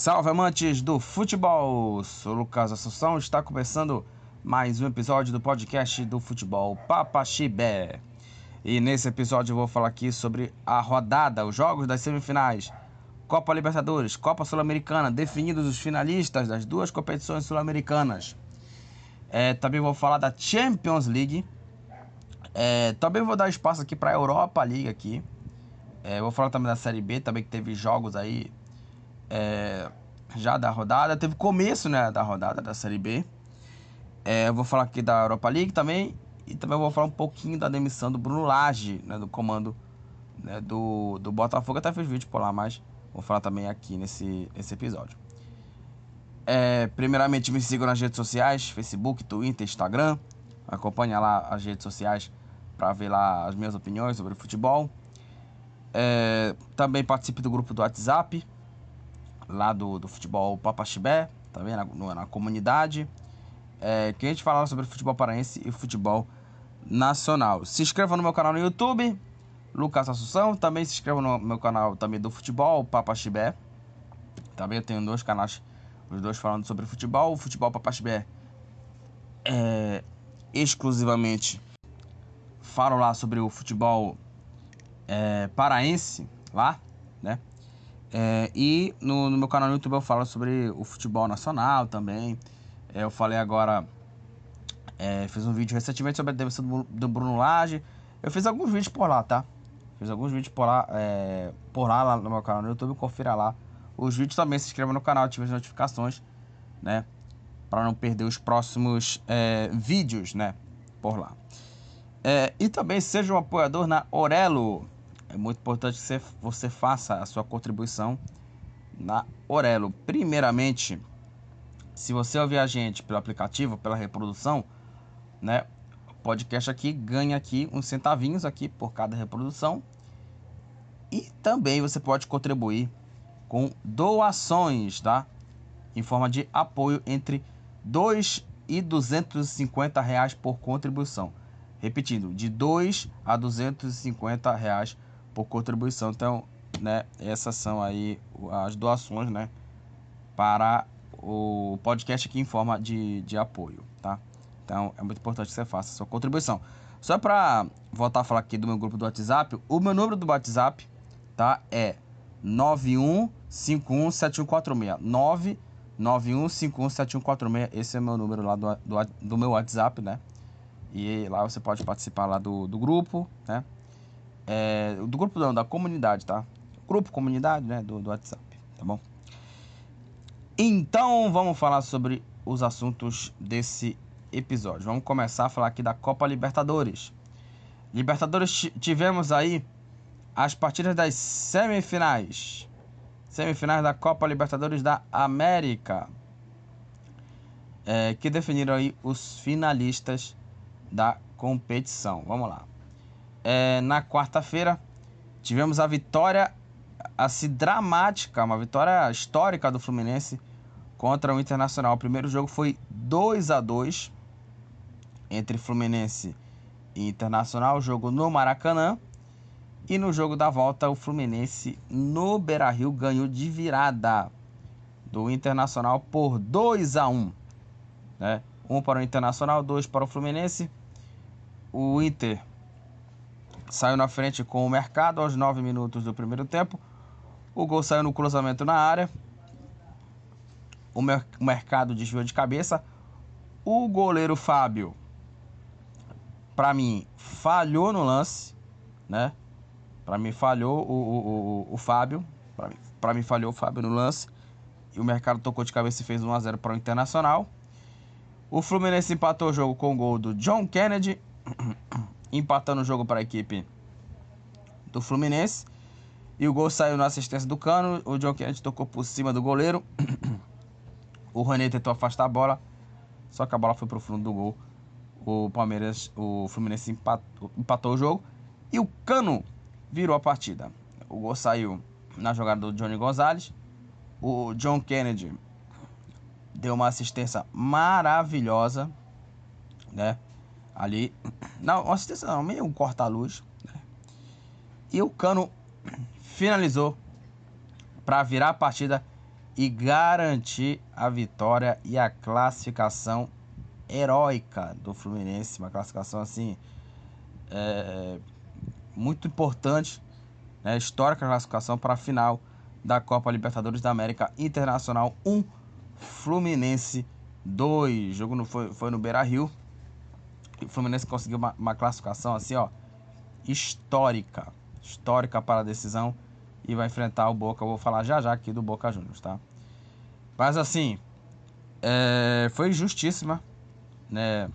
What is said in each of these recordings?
Salve amantes do futebol! Sou Lucas Assunção, está começando mais um episódio do podcast do futebol Papa Chibé. E nesse episódio eu vou falar aqui sobre a rodada, os jogos das semifinais, Copa Libertadores, Copa Sul-Americana, definidos os finalistas das duas competições sul-americanas. É, também vou falar da Champions League. É, também vou dar espaço aqui para a Europa League aqui. É, vou falar também da Série B, também que teve jogos aí é, já da rodada. Teve começo né, da rodada da Série B. É, eu vou falar aqui da Europa League também. E também vou falar um pouquinho da demissão do Bruno Lage, né, do comando né, do, do Botafogo. Até fiz vídeo por lá, mas vou falar também aqui nesse, nesse episódio. É, primeiramente, me sigam nas redes sociais: Facebook, Twitter, Instagram. Acompanhe lá as redes sociais para ver lá as minhas opiniões sobre futebol. É, também participe do grupo do WhatsApp, lá do, do futebol Papaxibé, também na, na comunidade. É, que a gente fala sobre futebol paraense e futebol nacional. Se inscreva no meu canal no YouTube, Lucas Assunção. Também se inscreva no meu canal também do futebol, Papaxibé. Também eu tenho dois canais, os dois falando sobre futebol. O futebol Papaxibé é exclusivamente falo lá sobre o futebol é, paraense lá, né? É, e no, no, meu canal no YouTube eu falo sobre o futebol nacional também. É, eu falei agora, é, fiz um vídeo recentemente sobre a demissão do, do, Bruno Lage. Eu fiz alguns vídeos por lá, tá? Fiz alguns vídeos por lá, é, por lá, lá no meu canal no YouTube, confira lá. Os vídeos também, se inscreva no canal, ative as notificações, né? Para não perder os próximos é, vídeos, né? Por lá. É, e também seja um apoiador na Orelo. É muito importante que você, você faça a sua contribuição na Orelo. Primeiramente, se você ouvir a gente pelo aplicativo, pela reprodução, né? O podcast aqui ganha aqui uns centavinhos aqui por cada reprodução. E também você pode contribuir com doações, tá? Em forma de apoio entre 2 e 250 reais por contribuição. Repetindo, de 2 a 250 reais por contribuição. Então, né, essas são aí as doações, né, para o podcast aqui em forma de, de apoio, tá? Então, é muito importante que você faça a sua contribuição. Só para voltar a falar aqui do meu grupo do WhatsApp, o meu número do WhatsApp, tá, é 91517146. 991517146. Esse é o meu número lá do, do, do meu WhatsApp, né? E lá você pode participar lá do, do grupo, né? É, do grupo não, da comunidade, tá? Grupo, comunidade, né? Do, do WhatsApp, tá bom? Então vamos falar sobre os assuntos desse episódio. Vamos começar a falar aqui da Copa Libertadores. Libertadores tivemos aí as partidas das semifinais. Semifinais da Copa Libertadores da América. É, que definiram aí os finalistas da competição. Vamos lá. É, na quarta-feira tivemos a vitória assim dramática, uma vitória histórica do Fluminense contra o Internacional. O primeiro jogo foi 2 a 2 entre Fluminense e Internacional, jogo no Maracanã. E no jogo da volta, o Fluminense no Beira-Rio ganhou de virada do Internacional por 2 a 1, né? Um para o Internacional, dois para o Fluminense o Inter saiu na frente com o mercado aos 9 minutos do primeiro tempo. O gol saiu no cruzamento na área. O, mer mercado desviou de cabeça. O goleiro Fábio, para mim, falhou no lance, né? Para mim, falhou o, o, o, o Fábio. Para mim, pra mim, falhou o Fábio no lance. E o mercado tocou de cabeça e fez 1 a 0 para o Internacional. O Fluminense empatou o jogo com o gol do John Kennedy empatando o jogo para a equipe do Fluminense. E o gol saiu na assistência do Cano. O John Kennedy tocou por cima do goleiro. o René tentou afastar a bola. Só que a bola foi para o fundo do gol. O Palmeiras, o Fluminense empatou, empatou o jogo. E o Cano virou a partida. O gol saiu na jogada do Johnny Gonzalez. O John Kennedy deu uma assistência maravilhosa, né? Ali. Não, assistência não, meio um corta-luz. Né? E o Cano finalizou para virar a partida e garantir a vitória e a classificação heróica do Fluminense, uma classificação assim é, muito importante, né, histórica classificação para a final da Copa Libertadores da América Internacional 1 Fluminense 2. O jogo não foi, foi no Beira Rio. O Fluminense conseguiu uma, uma classificação assim, ó, histórica. Histórica para a decisão. E vai enfrentar o Boca. Eu vou falar já já aqui do Boca Juniors, tá? Mas assim, é, foi justíssima, né?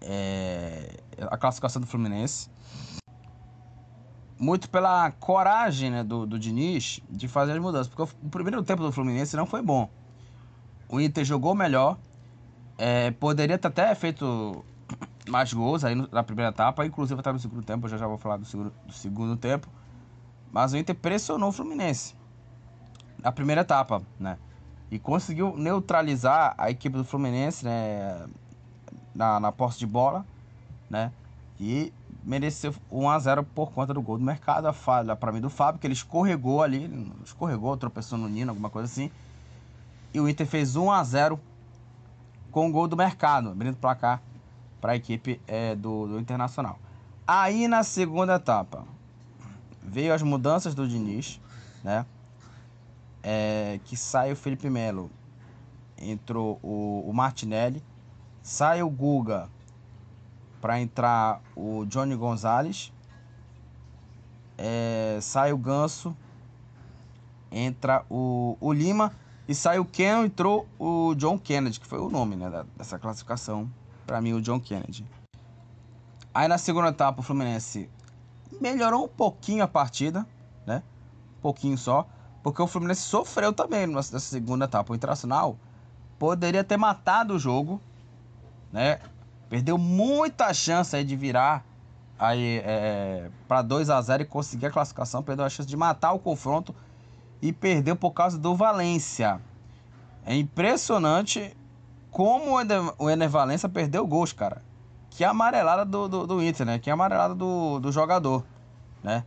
É, a classificação do Fluminense. Muito pela coragem né, do, do Diniz de fazer as mudanças. Porque o primeiro tempo do Fluminense não foi bom. O Inter jogou melhor. É, poderia ter até feito mais gols aí na primeira etapa. Inclusive até no segundo tempo. Eu já, já vou falar do segundo, do segundo tempo. Mas o Inter pressionou o Fluminense. Na primeira etapa, né? E conseguiu neutralizar a equipe do Fluminense, né? Na, na posse de bola, né? E mereceu 1 a 0 por conta do gol do mercado. A falha para mim do Fábio, que ele escorregou ali, escorregou, tropeçou no Nino, alguma coisa assim. E o Inter fez 1 a 0 com o gol do mercado, abrindo placar para a equipe é, do, do Internacional. Aí na segunda etapa veio as mudanças do Diniz, né? É, que sai o Felipe Melo, entrou o, o Martinelli, sai o Guga para entrar o Johnny Gonzalez, é, sai o Ganso, entra o, o Lima e sai o Ken, entrou o John Kennedy, que foi o nome né, dessa classificação. Para mim, o John Kennedy. Aí na segunda etapa, o Fluminense melhorou um pouquinho a partida, né? Um pouquinho só. Porque o Fluminense sofreu também nessa segunda etapa. O Internacional poderia ter matado o jogo, né? Perdeu muita chance aí de virar aí é, para 2 a 0 e conseguir a classificação. Perdeu a chance de matar o confronto e perdeu por causa do Valência. É impressionante como o Ener Valência perdeu gols, cara. Que amarelada do, do, do, Inter, né? Que amarelada do, do jogador, né?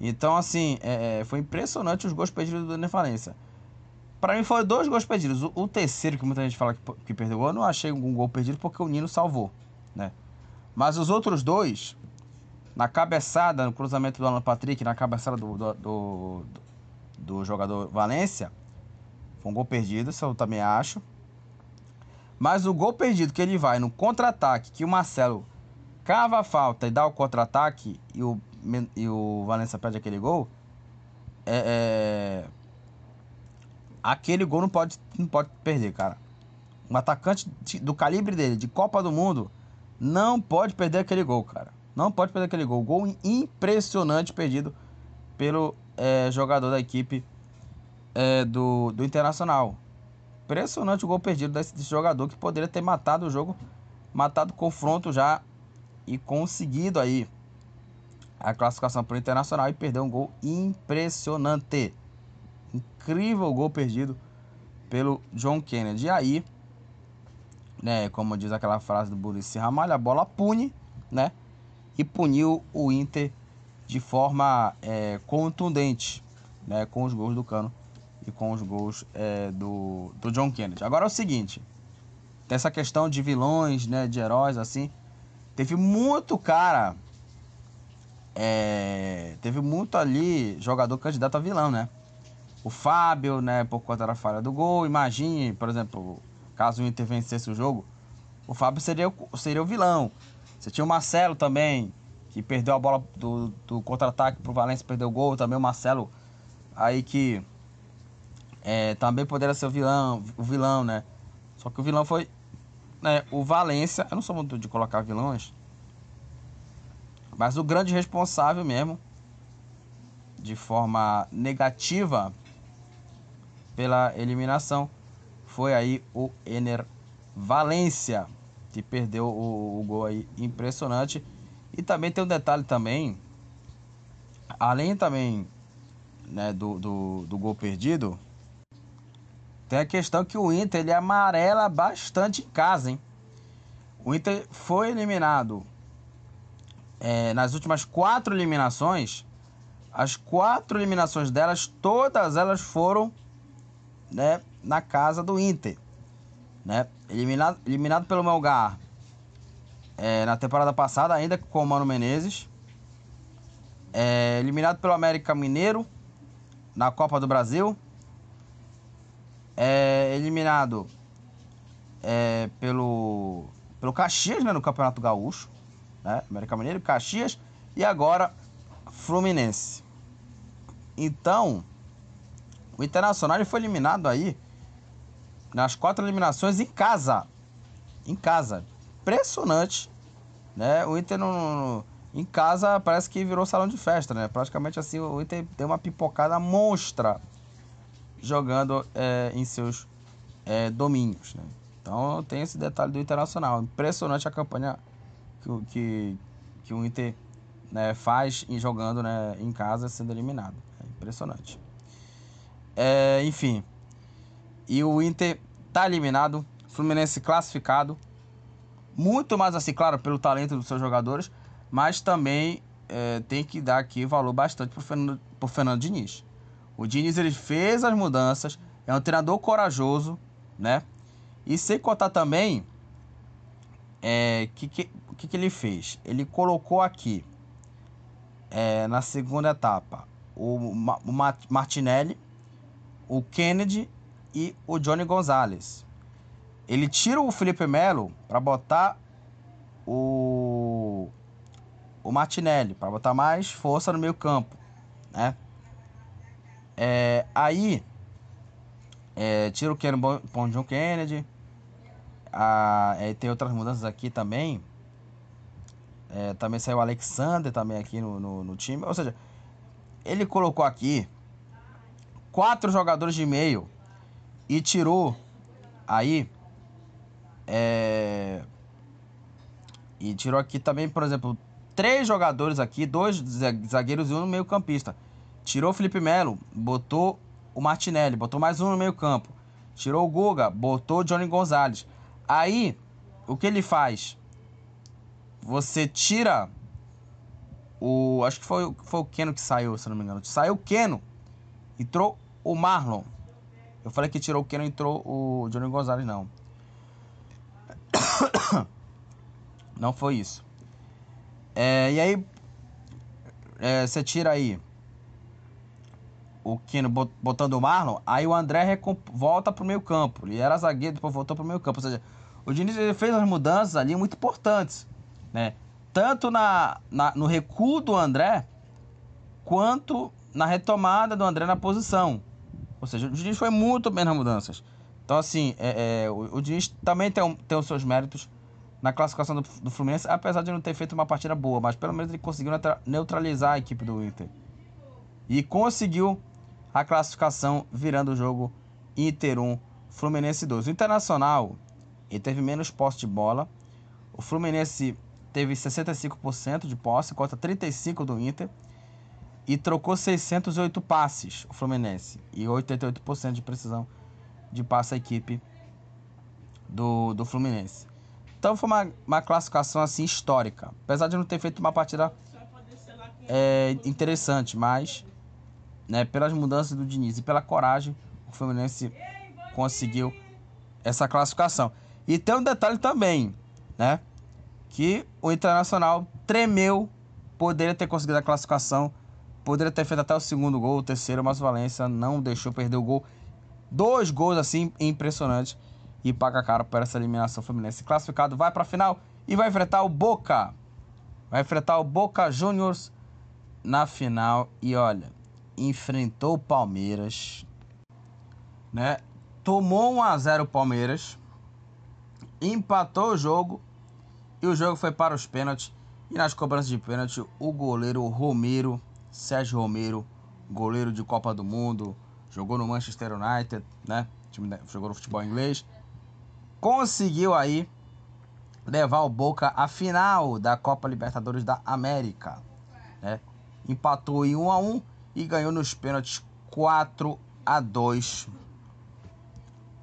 Então, assim, é, é foi impressionante os gols perdidos do Ener Valência. Pra mim foram dois gols perdidos. O, o, terceiro, que muita gente fala que, que perdeu gol, eu não achei um gol perdido porque o Nino salvou, né? Mas os outros dois, na cabeçada, no cruzamento do Alan Patrick, na cabeçada do, do, do do jogador Valência. Foi um gol perdido, isso eu também acho. Mas o gol perdido que ele vai no contra-ataque, que o Marcelo cava a falta e dá o contra-ataque e o, e o Valência perde aquele gol, é, é, aquele gol não pode, não pode perder, cara. Um atacante do calibre dele, de Copa do Mundo, não pode perder aquele gol, cara. Não pode perder aquele gol. Gol impressionante perdido pelo é, jogador da equipe é, do, do Internacional. Impressionante o gol perdido desse, desse, jogador que poderia ter matado o jogo, matado o confronto já e conseguido aí a classificação para o Internacional e perdeu um gol impressionante. Incrível gol perdido pelo John Kennedy. E aí, né, como diz aquela frase do Burrice Ramalho, a bola pune, né? E puniu o Inter de forma é, contundente, né, com os gols do Cano com os gols é, do, do John Kennedy. Agora é o seguinte, tem essa questão de vilões, né, de heróis, assim, teve muito cara, é, teve muito ali jogador candidato a vilão, né? O Fábio, né, por conta da falha do gol, imagine, por exemplo, caso o Inter vencesse o jogo, o Fábio seria, seria o vilão. Você tinha o Marcelo também, que perdeu a bola do, do contra-ataque pro Valência, perdeu o gol. Também o Marcelo, aí que é, também poderia ser o vilão, o vilão, né? Só que o vilão foi né, o Valência. Eu não sou muito de colocar vilões, mas o grande responsável mesmo, de forma negativa pela eliminação, foi aí o Ener Valência, que perdeu o, o gol aí impressionante. E também tem um detalhe também, além também né, do, do, do gol perdido, tem a questão que o Inter ele amarela bastante em casa, hein? O Inter foi eliminado é, nas últimas quatro eliminações. As quatro eliminações delas, todas elas foram né, na casa do Inter. Né? Eliminado, eliminado pelo Melgar é, na temporada passada, ainda com o Mano Menezes. É, eliminado pelo América Mineiro na Copa do Brasil. É, eliminado é, pelo, pelo Caxias né, no Campeonato Gaúcho. Né? América Mineiro, Caxias e agora Fluminense. Então, o Internacional foi eliminado aí nas quatro eliminações em casa. Em casa. Impressionante. Né? O Inter no, em casa parece que virou salão de festa, né? Praticamente assim o Inter deu uma pipocada monstra jogando é, em seus é, domínios. Né? Então tem esse detalhe do Internacional. Impressionante a campanha que, que, que o Inter né, faz em jogando né, em casa sendo eliminado. É impressionante. É, enfim. E o Inter tá eliminado. Fluminense classificado. Muito mais assim, claro, pelo talento dos seus jogadores. Mas também é, tem que dar aqui valor bastante pro Fernando, pro Fernando Diniz. O Diniz ele fez as mudanças. É um treinador corajoso, né? E sem contar também é, que, que, que, que ele fez? Ele colocou aqui é, na segunda etapa o, o Martinelli, o Kennedy e o Johnny Gonzalez. Ele tira o Felipe Melo para botar o, o Martinelli, para botar mais força no meio campo, né? É, aí é, tira o Kennedy, põe John Kennedy. É, tem outras mudanças aqui também. É, também saiu o Alexander também aqui no, no, no, time. Ou seja, ele colocou aqui quatro jogadores de meio e tirou aí. É, e tirou aqui também, por exemplo, três jogadores aqui, dois zagueiros e um meio campista. Tirou o Felipe Melo, botou o Martinelli, botou mais um no meio campo. Tirou o Guga, botou o Johnny Gonzalez. Aí, o que ele faz? você tira o. Acho que foi, foi o Keno que saiu, se não me engano. Saiu o Keno, entrou o Marlon. Eu falei que tirou o Keno, entrou o Johnny Gonzalez, não. Não foi isso. É, e aí, é, você tira aí o Keno botando o Marlon, aí o André volta pro meio campo. Ele era zagueiro, depois voltou pro meio campo. Ou seja, o Diniz fez as mudanças ali muito importantes né? Tanto na, na, no recuo do André, quanto na retomada do André na posição. Ou seja, o Diniz foi muito bem nas mudanças. Então, assim, é, é, o, o Diniz também tem, tem os seus méritos na classificação do, do, Fluminense, apesar de não ter feito uma partida boa, mas pelo menos ele conseguiu neutralizar a equipe do Inter. E conseguiu a classificação virando o jogo Inter 1, Fluminense 2. O Internacional, teve menos posse de bola. O Fluminense teve 65% de posse contra 35% do Inter e trocou 608 passes o Fluminense e 88% de precisão de passe à equipe do, do Fluminense. Então foi uma, uma classificação assim histórica, apesar de não ter feito uma partida é, interessante, mas né, pelas mudanças do Diniz e pela coragem, o Fluminense conseguiu essa classificação. E tem um detalhe também, né? que o Internacional tremeu, poderia ter conseguido a classificação, poderia ter feito até o segundo gol, o terceiro, mas o Valência não deixou perder o gol. Dois gols assim impressionantes e paga caro por essa eliminação Fluminense. Classificado vai para a final e vai enfrentar o Boca. Vai enfrentar o Boca Juniors na final e olha, enfrentou o Palmeiras, né? Tomou 1 a 0 o Palmeiras, empatou o jogo e o jogo foi para os pênaltis. E nas cobranças de pênalti, o goleiro Romero, Sérgio Romero, goleiro de Copa do Mundo, jogou no Manchester United, né? Jogou no futebol inglês. Conseguiu aí levar o Boca à final da Copa Libertadores da América, né? Empatou em 1 a 1 e ganhou nos pênaltis 4 a 2.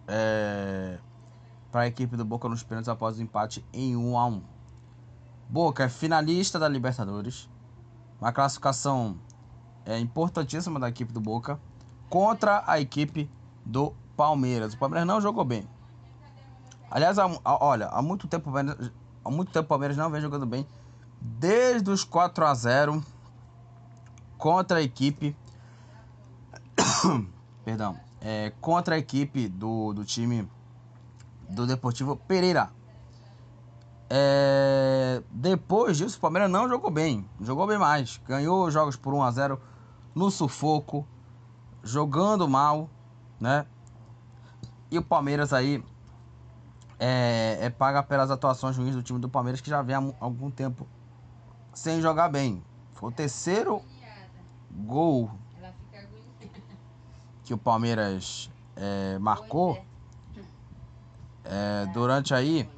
É para a equipe do Boca nos pênaltis após o empate em 1 a 1. Boca é finalista da Libertadores, uma classificação é, importantíssima da equipe do Boca contra a equipe do Palmeiras. O Palmeiras não jogou bem. Aliás, há, olha, há muito tempo há muito tempo o Palmeiras não vem jogando bem. Desde os 4 a 0 contra a equipe perdão, é, contra a equipe do, do time do Deportivo Pereira. É, depois disso, o Palmeiras não jogou bem, jogou bem mais. Ganhou jogos por 1 a 0 no sufoco, jogando mal, né? E o Palmeiras aí é, é paga pelas atuações ruins do time do Palmeiras que já vem há algum tempo sem jogar bem. Foi o terceiro gol que o Palmeiras é, marcou é, durante aí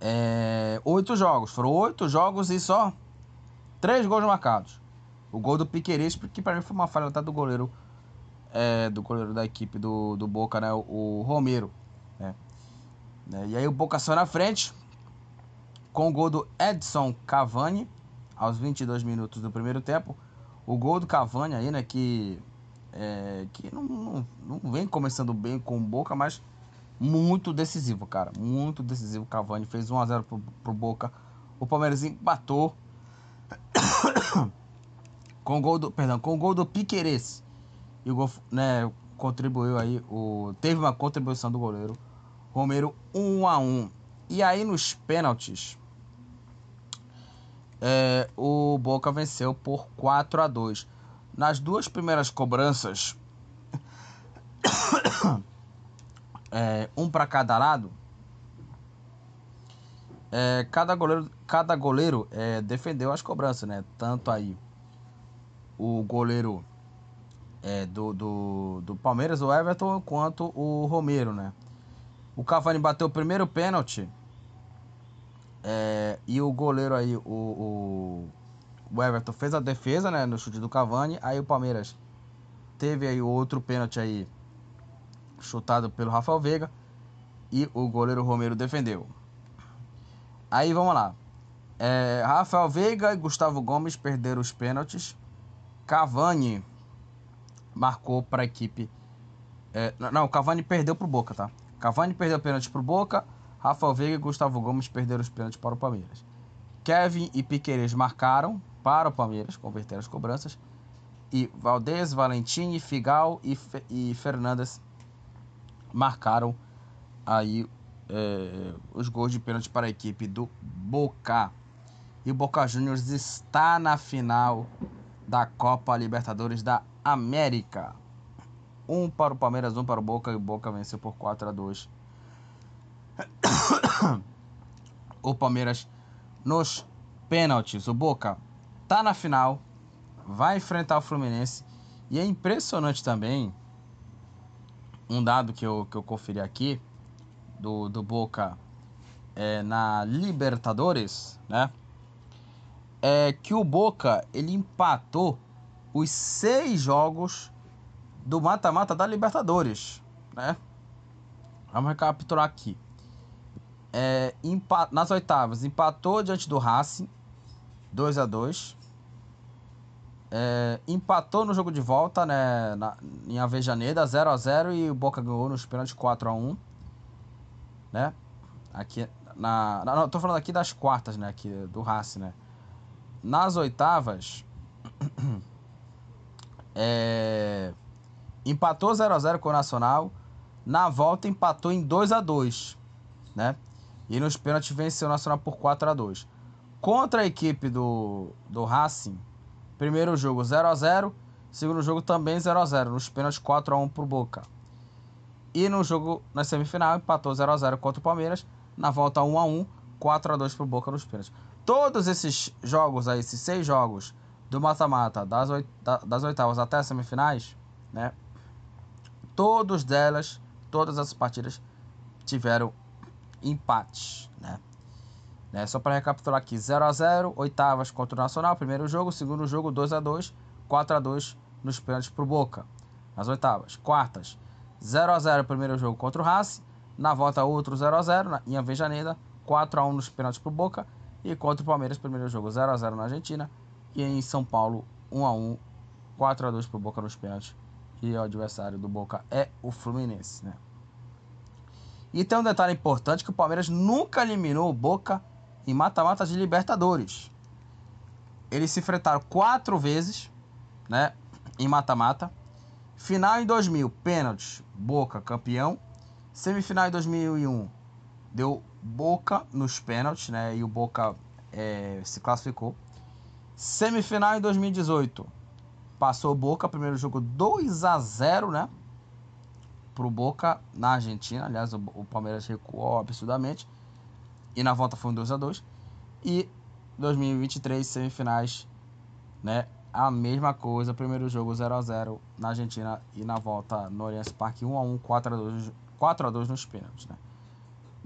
é, oito jogos. Foram oito jogos e só três gols marcados. O gol do Piqueires, que para mim foi uma falha até do goleiro é, do goleiro da equipe do, do Boca, né? O, o Romero. Né? E aí o Boca saiu na frente com o gol do Edson Cavani aos 22 minutos do primeiro tempo. O gol do Cavani aí, né? Que, é, que não, não, não vem começando bem com o Boca, mas muito decisivo, cara. Muito decisivo. Cavani fez 1x0 pro, pro Boca. O Palmeiras empatou. com o gol do. Perdão, com o gol do Piqueires. E o gol, né, contribuiu aí. O, teve uma contribuição do goleiro. Romero 1 a 1 E aí nos pênaltis. É, o Boca venceu por 4 a 2 Nas duas primeiras cobranças. é, um para cada lado, é, cada goleiro, cada goleiro é, defendeu as cobranças, né? Tanto aí o goleiro é, do, do, do Palmeiras, o Everton, quanto o Romero, né? O Cavani bateu o primeiro pênalti é, e o goleiro aí, o, o, o, Everton fez a defesa, né? No chute do Cavani, aí o Palmeiras teve aí outro pênalti aí chutado pelo Rafael Veiga e o goleiro Romero defendeu. Aí vamos lá. É, Rafael Veiga e Gustavo Gomes perderam os pênaltis. Cavani marcou para a equipe. É, não, Cavani perdeu para o Boca, tá? Cavani perdeu o pênalti para o Boca. Rafael Veiga e Gustavo Gomes perderam os pênaltis para o Palmeiras. Kevin e Piqueires marcaram para o Palmeiras, converteram as cobranças. E Valdez, Valentim, Figal e, Fe e Fernandes marcaram aí é, os gols de pênalti para a equipe do Boca. E o Boca Juniors está na final da Copa Libertadores da América. Um para o Palmeiras, um para o Boca e o Boca venceu por 4 a 2. O Palmeiras nos pênaltis. O Boca tá na final, vai enfrentar o Fluminense e é impressionante também um dado que eu, que eu conferi aqui do, do Boca é, na Libertadores, né? É que o Boca ele empatou os seis jogos do mata-mata da Libertadores, né? Vamos recapitular aqui. É, nas oitavas, empatou diante do Racing, 2 a 2 é, empatou no jogo de volta, né? Na, em Avejaneda, 0 a 0 e o Boca ganhou nos pênaltis 4 a 1 né? Aqui na, na não, tô falando aqui das quartas, né, aqui do Racing, né? Nas oitavas é, empatou 0 a 0 com o Nacional, na volta empatou em 2 a 2, né? E nos pênaltis venceu o Nacional por 4 a 2. Contra a equipe do do Racing, Primeiro jogo 0 a 0 segundo jogo também 0 a 0 nos pênaltis 4 a 1 pro Boca. E no jogo na semifinal empatou 0 a 0 contra o Palmeiras, na volta 1 a 1, 4 a 2 pro Boca nos pênaltis. Todos esses jogos aí, esses seis jogos do mata-mata das, das oitavas até as semifinais, né? Todos delas, todas as partidas tiveram empates, né? Né? Só para recapitular aqui: 0 a 0 oitavas contra o Nacional, primeiro jogo, segundo jogo 2 a 2 4 a 2 nos pênaltis para o Boca, nas oitavas. Quartas: 0 a 0 primeiro jogo contra o Racing, na volta outro 0 a 0 em Avejaneda, 4 a 1 nos pênaltis para o Boca e contra o Palmeiras, primeiro jogo 0 a 0 na Argentina e em São Paulo 1 a 1 4 a 2 para o Boca nos pênaltis E o adversário do Boca é o Fluminense, né? E tem um detalhe importante que o Palmeiras nunca eliminou o Boca em mata-mata de Libertadores. Eles se enfrentaram quatro vezes, né? Em mata-mata. Final em 2000, pênaltis, Boca campeão. Semifinal em 2001, deu Boca nos pênaltis, né? E o Boca é, se classificou. Semifinal em 2018, passou Boca, primeiro jogo 2 a 0 né? Pro Boca na Argentina. Aliás, o, o Palmeiras recuou absurdamente. E na volta foi um 2 a 2 E 2023, semifinais, né? A mesma coisa, primeiro jogo 0 a 0 na Argentina e na volta no Allianz Parque 1 a 1, 4 a 2, 4 a 2 nos pênaltis, né?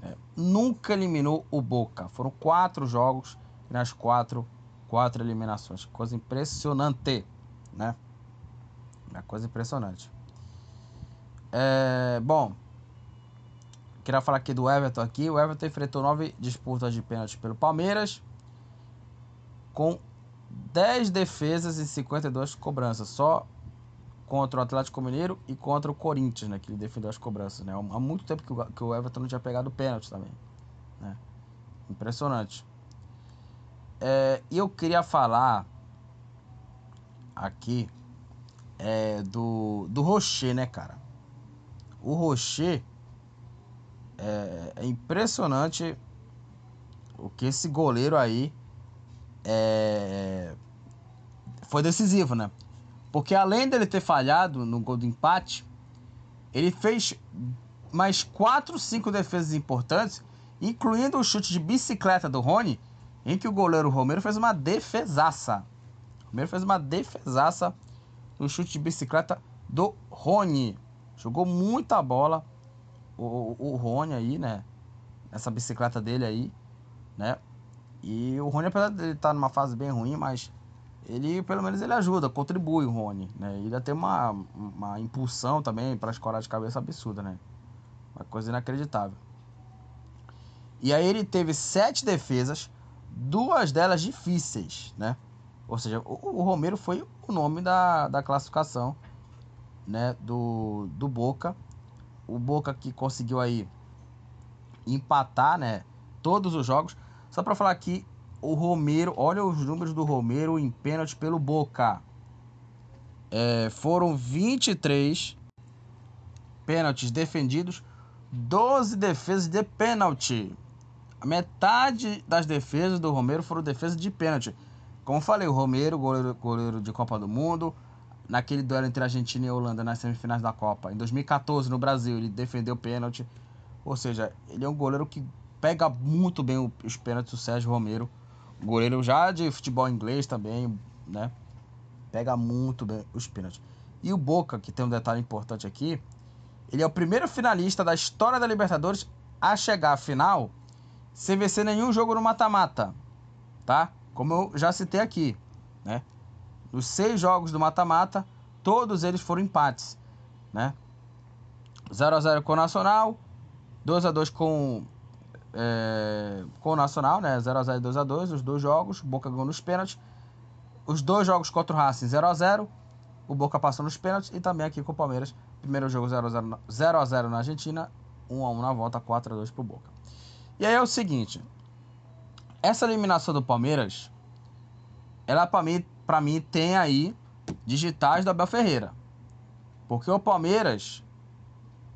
É, nunca eliminou o Boca. Foram quatro jogos e nas quatro, quatro eliminações. Coisa impressionante, né? É coisa impressionante. É, bom, queria falar aqui do Everton aqui. O Everton enfrentou nove disputas de pênalti pelo Palmeiras com 10 defesas e 52 cobranças. Só contra o Atlético Mineiro e contra o Corinthians, né? Que ele defendeu as cobranças, né? Há muito tempo que o, que o Everton não tinha pegado pênalti também, né? Impressionante. É, eu queria falar aqui é, do, do Rocher, né, cara? O Rocher é, é impressionante o que esse goleiro aí é, foi decisivo, né? Porque além dele ter falhado no gol do empate, ele fez mais 4, 5 defesas importantes, incluindo o chute de bicicleta do Rony, em que o goleiro Romero fez uma defesaça. O Romero fez uma defesaça no chute de bicicleta do Rony. Jogou muita bola o, o, Rony aí, né? Essa bicicleta dele aí, né? E o Rony, apesar de ele estar numa fase bem ruim, mas ele, pelo menos, ele ajuda, contribui o Rony, né? Ele tem uma, uma impulsão também para escorar de cabeça absurda, né? Uma coisa inacreditável. E aí ele teve sete defesas, duas delas difíceis, né? Ou seja, o, o Romero foi o nome da, da classificação, né? Do, do Boca. O Boca que conseguiu aí empatar, né? Todos os jogos. Só para falar aqui, o Romero, olha os números do Romero em pênalti pelo Boca. É, foram 23 pênaltis defendidos, 12 defesas de pênalti. A metade das defesas do Romero foram defesas de pênalti. Como falei, o Romero, goleiro, goleiro de Copa do Mundo, naquele duelo entre Argentina e Holanda nas semifinais da Copa. Em 2014, no Brasil, ele defendeu pênalti. Ou seja, ele é um goleiro que pega muito bem os pênaltis, o Sérgio Romero. Goleiro já de futebol inglês também, né? Pega muito bem os pênaltis. E o Boca, que tem um detalhe importante aqui, ele é o primeiro finalista da história da Libertadores a chegar à final sem vencer nenhum jogo no mata-mata, tá? Como eu já citei aqui, né? Nos seis jogos do mata-mata, todos eles foram empates, né? 0 a 0 com o Nacional, 2 a 2 com é, com o Nacional, né? 0x0 e 2x2, os dois jogos. Boca ganhou nos pênaltis. Os dois jogos contra o Racing 0x0. O Boca passou nos pênaltis. E também aqui com o Palmeiras. Primeiro jogo 0x0 na Argentina. 1x1 na volta, 4x2 pro Boca. E aí é o seguinte. Essa eliminação do Palmeiras, ela pra mim, pra mim tem aí digitais do Abel Ferreira. Porque o Palmeiras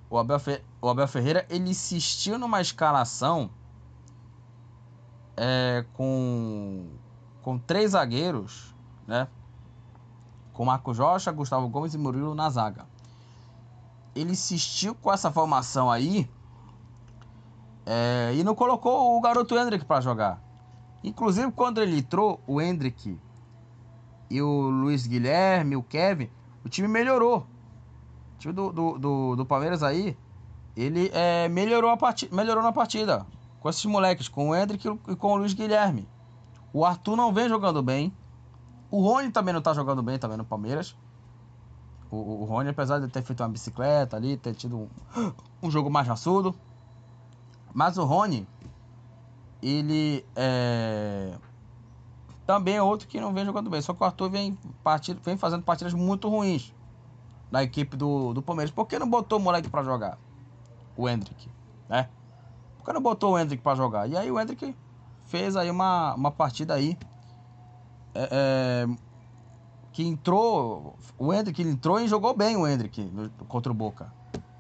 o Abel, Fe... o Abel Ferreira ele insistiu numa escalação é, com, com três zagueiros, né? Com Marco Rocha, Gustavo Gomes e Murilo na zaga. Ele insistiu com essa formação aí é, e não colocou o garoto Hendrick para jogar. Inclusive, quando ele entrou, o Hendrick e o Luiz Guilherme, o Kevin, o time melhorou. O time do, do, do, do Palmeiras aí, ele é, melhorou, a partida, melhorou na partida com esses moleques, com o Hendrick e com o Luiz Guilherme. O Arthur não vem jogando bem. O Rony também não tá jogando bem também no Palmeiras. O, o Rony, apesar de ter feito uma bicicleta ali, ter tido um, um jogo mais raçudo. Mas o Rony, ele é, também é outro que não vem jogando bem. Só que o Arthur vem, partida, vem fazendo partidas muito ruins na equipe do, do Palmeiras. Por que não botou o moleque para jogar? O Hendrick, né? Por que não botou o Hendrick para jogar? E aí o Hendrick fez aí uma, uma partida aí é, é, que entrou, o Hendrick entrou e jogou bem o Hendrick contra o Boca.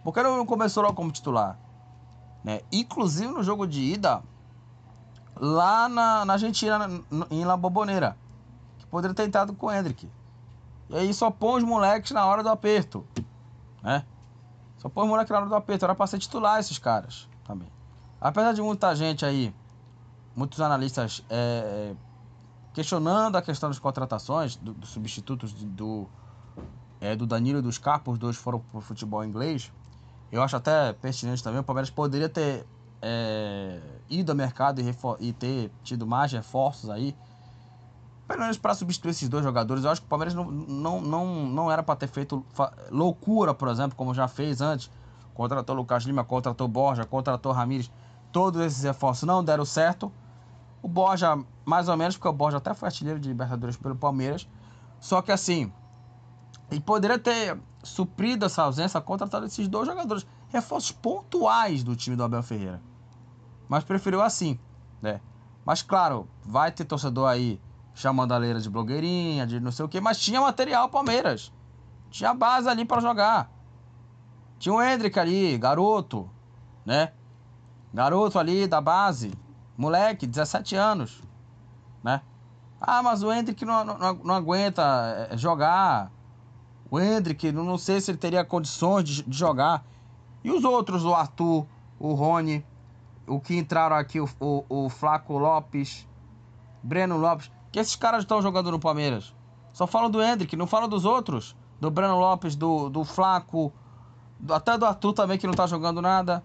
Porque não começou logo como titular. Né? Inclusive no jogo de ida, lá na, na Argentina, em La Boboneira, que poderia ter entrado com o Hendrick. E aí só põe os moleques na hora do aperto. Né? Só põe os moleques na hora do aperto. Era pra ser titular esses caras também. Apesar de muita gente aí, muitos analistas é, questionando a questão das contratações, dos do substitutos do, é, do Danilo e dos Carpos, os dois foram pro futebol inglês. Eu acho até pertinente também. O Palmeiras poderia ter é, ido ao mercado e, e ter tido mais reforços aí pelo menos para substituir esses dois jogadores, eu acho que o Palmeiras não, não, não, não era para ter feito loucura, por exemplo, como já fez antes. Contratou Lucas Lima, contratou Borja, contratou Ramires. Todos esses reforços não deram certo. O Borja, mais ou menos, porque o Borja até foi artilheiro de Libertadores pelo Palmeiras. Só que assim, ele poderia ter suprido essa ausência contratando esses dois jogadores. Reforços pontuais do time do Abel Ferreira. Mas preferiu assim, né? Mas claro, vai ter torcedor aí chamando a leira de blogueirinha, de não sei o que, mas tinha material Palmeiras. Tinha base ali para jogar. Tinha o Hendrick ali, garoto, né? Garoto ali da base, moleque, 17 anos, né? Ah, mas o Hendrick não, não, não aguenta eh, jogar. O Hendrick, não, não sei se ele teria condições de, de jogar. E os outros, o Arthur, o Rony, o que entraram aqui, o, o, o Flaco Lopes, Breno Lopes que esses caras estão jogando no Palmeiras? Só falam do Hendrick, não falam dos outros. Do Breno Lopes, do, do Flaco, do, até do Arthur também, que não tá jogando nada.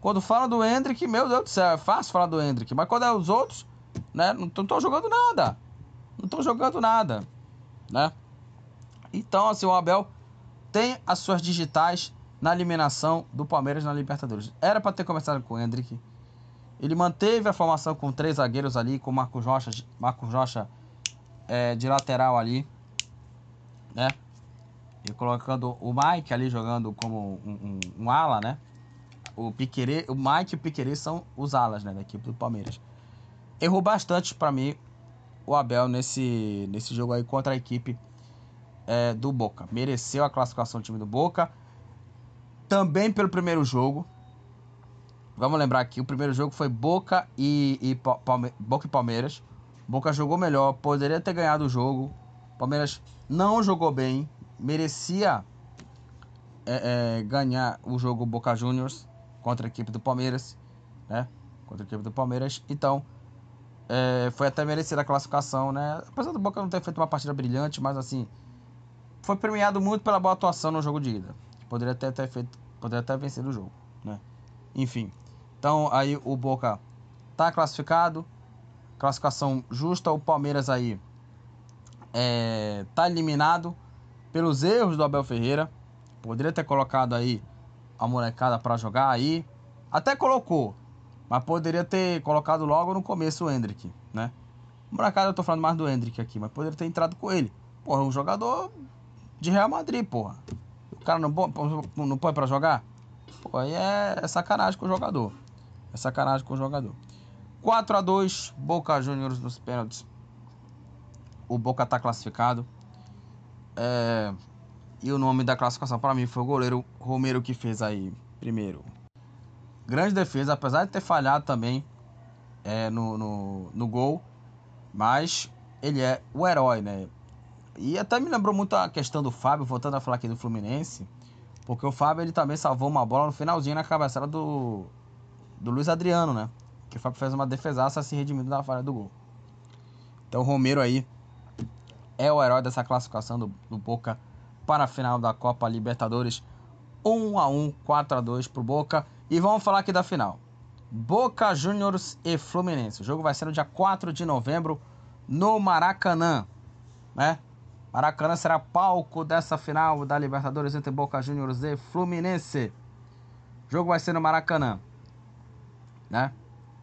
Quando fala do Hendrick, meu Deus do céu, é fácil falar do Hendrick. Mas quando é os outros, né, não estão jogando nada. Não estão jogando nada, né? Então, assim, o Abel tem as suas digitais na eliminação do Palmeiras na Libertadores. Era para ter começado com o Hendrick ele manteve a formação com três zagueiros ali, com o Marcos Rocha, Marcos Rocha é, de lateral ali, né? E colocando o Mike ali jogando como um, um, um ala, né? O, Piquerê, o Mike e o Piquerê são os alas, né? Da equipe do Palmeiras. Errou bastante para mim o Abel nesse, nesse jogo aí contra a equipe é, do Boca. Mereceu a classificação do time do Boca. Também pelo primeiro jogo, Vamos lembrar que o primeiro jogo foi Boca e, e Palme Boca e Palmeiras. Boca jogou melhor, poderia ter ganhado o jogo. Palmeiras não jogou bem, merecia é, é, ganhar o jogo Boca Juniors contra a equipe do Palmeiras, né? Contra a equipe do Palmeiras. Então, é, foi até merecida a classificação, né? Apesar do Boca não ter feito uma partida brilhante, mas assim, foi premiado muito pela boa atuação no jogo de ida. Poderia até ter feito, poderia até vencido o jogo, né? Enfim. Então aí o Boca tá classificado. Classificação justa. O Palmeiras aí é, tá eliminado pelos erros do Abel Ferreira. Poderia ter colocado aí a molecada para jogar aí. Até colocou. Mas poderia ter colocado logo no começo o Hendrick, né? Molecada, eu tô falando mais do Hendrick aqui, mas poderia ter entrado com ele. Porra, um jogador de Real Madrid, porra. O cara não, não põe pra jogar? Pô, aí é, sacanagem com o jogador. É sacanagem com o jogador. 4 a 2 Boca Juniors nos pênaltis. O Boca tá classificado. É... E o nome da classificação para mim foi o goleiro Romero que fez aí primeiro. Grande defesa, apesar de ter falhado também é, no, no, no gol. Mas ele é o herói, né? E até me lembrou muito a questão do Fábio, voltando a falar aqui do Fluminense. Porque o Fábio ele também salvou uma bola no finalzinho na cabeçada do, do Luiz Adriano, né? Que o Fábio fez uma defesaça se redimindo da falha do gol. Então o Romero aí é o herói dessa classificação do, do Boca para a final da Copa Libertadores. 1 a 1 4 a 2 pro Boca. E vamos falar aqui da final. Boca Juniors e Fluminense. O jogo vai ser no dia 4 de novembro no Maracanã, né? Maracanã será palco dessa final da Libertadores entre Boca Juniors e Fluminense. O jogo vai ser no Maracanã, né?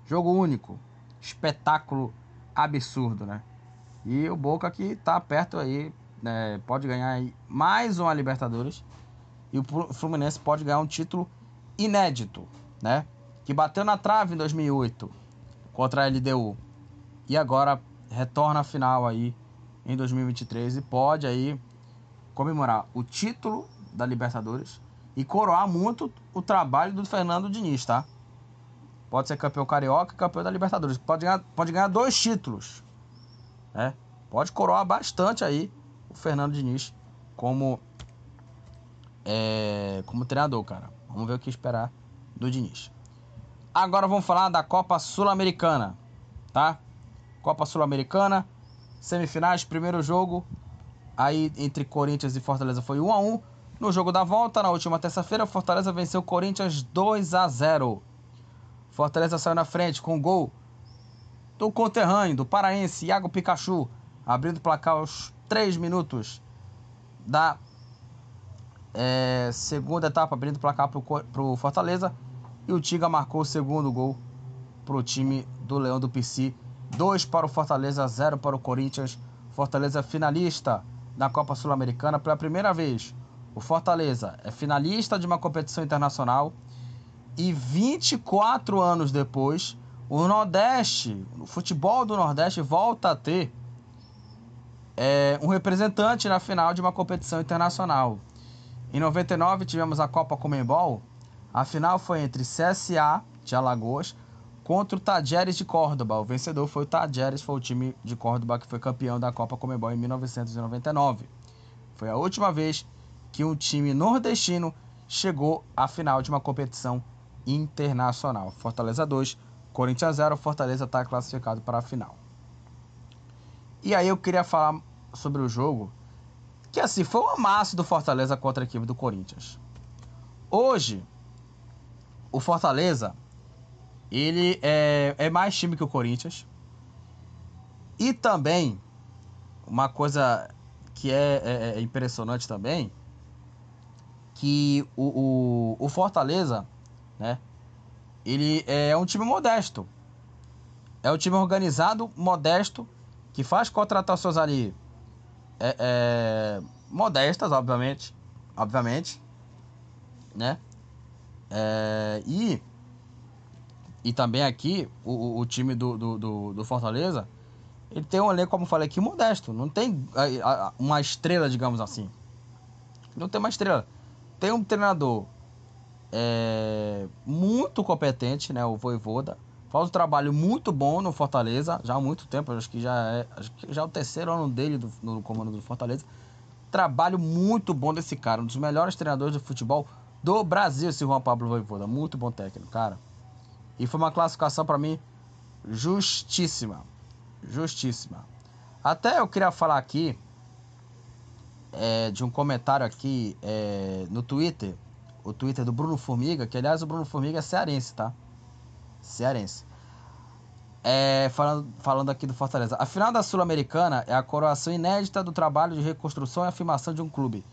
Jogo único, espetáculo absurdo, né? E o Boca que tá perto aí é, pode ganhar mais uma Libertadores e o Fluminense pode ganhar um título inédito, né? Que bateu na trave em 2008 contra a LDU e agora retorna à final aí em 2023 e pode aí comemorar o título da Libertadores e coroar muito o trabalho do Fernando Diniz, tá? Pode ser campeão carioca e campeão da Libertadores. Pode ganhar, pode ganhar dois títulos, né? Pode coroar bastante aí o Fernando Diniz como é, como treinador, cara. Vamos ver o que esperar do Diniz. Agora vamos falar da Copa Sul-Americana, tá? Copa Sul-Americana, semifinais, primeiro jogo aí entre Corinthians e Fortaleza foi 1 a 1. No jogo da volta, na última terça-feira, Fortaleza venceu Corinthians 2 a 0. Fortaleza saiu na frente com o gol do conterrâneo, do paraense Iago Pikachu, abrindo o placar aos 3 minutos da é, segunda etapa, abrindo o placar para o Fortaleza. E o Tiga marcou o segundo gol para o time do Leão do PC. 2 para o Fortaleza, 0 para o Corinthians. Fortaleza finalista na Copa Sul-Americana pela primeira vez. O Fortaleza é finalista de uma competição internacional e 24 anos depois, o Nordeste, o futebol do Nordeste volta a ter é, um representante na final de uma competição internacional. Em 99 tivemos a Copa Comembol. A final foi entre CSA de Alagoas contra o Tajeres de Córdoba. O vencedor foi o Tajeres, foi o time de Córdoba que foi campeão da Copa Comembol em 1999. Foi a última vez que um time nordestino chegou à final de uma competição internacional. Fortaleza 2, Corinthians 0, Fortaleza está classificado para a final. E aí eu queria falar sobre o jogo, que assim, foi um amasso do Fortaleza contra a equipe do Corinthians. Hoje, o Fortaleza, ele é, é mais time que o Corinthians. E também, uma coisa que é, é, é impressionante também, que o, o, o Fortaleza né? Ele é um time modesto. É um time organizado, modesto, que faz contratações ali é, é, modestas, obviamente. Obviamente. Né? É, e, e também aqui, o, o time do, do, do, Fortaleza, ele tem um elenco, como eu falei aqui, modesto. Não tem uma estrela, digamos assim. Não tem uma estrela. Tem um treinador é, muito competente, né? O Voivoda. Faz um trabalho muito bom no Fortaleza, já há muito tempo, acho que já é, acho que já é o terceiro ano dele do, no comando do Fortaleza. Trabalho muito bom desse cara, um dos melhores treinadores de futebol do Brasil, esse Juan Pablo Voivoda. Muito bom técnico, cara. E foi uma classificação para mim justíssima. Justíssima. Até eu queria falar aqui é, de um comentário aqui é, no Twitter o Twitter do Bruno Formiga, que aliás o Bruno Formiga é cearense, tá? Cearense. É, falando, falando aqui do Fortaleza. A final da Sul-Americana é a coroação inédita do trabalho de reconstrução e afirmação de um clube.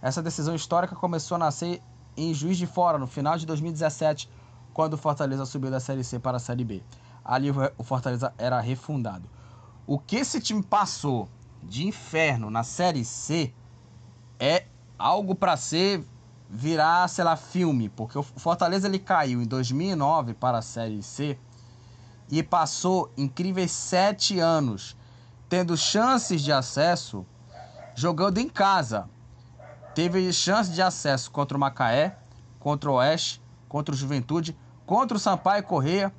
Essa decisão histórica começou a nascer em Juiz de Fora, no final de 2017, quando o Fortaleza subiu da Série C para a Série B. Ali o Fortaleza era refundado. O que esse time passou de inferno na Série C é algo para ser virar, sei lá, filme, porque o Fortaleza ele caiu em 2009 para a Série C e passou incríveis sete anos tendo chances de acesso jogando em casa. Teve chance de acesso contra o Macaé, contra o Oeste, contra o Juventude, contra o Sampaio Correia,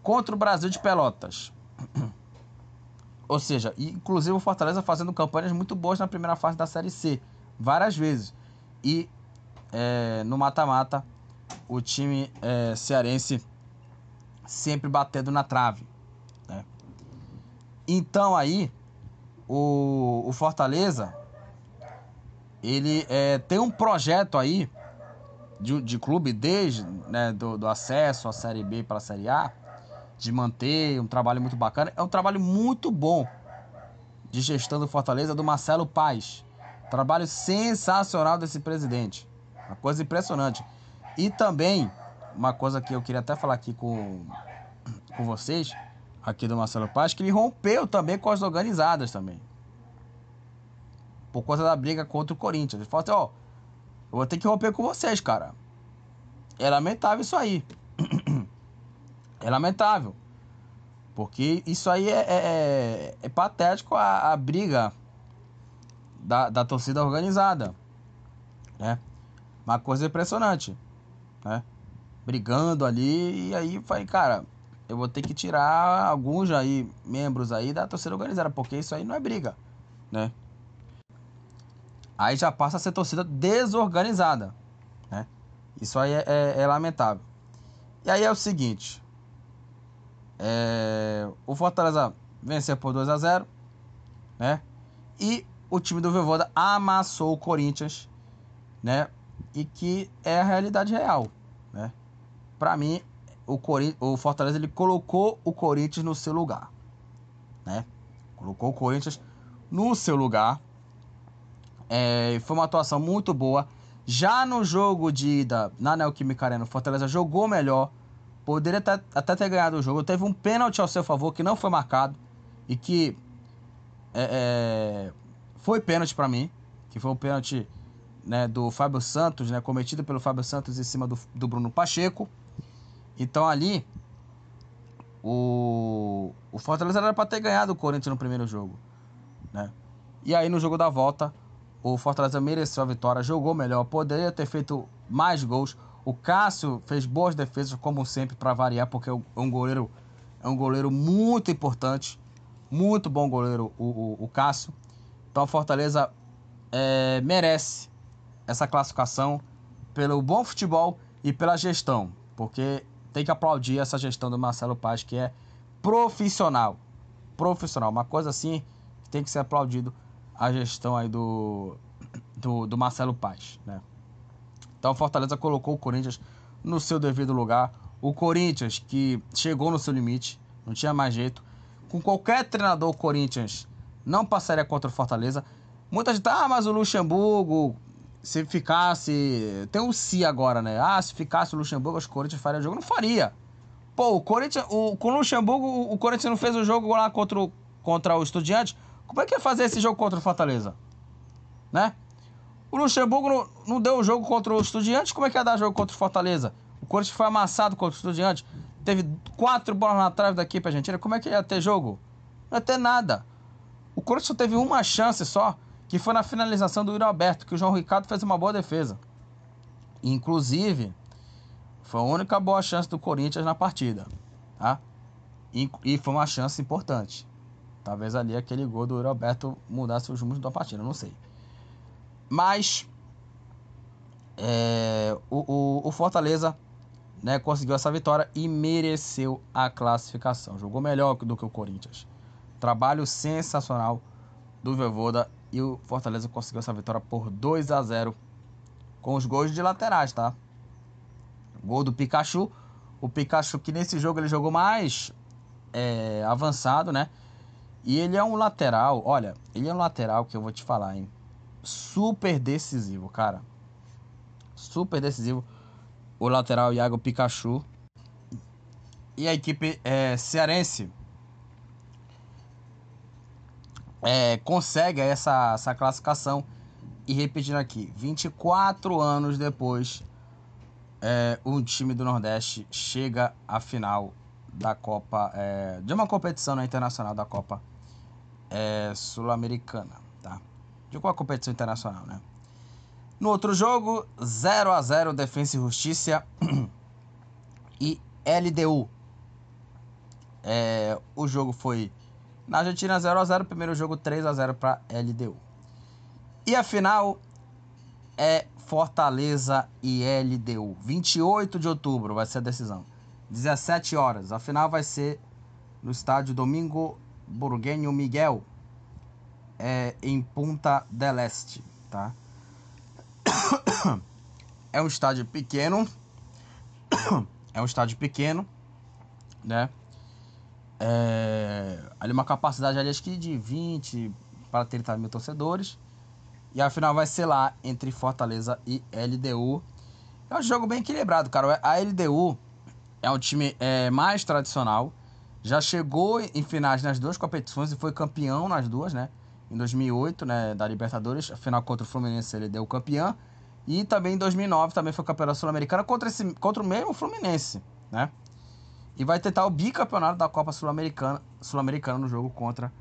contra o Brasil de Pelotas. Ou seja, inclusive o Fortaleza fazendo campanhas muito boas na primeira fase da Série C, várias vezes. E é, no mata-mata, o time é, cearense sempre batendo na trave. Né? Então aí, o, o Fortaleza, ele é, tem um projeto aí de, de clube desde né, do, do acesso à Série B para a Série A, de manter um trabalho muito bacana. É um trabalho muito bom de gestão do Fortaleza, do Marcelo Paz. Trabalho sensacional desse presidente. Uma coisa impressionante. E também, uma coisa que eu queria até falar aqui com, com vocês, aqui do Marcelo Paz, que ele rompeu também com as organizadas também. por conta da briga contra o Corinthians. Ele falou assim, ó, eu vou ter que romper com vocês, cara. É lamentável isso aí. é lamentável. Porque isso aí é, é, é, é patético a, a briga da, da torcida organizada. Né? Uma coisa impressionante. Né? Brigando ali. E aí falei, cara, eu vou ter que tirar alguns aí, membros aí da torcida organizada. Porque isso aí não é briga. Né? Aí já passa a ser torcida desorganizada. Né? Isso aí é, é, é lamentável. E aí é o seguinte. É, o Fortaleza venceu por 2 a 0 né? E o time do Voivoda amassou o Corinthians, né? E que é a realidade real, né? Para mim, o, o Fortaleza ele colocou o Corinthians no seu lugar, né? Colocou o Corinthians no seu lugar. É, foi uma atuação muito boa. Já no jogo de ida na Neoquímica Arena, o Fortaleza jogou melhor. Poderia até, até ter ganhado o jogo. Teve um pênalti ao seu favor que não foi marcado. E que é, é, foi pênalti para mim. Que foi um pênalti né, do Fábio Santos, né, cometido pelo Fábio Santos em cima do, do Bruno Pacheco. Então ali, o, o Fortaleza era para ter ganhado o Corinthians no primeiro jogo. Né? E aí no jogo da volta, o Fortaleza mereceu a vitória, jogou melhor, poderia ter feito mais gols. O Cássio fez boas defesas, como sempre, para variar, porque é um goleiro, é um goleiro muito importante. Muito bom goleiro, o, o, o Cássio. Então, a Fortaleza é, merece essa classificação pelo bom futebol e pela gestão, porque tem que aplaudir essa gestão do Marcelo Paz, que é profissional. Profissional, uma coisa assim que tem que ser aplaudido a gestão aí do, do, do Marcelo Paz, né? Então o Fortaleza colocou o Corinthians no seu devido lugar. O Corinthians que chegou no seu limite, não tinha mais jeito. Com qualquer treinador, o Corinthians não passaria contra o Fortaleza. Muita gente, ah, mas o Luxemburgo, se ficasse. Tem um si agora, né? Ah, se ficasse o Luxemburgo, os Corinthians faria o jogo. Não faria. Pô, o Corinthians, o, com o Luxemburgo, o Corinthians não fez o jogo lá contra o, contra o Estudiante. Como é que ia fazer esse jogo contra o Fortaleza? Né? O Luxemburgo não, não deu o jogo contra o Estudiantes, como é que ia dar jogo contra o Fortaleza? O Corinthians foi amassado contra o Estudiantes, teve quatro bolas na trave da equipe argentina, como é que ia ter jogo? Não ia ter nada. O Corinthians só teve uma chance só, que foi na finalização do Yuri Alberto, que o João Ricardo fez uma boa defesa. Inclusive, foi a única boa chance do Corinthians na partida, tá? E foi uma chance importante. Talvez ali aquele gol do Yuri Alberto mudasse os rumos da partida, não sei. Mas é, o, o, o, Fortaleza né, conseguiu essa vitória e mereceu a classificação. Jogou melhor do que o Corinthians. Trabalho sensacional do Voivoda e o Fortaleza conseguiu essa vitória por 2 a 0 com os gols de laterais, tá? Gol do Pikachu. O Pikachu que nesse jogo ele jogou mais é, avançado, né? E ele é um lateral, olha, ele é um lateral que eu vou te falar, hein? super decisivo, cara. Super decisivo. O lateral Iago Pikachu. E a equipe é, cearense é, consegue essa, essa classificação. E repetindo aqui, 24 anos depois, é, o time do Nordeste chega à final da Copa, é, de uma competição né, internacional da Copa é, Sul-Americana de qual competição internacional, né? No outro jogo, 0 a 0 Defensa e Justiça e LDU. É, o jogo foi na Argentina 0 a 0 primeiro jogo 3 a 0 para LDU. E a final é Fortaleza e LDU. 28 de outubro vai ser a decisão. 17 horas. A final vai ser no estádio Domingo Burguenho Miguel, é, em Punta del Este, tá? É um estádio pequeno, é um estádio pequeno, né? É, ali uma capacidade ali acho que de 20 para 30 mil torcedores. E a final vai ser lá entre Fortaleza e LDU. É um jogo bem equilibrado, cara. A LDU é um time é, mais tradicional. Já chegou em finais nas duas competições e foi campeão nas duas, né? em 2008, né, da Libertadores, a final contra o Fluminense ele deu campeão. E também em 2009 também foi campeão da Sul-Americana contra, esse, contra o mesmo Fluminense, né? E vai tentar o bicampeonato da Copa Sul-Americana Sul no jogo contra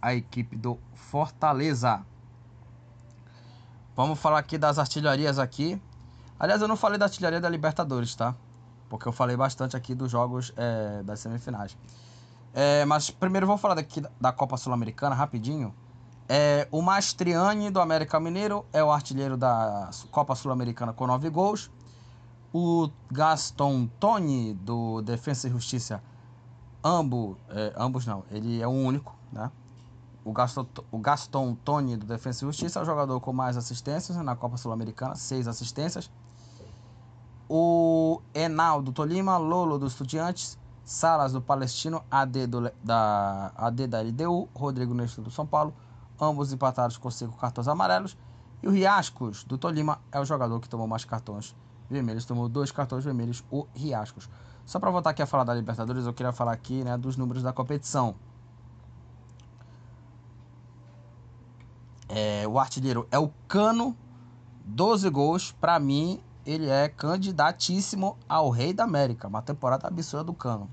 a equipe do Fortaleza. Vamos falar aqui das artilharias aqui. Aliás, eu não falei da artilharia da Libertadores, tá? Porque eu falei bastante aqui dos jogos é, das semifinais. É, mas primeiro vou falar daqui da Copa Sul-Americana rapidinho. É, o Mastriani do América Mineiro é o artilheiro da Copa Sul-Americana com 9 gols. O Gaston Toni do Defensa e Justiça, ambos, é, ambos não, ele é o único, né? O Gaston, o Gaston Toni do Defensa e Justiça é o jogador com mais assistências na Copa Sul-Americana, seis assistências. O Enal do Tolima, Lolo do Estudiantes, Salas do Palestino, AD, do, da, AD da LDU, Rodrigo Nestor do São Paulo, ambos empatados com cinco cartões amarelos. E o Riascos, do Tolima, é o jogador que tomou mais cartões vermelhos. Tomou dois cartões vermelhos, o Riascos. Só para voltar aqui a falar da Libertadores, eu queria falar aqui né, dos números da competição. É, o artilheiro é o Cano, 12 gols. Para mim, ele é candidatíssimo ao Rei da América. Uma temporada absurda do Cano.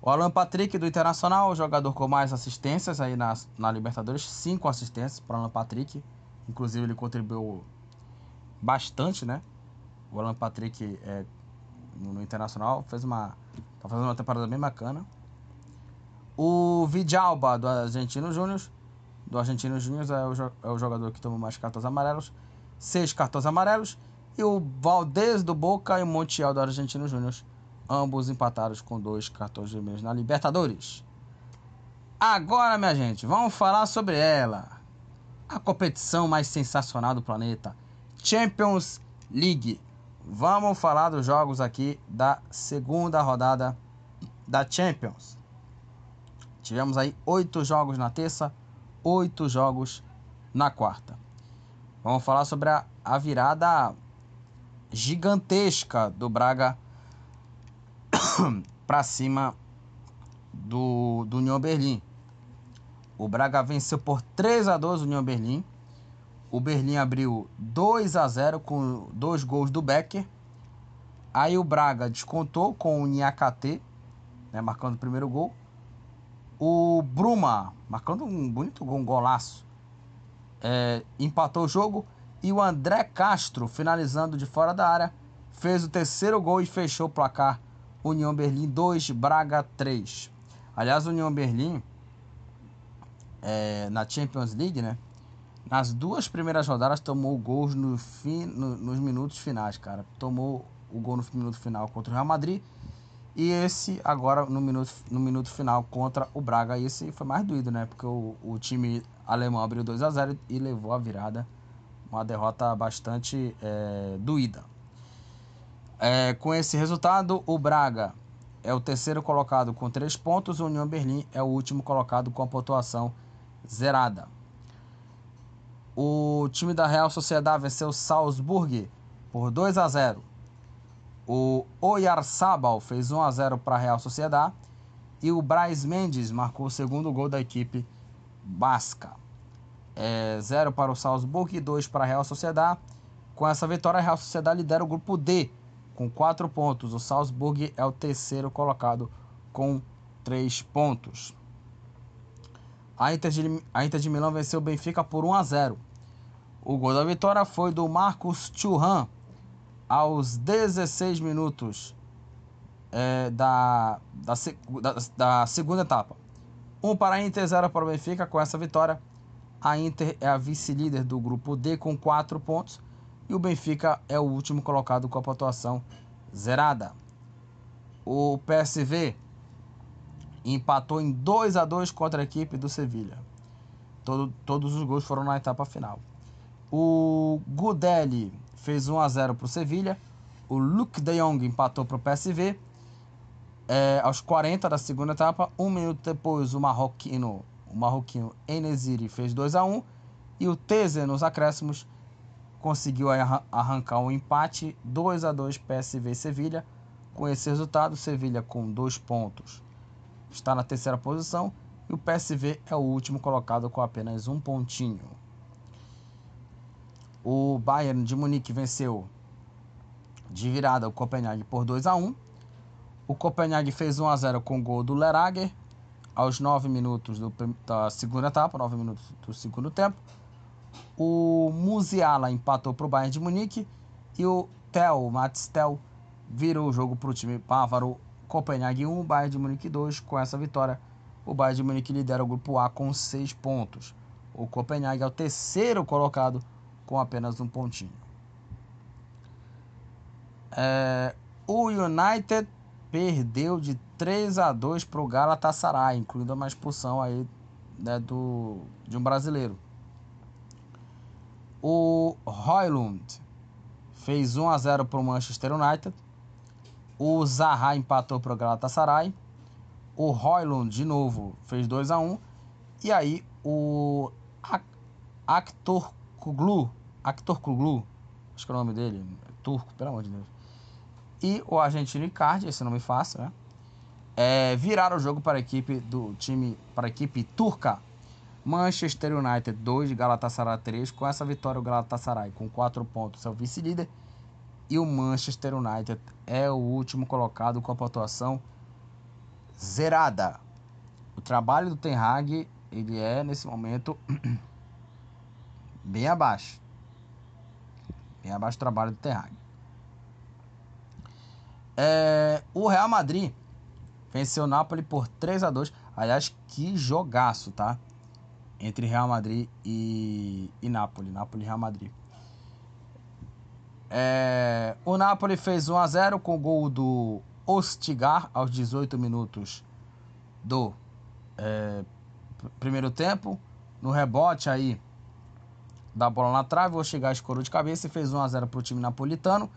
O Alan Patrick do Internacional, jogador com mais assistências aí na, na Libertadores, cinco assistências para o Alan Patrick. Inclusive ele contribuiu bastante, né? O Alan Patrick é, no, Internacional fez uma tá fazendo uma temporada bem bacana. O Vidalba do Argentino Júnior, do Argentino Júnior é é o jogador que tomou mais cartões amarelos, seis cartões amarelos. E o Valdez do Boca e o Montiel do Argentino Júnior ambos empatados com dois cartões vermelhos na Libertadores. Agora, minha gente, vamos falar sobre ela. A competição mais sensacional do planeta, Champions League. Vamos falar dos jogos aqui da segunda rodada da Champions. Tivemos aí oito jogos na terça, oito jogos na quarta. Vamos falar sobre a, a virada gigantesca do Braga para cima do, do União Berlim. O Braga venceu por 3 a 2 o União Berlim. O Berlim abriu 2 a 0 com dois gols do Becker. Aí o Braga descontou com o Niakate, né, marcando o primeiro gol. O Bruma, marcando um bonito gol, um golaço, é, empatou o jogo. E o André Castro, finalizando de fora da área, fez o terceiro gol e fechou o placar União Berlim 2, Braga 3. Aliás, União Berlim, é, na Champions League, né? Nas duas primeiras rodadas tomou gols no fim, no, nos minutos finais, cara. Tomou o gol no minuto final contra o Real Madrid. E esse agora no minuto, no minuto final contra o Braga. E esse foi mais doído, né? Porque o, o time alemão abriu 2 a 0 e levou a virada. Uma derrota bastante é, doída. É, com esse resultado, o Braga é o terceiro colocado com três pontos, o União Berlim é o último colocado com a pontuação zerada. O time da Real Sociedade venceu Salzburg por 2 a 0. O Oyarzabal fez 1 a 0 para a Real Sociedade e o Braz Mendes marcou o segundo gol da equipe basca. É, 0 para o Salzburg e 2 para a Real Sociedade. Com essa vitória, a Real Sociedade lidera o grupo D com 4 pontos. O Salzburg é o terceiro colocado com 3 pontos. A Inter, de, a Inter de Milão venceu o Benfica por 1 a 0. O gol da vitória foi do Marcos Thuram aos 16 minutos é, da, da, da, da, segunda etapa. 1 para a Inter, 0 para o Benfica. Com essa vitória, a Inter é a vice-líder do grupo D com 4 pontos e o Benfica é o último colocado com a pontuação zerada. O PSV empatou em 2 a 2 contra a equipe do Sevilha. Todo, todos os gols foram na etapa final. O Gudelli fez 1 a 0 para o Sevilha. O Luke de Jong empatou para o PSV. É, aos 40 da segunda etapa, um minuto depois, o marroquino, o marroquino Enesiri fez 2 a 1 e o Teze nos acréscimos conseguiu arrancar um empate 2 a 2 PSV Sevilha. Com esse resultado, Sevilha com dois pontos está na terceira posição e o PSV é o último colocado com apenas um pontinho. O Bayern de Munique venceu de virada o Copenhague por 2 a 1 O Copenhague fez 1 a 0 com o gol do Lerager aos 9 minutos do, da segunda etapa, 9 minutos do segundo tempo. O Musiala empatou para o Bayern de Munique e o Tel, Mats Tel, virou o jogo para o time bávaro. Copenhague 1, Bayern de Munique 2. Com essa vitória, o Bayern de Munique lidera o grupo A com 6 pontos. O Copenhague é o terceiro colocado com apenas um pontinho. É, o United perdeu de 3 a 2 para o Galatasaray, incluindo uma expulsão aí né, do, de um brasileiro. O Roylund fez 1 a 0 para o Manchester United. O Zaha empatou para o Galatasaray. O Roylund de novo fez 2 a 1 e aí o Actor Kuglu, Actor Kuglu, acho que é o nome dele, é turco, pelo amor de Deus e o argentino Icardi, esse nome fácil, né? É, o jogo para a equipe do time, para a equipe turca. Manchester United 2, Galatasaray 3. Com essa vitória, o Galatasaray com 4 pontos é o vice-líder. E o Manchester United é o último colocado com a pontuação zerada. O trabalho do Ten Hag, ele é, nesse momento, bem abaixo. Bem abaixo do trabalho do Ten Hag. É, o Real Madrid venceu o Napoli por 3 a 2 Aliás, que jogaço, tá? Entre Real Madrid e, e Napoli. Napoli e Real Madrid. É, o Napoli fez 1 a 0 com o gol do Ostigar aos 18 minutos do é, primeiro tempo. No rebote aí da bola na trave, o Ostigar escorou de cabeça e fez 1 a 0 para o time napolitano.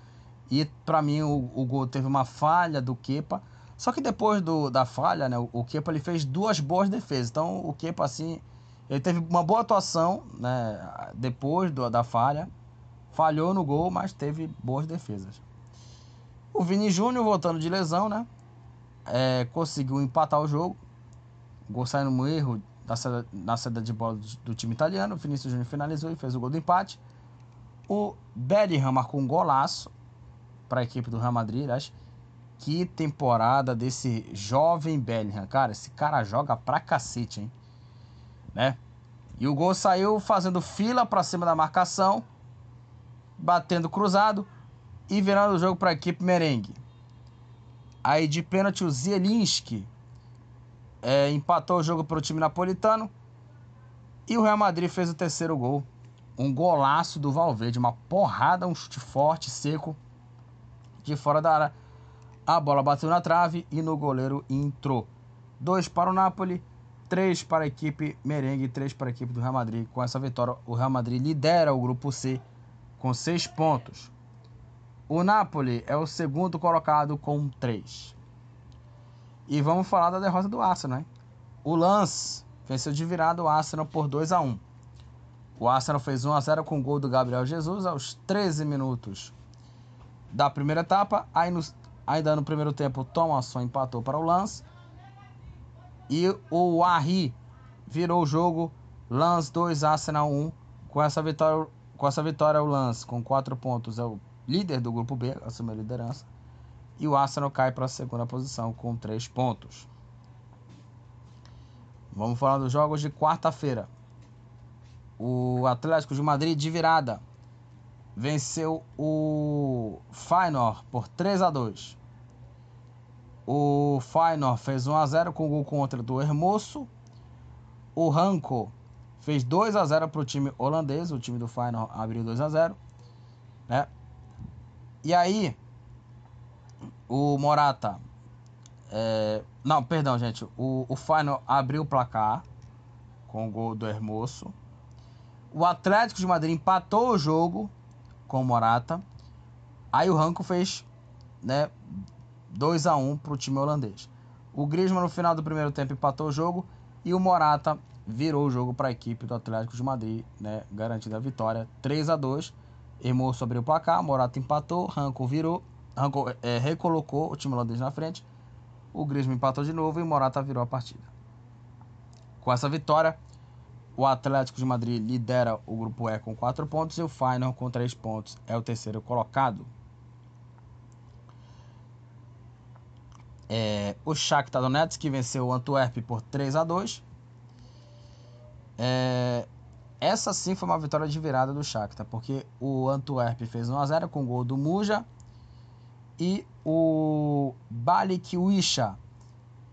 E para mim o, o gol teve uma falha do Kepa. Só que depois do, da falha, né, o, o Kepa ele fez duas boas defesas. Então o Kepa assim, ele teve uma boa atuação, né, depois do, da falha. Falhou no gol, mas teve boas defesas. O Vini Júnior voltando de lesão, né? É, conseguiu empatar o jogo. Gol saindo no erro da saída, na saída de bola do, do time italiano. O Vinícius Júnior finalizou e fez o gol do empate. O Bellingham marcou um golaço para a equipe do Real Madrid, aliás. Que temporada desse jovem Bellingham. Cara, esse cara joga pra cacete, hein? Né? E o gol saiu fazendo fila para cima da marcação, batendo cruzado e virando o jogo para a equipe merengue. Aí de pênalti o Zielinski é, empatou o jogo para o time napolitano e o Real Madrid fez o terceiro gol. Um golaço do Valverde, uma porrada, um chute forte, seco de fora da área. A bola bateu na trave e no goleiro entrou. Dois para o Napoli, três para a equipe merengue, três para a equipe do Real Madrid. Com essa vitória, o Real Madrid lidera o grupo C com seis pontos. O Napoli é o segundo colocado com três. E vamos falar da derrota do Arsenal, né? O Lance venceu de virada o Arsenal por 2 a 1. O Arsenal fez 1 a 0 com o gol do Gabriel Jesus aos 13 minutos da primeira etapa. Aí no, ainda no primeiro tempo, o Thomasson empatou para o Lance. E o Arri virou o jogo. Lance 2, Arsenal 1. Com essa vitória, com essa vitória o Lance com 4 pontos é o líder do grupo B, assumiu a liderança. E o Arsenal cai para a segunda posição com 3 pontos. Vamos falar dos jogos de quarta-feira. O Atlético de Madrid de virada venceu o Feyenoord por 3 a 2. O Feyenoord fez 1 a 0 com o gol contra do Hermoso. O Ranco fez 2 a 0 para o time holandês, o time do Feyenoord abriu 2 a 0, né? E aí o Morata é, não, perdão, gente. O, o Feyenoord abriu o placar com o gol do Hermoso. O Atlético de Madrid empatou o jogo com o Morata. Aí o Ranco fez né, 2 a 1 para o time holandês. O Griezmann no final do primeiro tempo empatou o jogo e o Morata virou o jogo para a equipe do Atlético de Madrid, né, garantida a vitória 3 a 2. Hermoso abriu o placar, Morata empatou, Ranco virou, Ranco é, recolocou o time holandês na frente. O Griezmann empatou de novo e o Morata virou a partida. Com essa vitória, o Atlético de Madrid lidera o grupo E com 4 pontos e o Final com 3 pontos é o terceiro colocado. É, o Shakhtar Donetsk venceu o Antwerp por 3 a 2. É, essa sim foi uma vitória de virada do Shakhtar, porque o Antwerp fez 1 a 0 com o gol do Muja e o Balikwisha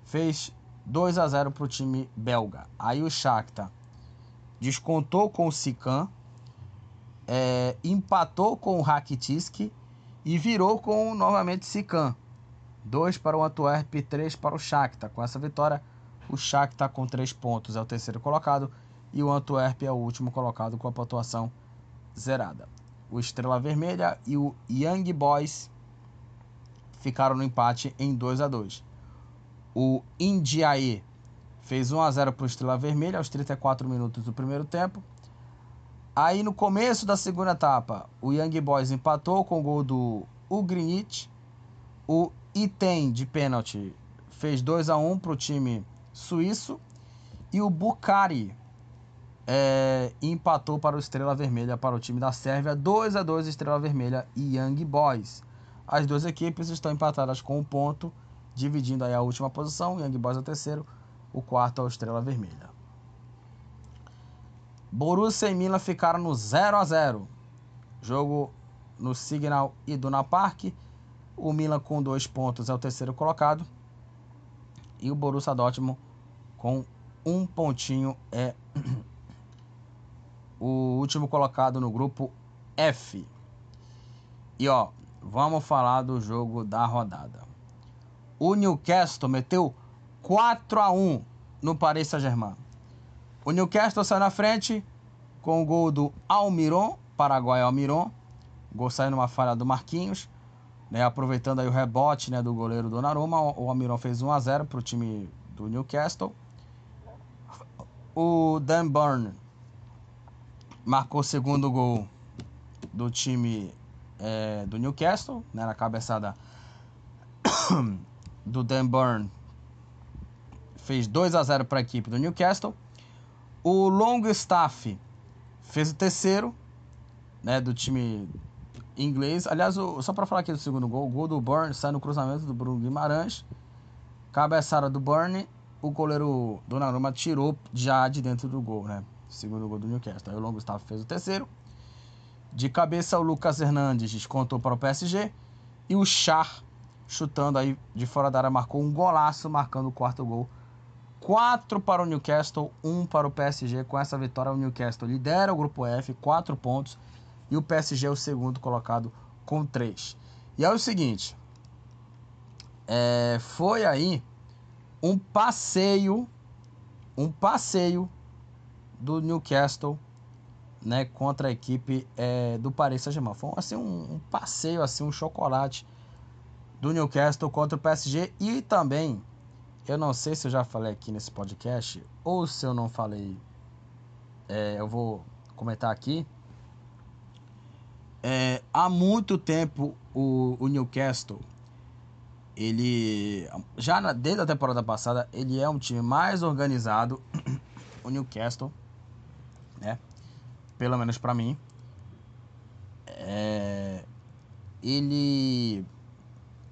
fez 2 a 0 para o time belga. Aí o Shakhtar descontou com o Sican, é, empatou com o Rakitic e virou com novamente Sican. 2 para o Antwerp e 3 para o Shakhtar. Com essa vitória, o Shakhtar com 3 pontos é o terceiro colocado e o Antwerp é o último colocado com a pontuação zerada. O Estrela Vermelha e o Young Boys ficaram no empate em 2 a 2. O Indiae fez 1 a 0 para o Estrela Vermelha aos 34 minutos do primeiro tempo. Aí no começo da segunda etapa, o Young Boys empatou com o gol do Ugrinit. O Item de pênalti fez 2 a 1 para o time suíço. E o Bucari é, empatou para o Estrela Vermelha, para o time da Sérvia. 2 a 2 Estrela Vermelha e Young Boys. As duas equipes estão empatadas com um ponto, dividindo aí a última posição. Young Boys é o terceiro, o quarto é o Estrela Vermelha. Borussia e Milan ficaram no 0 a 0 Jogo no Signal Iduna Park. O Milan com dois pontos é o terceiro colocado. E o Borussia Dortmund com um pontinho é o último colocado no grupo F. E ó, vamos falar do jogo da rodada. O Newcastle meteu 4 a 1 no Paris Saint-Germain. O Newcastle saiu na frente com o gol do Almiron, Paraguai Almiron. Gol saiu numa falha do Marquinhos. Né, aproveitando aí o rebote né, do goleiro Donnarumma, o Almiron fez 1 a 0 para o time do Newcastle. O Dan Burn marcou o segundo gol do time é, do Newcastle, né, na cabeçada do Dan Burn. Fez 2 a 0 para a equipe do Newcastle. O Longstaff fez o terceiro né, do time inglês. Aliás, o, só para falar aqui do segundo gol, o gol do Burn sai no cruzamento do Bruno Guimarães. Cabeçada do Burn, o goleiro Donnarumma tirou já de dentro do gol, né? Segundo gol do Newcastle. Aí o Longo Gustavo fez o terceiro. De cabeça, o Lucas Hernandes descontou para o PSG. E o Char, chutando aí de fora da área, marcou um golaço, marcando o quarto gol. 4 para o Newcastle, 1 para o PSG. Com essa vitória, o Newcastle lidera o grupo F, 4 pontos. E o PSG é o segundo colocado com 3. E é o seguinte: é, foi aí um passeio, um passeio do Newcastle, né, contra a equipe é, do Paris Saint-Germain. Foi assim um, um, passeio, assim um chocolate do Newcastle contra o PSG e também, eu não sei se eu já falei aqui nesse podcast ou se eu não falei, é, eu vou comentar aqui. É, há muito tempo o, o Newcastle ele já na, desde a temporada passada ele é um time mais organizado o Newcastle né? Pelo menos para mim. É... Ele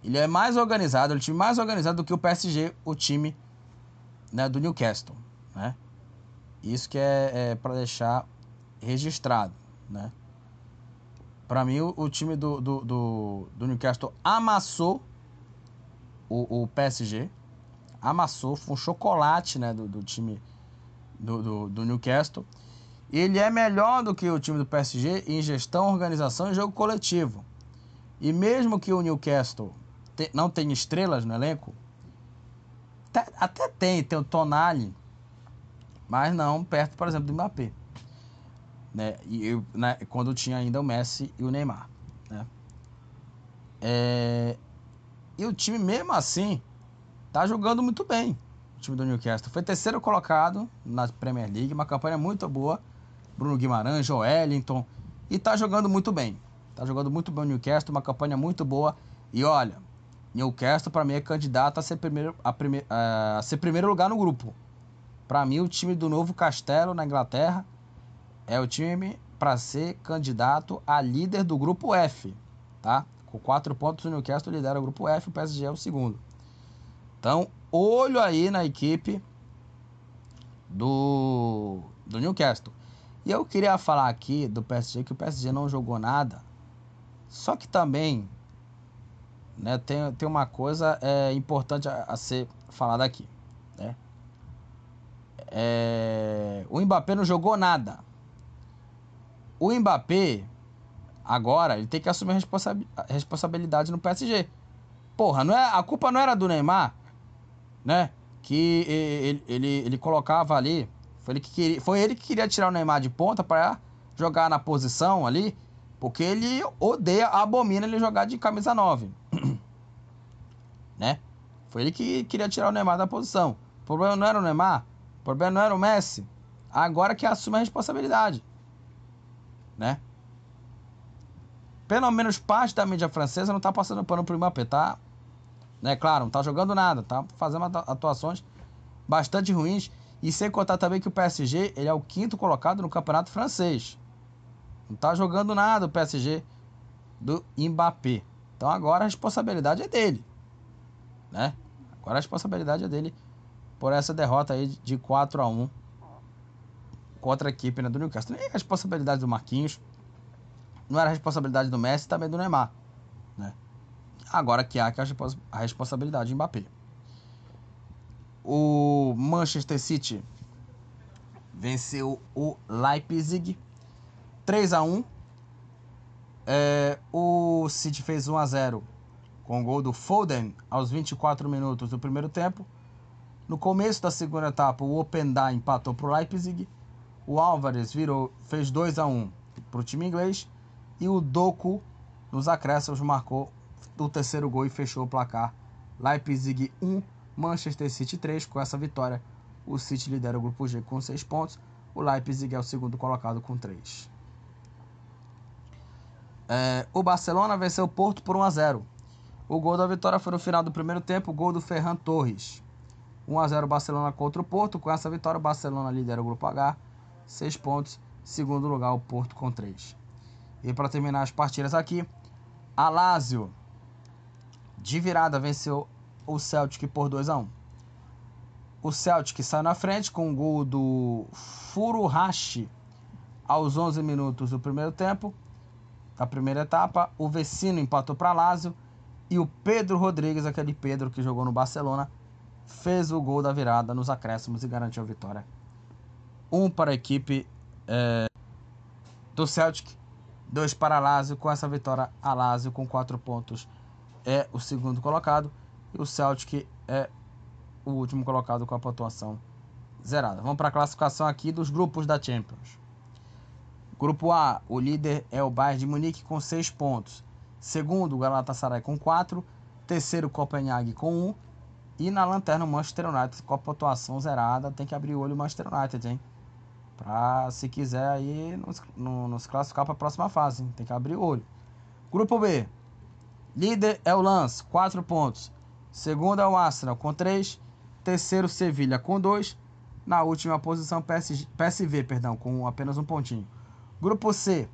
ele é mais organizado, ele é um time mais organizado do que o PSG, o time né, do Newcastle, né? Isso que é, é para deixar registrado, né? Para mim, o, o time do, do, do, do, Newcastle amassou o, o, PSG, amassou, foi um chocolate, né, do, do time do, do, do Newcastle. Ele é melhor do que o time do PSG em gestão, organização e jogo coletivo. E mesmo que o Newcastle te, não tenha estrelas no elenco, até, até tem, tem o Tonali, mas não perto, por exemplo, do Mbappé. Né? E eu, né, quando tinha ainda o Messi e o Neymar. Né? É, e o time, mesmo assim, tá jogando muito bem. O time do Newcastle foi terceiro colocado na Premier League, uma campanha muito boa. Bruno Guimarães, Joelinton. E tá jogando muito bem. Tá jogando muito bem o Newcastle, uma campanha muito boa. E olha, Newcastle para mim é candidato a ser primeiro, a, prime, a ser primeiro lugar no grupo. Para mim, o time do Novo Castelo na Inglaterra é o time para ser candidato a líder do grupo F, tá? Com quatro pontos, o Newcastle lidera o grupo F, o PSG é o segundo. Então, olho aí na equipe do, do Newcastle. E eu queria falar aqui do PSG que o PSG não jogou nada. Só que também né, tem, tem uma coisa é, importante a, a ser falada aqui. Né? É, o Mbappé não jogou nada. O Mbappé, agora, ele tem que assumir a responsabilidade no PSG. Porra, não é, a culpa não era do Neymar, né? Que ele, ele, ele colocava ali. Foi ele, que queria, foi ele que queria tirar o Neymar de ponta para jogar na posição ali. Porque ele odeia, abomina ele jogar de camisa 9. né? Foi ele que queria tirar o Neymar da posição. O problema não era o Neymar, o problema não era o Messi. Agora que assume a responsabilidade. Né? Pelo menos parte da mídia francesa não tá passando pano pro Mbappé, tá? Né? Claro, não tá jogando nada, tá fazendo atuações bastante ruins. E sem contar também que o PSG ele é o quinto colocado no campeonato francês. Não tá jogando nada o PSG do Mbappé. Então agora a responsabilidade é dele. Né? Agora a responsabilidade é dele por essa derrota aí de 4 a 1 contra a equipe né, do Newcastle. Nem a responsabilidade do Marquinhos. Não era a responsabilidade do Messi também do Neymar. Né? Agora que há que a responsabilidade do Mbappé. O Manchester City venceu o Leipzig 3 a 1 é, O City fez 1 a 0 com o gol do Foden aos 24 minutos do primeiro tempo. No começo da segunda etapa, o Openda empatou para o Leipzig. O Álvares virou, fez 2 a 1 para o time inglês. E o Doku, nos acréscimos, marcou o terceiro gol e fechou o placar. Leipzig 1, Manchester City 3. Com essa vitória, o City lidera o grupo G com 6 pontos. O Leipzig é o segundo colocado com 3. É, o Barcelona venceu o Porto por 1 a 0. O gol da vitória foi no final do primeiro tempo, gol do Ferran Torres. 1 a 0 Barcelona contra o Porto. Com essa vitória, o Barcelona lidera o grupo H, 6 pontos. Segundo lugar, o Porto com 3. E para terminar as partidas aqui, a Lazio de virada venceu o Celtic por 2 a 1. O Celtic saiu na frente com o gol do Furuhashi aos 11 minutos do primeiro tempo da primeira etapa. O Vecino empatou para Lazio. E o Pedro Rodrigues, aquele Pedro que jogou no Barcelona, fez o gol da virada nos acréscimos e garantiu a vitória. Um para a equipe é, do Celtic, dois para a Lazio. Com essa vitória, a Lazio com quatro pontos é o segundo colocado. E o Celtic é o último colocado com a pontuação zerada. Vamos para a classificação aqui dos grupos da Champions. Grupo A, o líder é o Bayern de Munique com 6 pontos. Segundo, o Galatasaray com 4. Terceiro, Copenhague com 1. E na lanterna, o Manchester United com a pontuação zerada. Tem que abrir o olho o Manchester United, hein? Pra, se quiser aí, nos, no, nos classificar para a próxima fase. Hein? Tem que abrir o olho. Grupo B. Líder é o Lance, 4 pontos. Segundo é o Arsenal, com 3. Terceiro, Sevilha, com 2. Na última posição, PSG, PSV, perdão, com apenas um pontinho. Grupo C,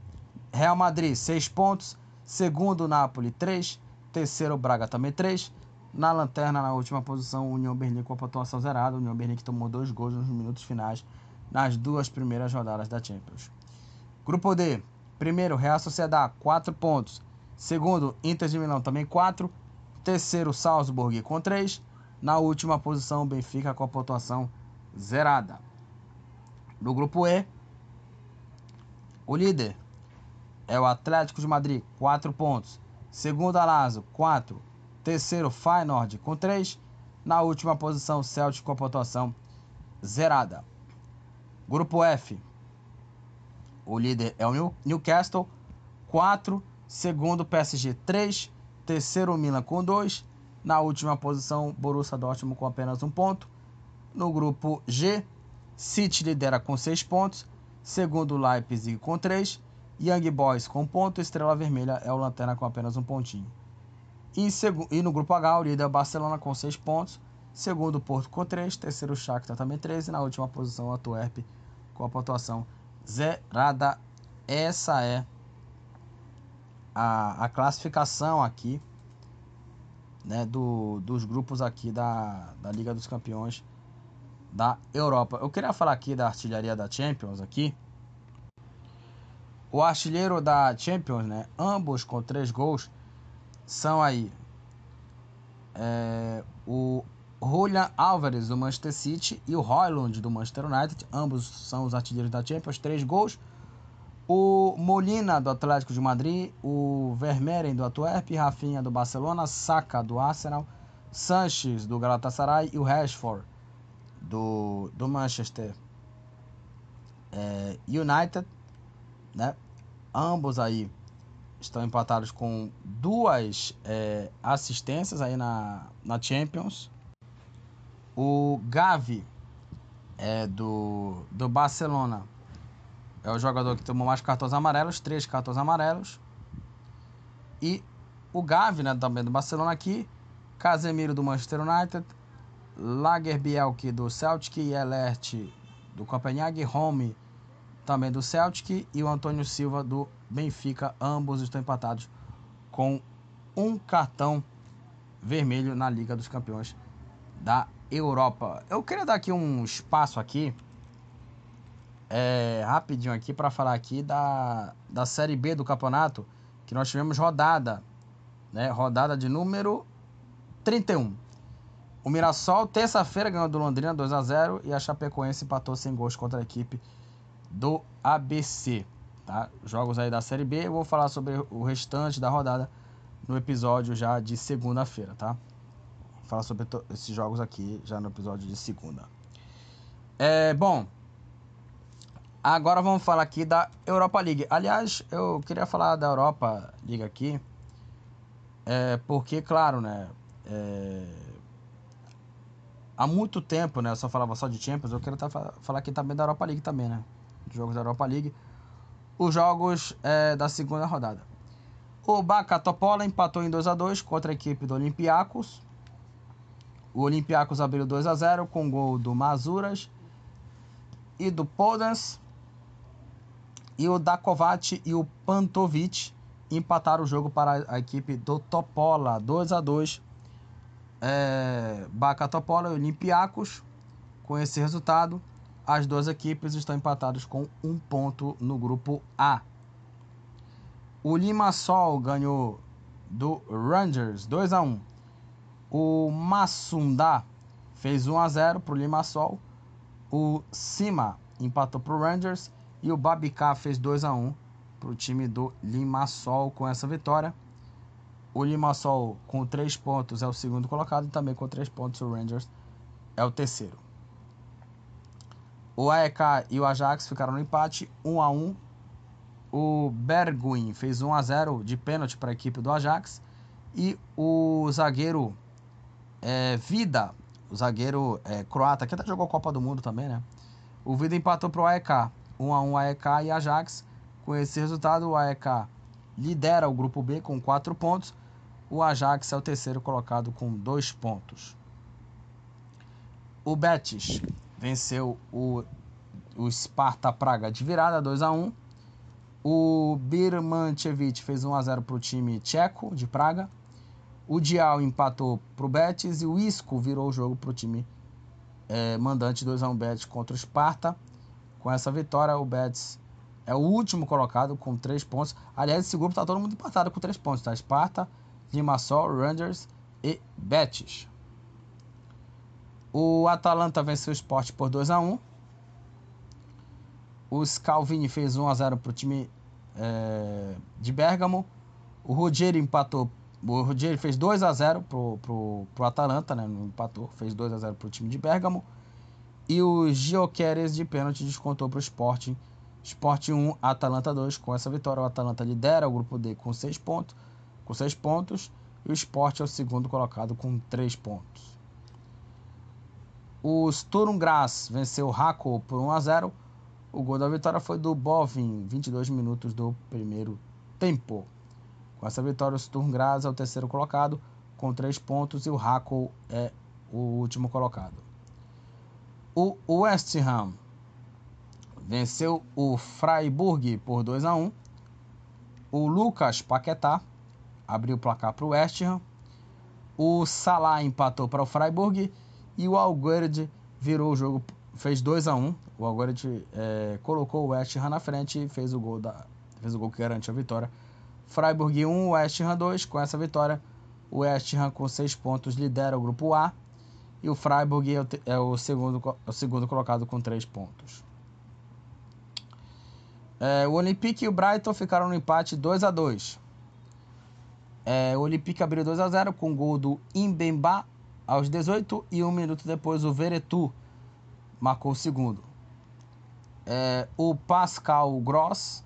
Real Madrid, 6 pontos. Segundo, Napoli, 3. Terceiro, Braga, também 3. Na lanterna, na última posição, União Berlim com a pontuação zerada. União Berlim que tomou dois gols nos minutos finais nas duas primeiras rodadas da Champions. Grupo D, primeiro, Real Sociedad, 4 pontos. Segundo, Inter de Milão, também 4. Terceiro, Salzburg com 3. Na última posição, Benfica com a pontuação zerada. No grupo E, o líder é o Atlético de Madrid, 4 pontos. Segundo, Alazo, 4. Terceiro, Feyenoord, com 3. Na última posição, Celtic com a pontuação zerada. Grupo F. O líder é o Newcastle, 4. Segundo, PSG, 3. Terceiro, Milan com 2. Na última posição, Borussia Dortmund com apenas um ponto. No grupo G, City lidera com 6 pontos. Segundo, Leipzig com 3. Young Boys com ponto. Estrela Vermelha é o Lanterna com apenas um pontinho. E, e no grupo H, o líder é Barcelona com 6 pontos. Segundo, Porto com 3. Terceiro, Shakhtar também 3. E na última posição, a Tuerp com a pontuação zerada. Essa é a, a classificação aqui né, do, dos grupos aqui da, da Liga dos Campeões da Europa. Eu queria falar aqui da artilharia da Champions aqui. O artilheiro da Champions, né, ambos com três gols, são aí é, o Julian Álvares do Manchester City e o Royland do Manchester United. Ambos são os artilheiros da Champions, três gols. O Molina do Atlético de Madrid, o Vermeeren do Antwerp, Rafinha do Barcelona, Saka do Arsenal, Sanches do Galatasaray e o Rashford do, do Manchester é, United, né? Ambos aí estão empatados com duas é, assistências aí na, na Champions. O Gavi é do, do Barcelona é o jogador que tomou mais cartões amarelos, três cartões amarelos. E o Gavi, né, também do Barcelona aqui, Casemiro do Manchester United, Lagerbielke do Celtic e Elert do Copenhague, Home também do Celtic e o Antônio Silva do Benfica, ambos estão empatados com um cartão vermelho na Liga dos Campeões da Europa. Eu queria dar aqui um espaço aqui é, rapidinho aqui para falar aqui da, da Série B do campeonato, que nós tivemos rodada, né? Rodada de número 31. O Mirassol, terça-feira, ganhou do Londrina 2 a 0 e a Chapecoense empatou sem gols contra a equipe do ABC. Tá? Jogos aí da Série B, eu vou falar sobre o restante da rodada no episódio já de segunda-feira, tá? Vou falar sobre esses jogos aqui já no episódio de segunda. É, bom, Agora vamos falar aqui da Europa League. Aliás, eu queria falar da Europa League aqui, é, porque, claro, né, é, há muito tempo, né, eu só falava só de Champions, eu quero tá, falar aqui também da Europa League também, né, jogos da Europa League, os jogos é, da segunda rodada. O Baka Topola empatou em 2 a 2 contra a equipe do Olympiacos. O Olympiacos abriu 2 a 0 com gol do Mazuras e do Podens. E o Dakovac e o Pantovic empataram o jogo para a equipe do Topola, 2 a 2 é, Baca Topola e Olympiacos. Com esse resultado, as duas equipes estão empatadas com um ponto no grupo A. O Limassol ganhou do Rangers 2 a 1. O Massundá fez 1 a 0 para o Limassol. O Cima empatou para o Rangers e o Babicá fez 2 a 1 para o time do Limassol com essa vitória. O Limassol com 3 pontos é o segundo colocado e também com 3 pontos o Rangers é o terceiro. O AEK e o Ajax ficaram no empate 1 a 1. O Berguin fez 1 a 0 de pênalti para a equipe do Ajax e o zagueiro é, Vida, o zagueiro é, croata que até jogou Copa do Mundo também, né? O Vida empatou para o AEK 1 a 1 AEK e Ajax. Com esse resultado, o AEK lidera o grupo B com 4 pontos. O Ajax é o terceiro colocado com 2 pontos. O Betis venceu o, o Sparta Praga de virada 2 a 1. O Birmanchevich fez 1 a 0 para o time tcheco de Praga. O Dial empatou para o Betis e o Isco virou o jogo para o time é, mandante 2 a 1 Betis contra o Sparta. Com essa vitória, o Betis é o último colocado com três pontos. Aliás, esse grupo está todo mundo empatado com três pontos. Tá? Esparta, Limassol, Rangers e Betis. O Atalanta venceu o Sport por 2 a 1 O Scalvini fez 1 a 0 para o time é, de Bergamo. O Rogério empatou. O Rogério fez 2 a 0 para o Atalanta, né? Não empatou, fez 2 a 0 para o time de Bergamo. E o Gioqueres de pênalti descontou para o Sporting. Sporting 1, Atalanta 2. Com essa vitória, o Atalanta lidera o grupo D com 6 pontos. Com 6 pontos. E o Sport é o segundo colocado com 3 pontos. O Sturm Graz venceu o Rako por 1 a 0. O gol da vitória foi do Bovin, 22 minutos do primeiro tempo. Com essa vitória, o Sturm Graz é o terceiro colocado com 3 pontos e o Rako é o último colocado. O West Ham venceu o Freiburg por 2 a 1. O Lucas Paquetá abriu o placar para o West Ham. O Salah empatou para o Freiburg e o Alguerd virou o jogo, fez 2 a 1. O Alguerd é, colocou o West Ham na frente e fez o gol da fez o gol que garante a vitória. Freiburg 1, West Ham 2. Com essa vitória, o West Ham com 6 pontos lidera o grupo A e o Freiburg é o, é o segundo, é o segundo colocado com 3 pontos. É, o Olympique e o Brighton ficaram no empate 2 a 2 é, O Olympique abriu 2 a 0 com gol do Imbemba aos 18 e um minuto depois o Veretu marcou o segundo. É, o Pascal Gross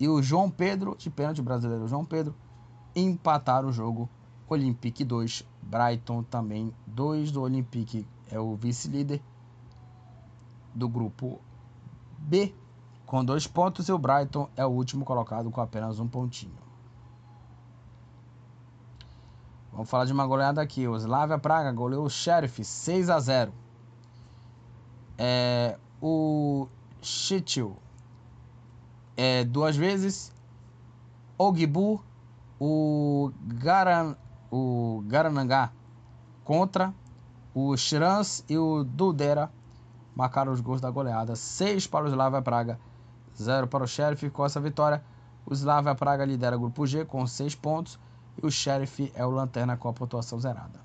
e o João Pedro, de pênalti brasileiro João Pedro, empataram o jogo. Olympique 2, Brighton também 2 do Olympique é o vice-líder do grupo B com dois pontos e o Brighton é o último colocado com apenas um pontinho. Vamos falar de uma goleada aqui. O Slavia Praga goleou o Sheriff 6 a 0. É, o Chitil é, duas vezes. O Gibu, o, Garan, o Garanangá contra. O Shirans e o Dudera marcaram os gols da goleada. 6 para o Slavia Praga 0 para o Sheriff. Com essa vitória, o Slavia Praga lidera o grupo G com 6 pontos e o Sheriff é o lanterna com a pontuação zerada.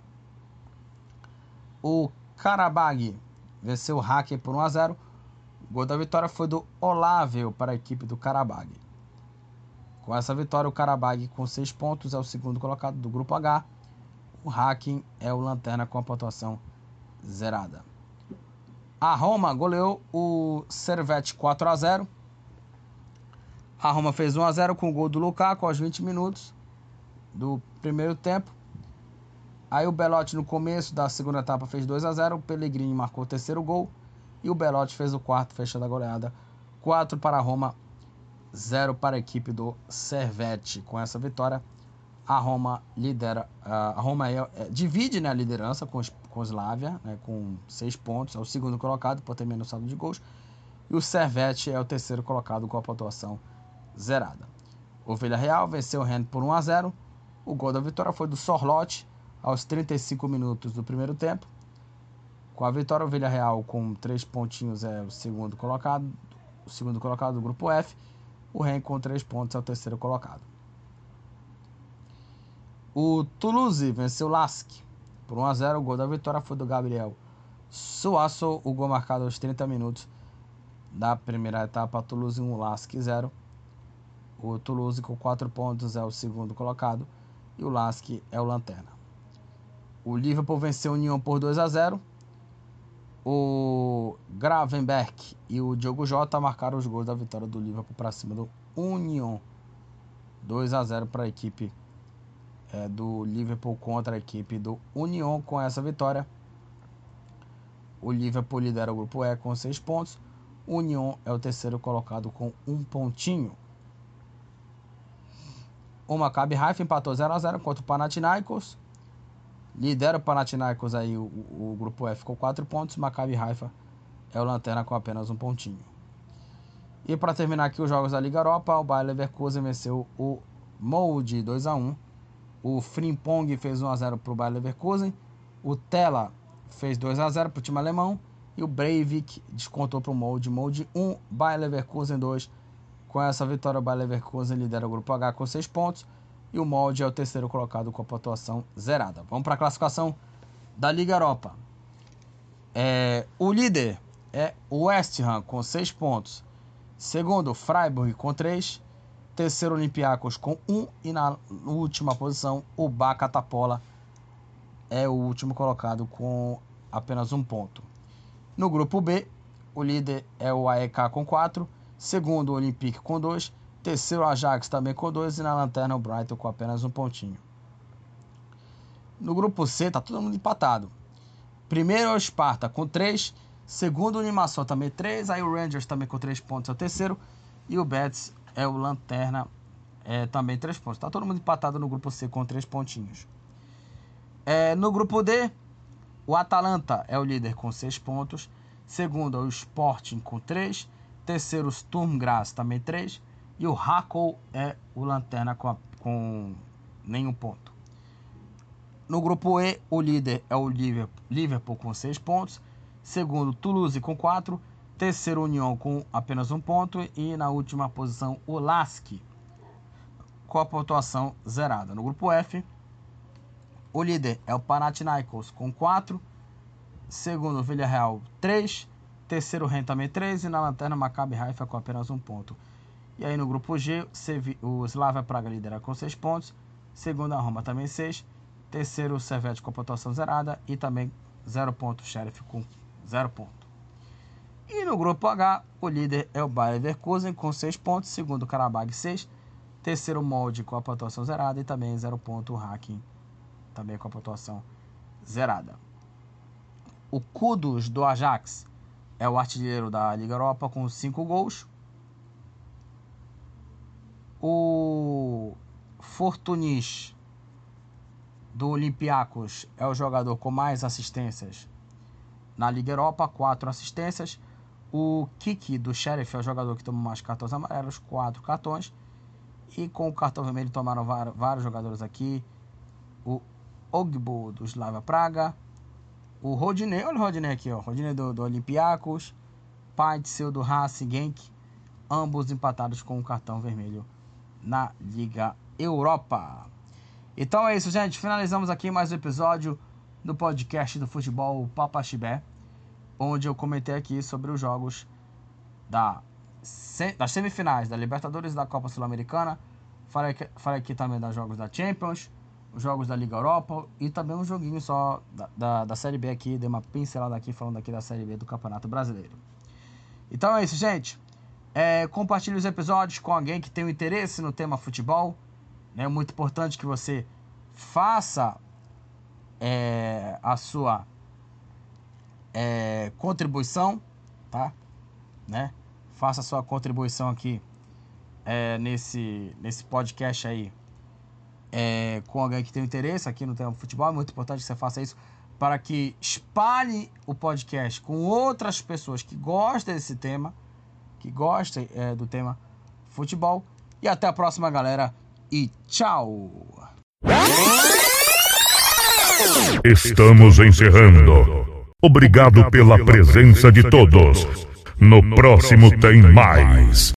O Karabag venceu o Hacker por 1 a 0. O gol da vitória foi do Olávio para a equipe do Karabag. Com essa vitória, o Karabag com 6 pontos é o segundo colocado do grupo H. O Hacking é o lanterna com a pontuação zerada. A Roma goleou o Servette 4 a 0. A Roma fez 1 a 0 com o gol do Lukaku aos 20 minutos do primeiro tempo. Aí o Belotti no começo da segunda etapa fez 2 a 0, o Pellegrini marcou o terceiro gol e o Belotti fez o quarto, fechando a goleada. 4 para a Roma, 0 para a equipe do Servette. Com essa vitória, a Roma lidera, a Roma é, é, divide né, a liderança com, com Slavia, né, com 6 pontos, é o segundo colocado por ter menos saldo de gols. E o Servette é o terceiro colocado com a pontuação zerada. O Villarreal venceu o Rennes por 1 a 0. O gol da vitória foi do Sorlote aos 35 minutos do primeiro tempo. Com a vitória, o Villarreal com três pontinhos é o segundo colocado, o segundo colocado do grupo F. O Rennes com três pontos é o terceiro colocado. O Toulouse venceu o Lask por 1 a 0. O gol da vitória foi do Gabriel Suasso. O gol marcado aos 30 minutos da primeira etapa. Toulouse 1, Lask 0. O Toulouse com 4 pontos é o segundo colocado e o Lask é o lanterna. O Liverpool venceu o Nyon por 2 a 0. O Gravenberg e o Diogo Jota marcaram os gols da vitória do Liverpool para cima do Union. 2 a 0 para a equipe é, do Liverpool contra a equipe do Union. Com essa vitória, o Liverpool lidera o grupo E com 6 pontos. O Union é o terceiro colocado com um pontinho. O Maccabi Haifa empatou 0 a 0 contra o Panathinaikos. Lidera o Panathinaikos aí, o, o, grupo F com 4 pontos. O Maccabi Haifa é o lanterna com apenas um pontinho. E para terminar aqui os jogos da Liga Europa, o Bayer Leverkusen venceu o Molde 2 a 1. O Frimpong fez 1 a 0 para o Bayer Leverkusen. O Tela fez 2 a 0 para o time alemão. E o Breivik descontou para o Molde. Molde 1, Bayer Leverkusen 2. Com essa vitória, o Bayer Leverkusen lidera o grupo H com 6 pontos e o Molde é o terceiro colocado com a pontuação zerada. Vamos para a classificação da Liga Europa. É, o líder é o West Ham com 6 pontos. Segundo, Freiburg com 3. Terceiro, Olympiacos com 1. E na última posição, o Bacatapola é o último colocado com apenas um ponto. No grupo B, o líder é o AEK com 4. Segundo, o Olympique com 2. Terceiro, o Ajax também com 2. E na lanterna, o Brighton com apenas um pontinho. No grupo C, tá todo mundo empatado. Primeiro é o Sparta com 3. Segundo, o Limassol também 3. Aí o Rangers também com 3 pontos é o terceiro. E o Betis é o Lanterna é, também 3 pontos. Tá todo mundo empatado no grupo C com 3 pontinhos. É, no grupo D, O Atalanta é o líder com 6 pontos. Segundo é o Sporting com 3. Terceiro, o Sturm Graz também 3. E o Hakow é o lanterna com, a, com nenhum ponto. No grupo E, o líder é o Liverpool com 6 pontos. Segundo, Toulouse com 4. Terceiro, União com apenas um ponto. E na última posição, o Lask com a pontuação zerada. No grupo F, o líder é o Panathinaikos com 4. Segundo, Villarreal 3. Terceiro, Ren também 3. E na lanterna, Maccabi Haifa com apenas um ponto. E aí no grupo G, o Slavia Praga lidera com 6 pontos. Segundo, a Roma também 6. Terceiro, o Servete com a pontuação zerada. E também 0 ponto, Sheriff com 0 ponto. E no grupo H, o líder é o Bayer Leverkusen com 6 pontos. Segundo, o Karabag 6. Terceiro, Molde com a pontuação zerada. E também 0 ponto, o Hacking também com a pontuação zerada. O Kudos do Ajax é o artilheiro da Liga Europa com 5 gols. O Fortunis do Olympiacos é o jogador com mais assistências na Liga Europa, 4 assistências. O Kiki do Sheriff é o jogador que tomou mais cartões amarelos, 4 cartões. E com o cartão vermelho tomaram vários jogadores aqui. O Ogbo do Slava Praga, o Rodinei, olha o Rodinei aqui, ó, Rodinei do, do Olympiacos, Paitzel do Racing Genk, ambos empatados com o um cartão vermelho na Liga Europa. Então é isso, gente. Finalizamos aqui mais um episódio do podcast do futebol Papa Chibé, onde eu comentei aqui sobre os jogos da, das semifinais da Libertadores e da Copa Sul-Americana. Falei, falei aqui também dos jogos da Champions jogos da Liga Europa e também um joguinho só da, da, da, Série B aqui, dei uma pincelada aqui falando aqui da Série B do Campeonato Brasileiro. Então é isso, gente. É, compartilhe os episódios com alguém que tem um interesse no tema futebol. É muito importante que você faça é, a sua é, contribuição, tá? Né? Faça a sua contribuição aqui é, nesse, nesse podcast aí é, com alguém que tem interesse aqui no tema futebol. É muito importante que você faça isso para que espalhe o podcast com outras pessoas que gostem desse tema, que gostem é, do tema futebol. E até a próxima, galera. E tchau! Estamos encerrando. Obrigado pela presença de todos. No próximo tem mais.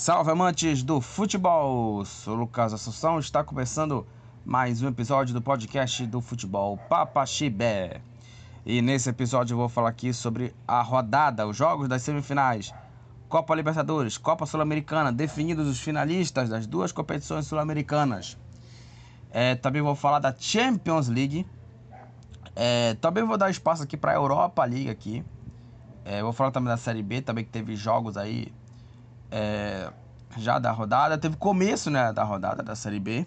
Salve amantes do futebol! Sou Lucas Assunção, está começando mais um episódio do podcast do futebol Papa Chibé. E nesse episódio eu vou falar aqui sobre a rodada, os jogos das semifinais, Copa Libertadores, Copa Sul-Americana, definidos os finalistas das duas competições sul-americanas. É, também vou falar da Champions League. É, também vou dar espaço aqui para a Europa League aqui. É, vou falar também da Série B, também que teve jogos aí é, já da rodada. Teve começo né, da rodada da Série B.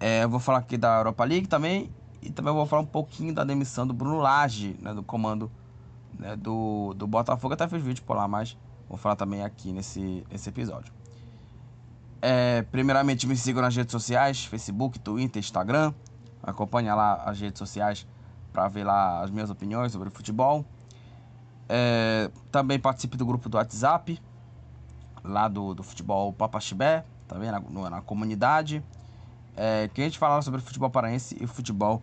É, eu vou falar aqui da Europa League também. E também vou falar um pouquinho da demissão do Bruno Lage, né, do comando né, do, do Botafogo. Até fiz vídeo por lá, mas vou falar também aqui nesse, nesse episódio. É, primeiramente, me sigam nas redes sociais: Facebook, Twitter, Instagram. Acompanhe lá as redes sociais para ver lá as minhas opiniões sobre futebol. É, também participe do grupo do WhatsApp, lá do, do futebol Papaxibé, também tá na, na comunidade. É, que a gente fala sobre futebol paraense e futebol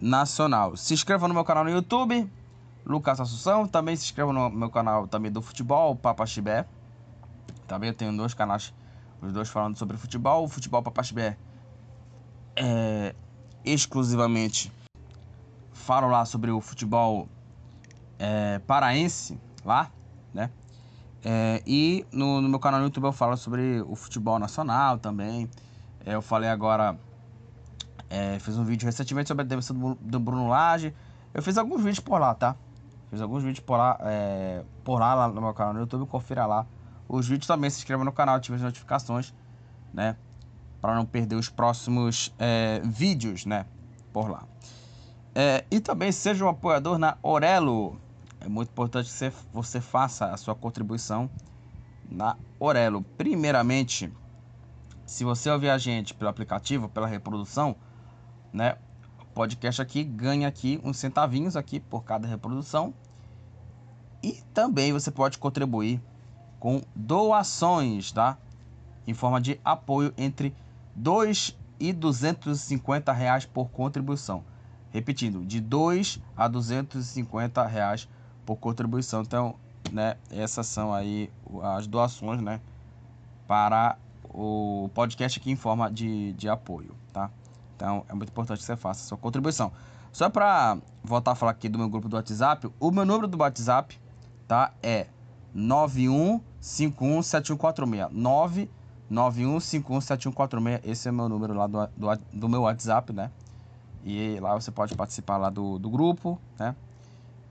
nacional. Se inscreva no meu canal no YouTube, Lucas Assunção. Também se inscreva no meu canal também do futebol, Papaxibé. Também eu tenho dois canais, os dois falando sobre futebol. O futebol Papaxibé é exclusivamente falo lá sobre o futebol é, paraense lá, né? É, e no, no, meu canal no YouTube eu falo sobre o futebol nacional também. É, eu falei agora, é, fiz um vídeo recentemente sobre a demissão do, do, Bruno Lage. Eu fiz alguns vídeos por lá, tá? Fiz alguns vídeos por lá, é, por lá, lá no meu canal no YouTube, confira lá. Os vídeos também se inscreva no canal, ative as notificações, né? Para não perder os próximos é, vídeos, né? Por lá. É, e também seja um apoiador na Orelo é muito importante que você, você faça a sua contribuição na Orelo. Primeiramente, se você ouvir a gente pelo aplicativo, pela reprodução, né? O podcast aqui ganha aqui uns centavinhos aqui por cada reprodução. E também você pode contribuir com doações, tá? Em forma de apoio entre 2 e 250 reais por contribuição. Repetindo, de 2 a 250 reais por contribuição. Então, né, essas são aí as doações, né, para o podcast aqui em forma de, de apoio, tá? Então, é muito importante que você faça sua contribuição. Só para voltar a falar aqui do meu grupo do WhatsApp, o meu número do WhatsApp, tá, é 91517146. 991517146. Esse é o meu número lá do, do, do meu WhatsApp, né? E lá você pode participar lá do, do grupo, né?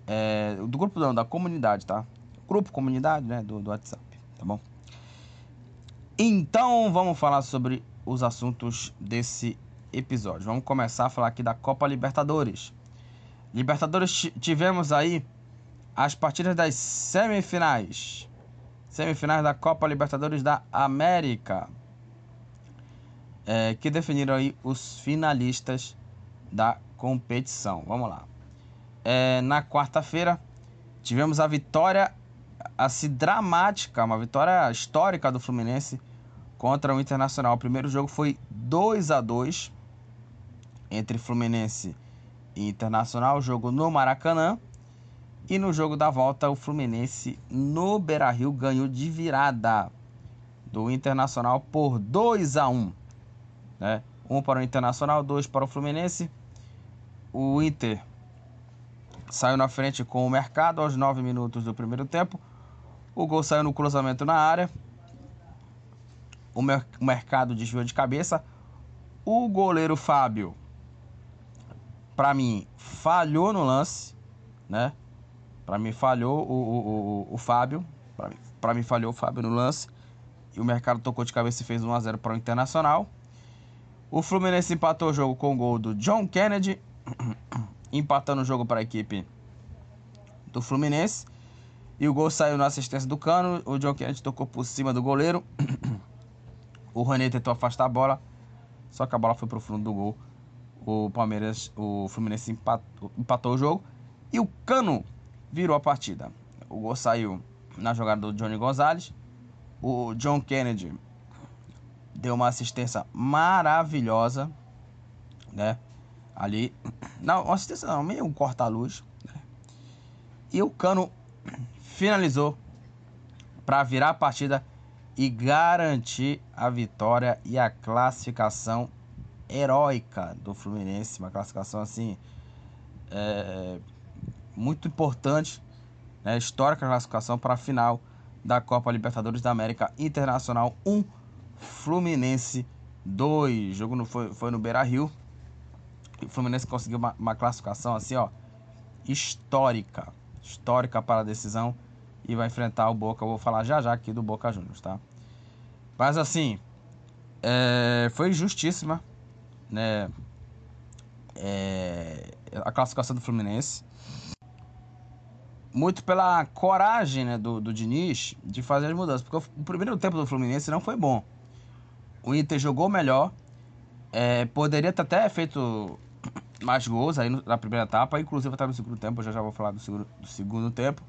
É, do grupo não, da comunidade, tá? Grupo comunidade, né? Do, do WhatsApp, tá bom? Então vamos falar sobre os assuntos desse episódio. Vamos começar a falar aqui da Copa Libertadores. Libertadores tivemos aí as partidas das semifinais. Semifinais da Copa Libertadores da América. É, que definiram aí os finalistas da competição. Vamos lá. É, na quarta-feira, tivemos a vitória assim dramática, uma vitória histórica do Fluminense contra o Internacional. O primeiro jogo foi 2 a 2 entre Fluminense e Internacional, jogo no Maracanã. E no jogo da volta, o Fluminense no Beira-Rio ganhou de virada do Internacional por 2 a 1, né? Um para o Internacional, dois para o Fluminense. O Inter saiu na frente com o mercado aos 9 minutos do primeiro tempo. O gol saiu no cruzamento na área. O, mer o mercado desviou de cabeça. O goleiro Fábio, para mim, falhou no lance, né? Para mim, falhou o, o, o, o Fábio. Para mim, pra mim, falhou o Fábio no lance. E o mercado tocou de cabeça e fez 1 a 0 para o Internacional. O Fluminense empatou o jogo com o gol do John Kennedy empatando o jogo para a equipe do Fluminense. E o gol saiu na assistência do Cano. O John Kennedy tocou por cima do goleiro. o Rony tentou afastar a bola. Só que a bola foi para o fundo do gol. O Palmeiras, o Fluminense empatou, empatou o jogo. E o Cano virou a partida. O gol saiu na jogada do Johnny Gonzalez. O John Kennedy deu uma assistência maravilhosa, né? Ali. Não, assistência não, meio um corta-luz. Né? E o Cano finalizou para virar a partida e garantir a vitória e a classificação heróica do Fluminense. Uma classificação assim é, muito importante, né, histórica classificação para a final da Copa Libertadores da América Internacional 1, Fluminense 2. O jogo no, foi, foi no Beira Rio. O Fluminense conseguiu uma, uma classificação assim, ó, histórica. Histórica para a decisão. E vai enfrentar o Boca. Eu vou falar já já aqui do Boca Juniors, tá? Mas assim, é, foi injustíssima, né? É, a classificação do Fluminense. Muito pela coragem né, do, do Diniz de fazer as mudanças. Porque o primeiro tempo do Fluminense não foi bom. O Inter jogou melhor. É, poderia ter até feito mais gols aí na primeira etapa. Inclusive até no segundo tempo. Eu já, já vou falar do segundo, do segundo tempo.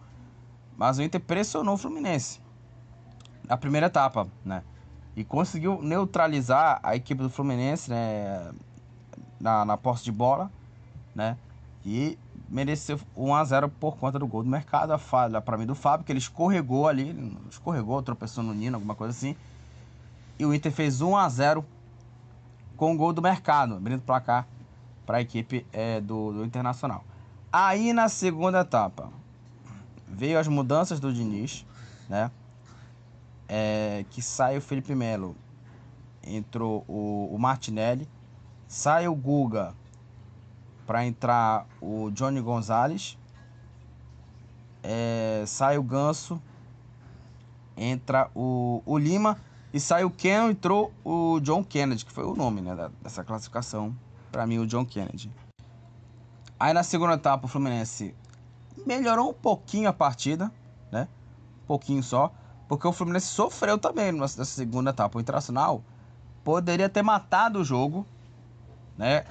Mas o Inter pressionou o Fluminense. Na primeira etapa, né? E conseguiu neutralizar a equipe do Fluminense, né? Na, na posse de bola, né? E mereceu 1 a 0 por conta do gol do mercado. A falha para mim do Fábio, que ele escorregou ali, escorregou, tropeçou no Nino, alguma coisa assim. E o Inter fez 1 a 0 com o gol do mercado, abrindo o placar para a equipe é, do, do Internacional. Aí na segunda etapa veio as mudanças do Diniz, né? É, que sai o Felipe Melo, entrou o, o Martinelli, sai o Guga para entrar o Johnny Gonzalez, é, sai o Ganso, entra o, o Lima e sai o Ken, entrou o John Kennedy, que foi o nome né, dessa classificação, para mim o John Kennedy. Aí na segunda etapa o Fluminense melhorou um pouquinho a partida, né? Um pouquinho só, porque o Fluminense sofreu também nessa segunda etapa. O Internacional poderia ter matado o jogo, né?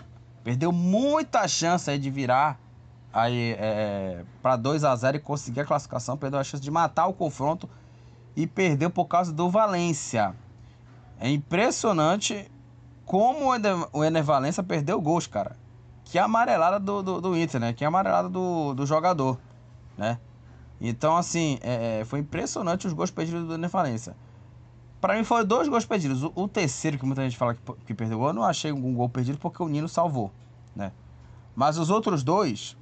Perdeu muita chance aí de virar aí é, para 2 a 0 e conseguir a classificação. Perdeu a chance de matar o confronto e perdeu por causa do Valência. É impressionante como o Ener Valência perdeu gols, cara. Que amarelada do, do, do Inter, né? Que amarelada do, do jogador, né? Então, assim, é, é foi impressionante os gols perdidos do Ener Valência. Para mim foi dois gols perdidos. O, o, terceiro, que muita gente fala que, que perdeu gol, eu não achei um gol perdido porque o Nino salvou, né? Mas os outros dois,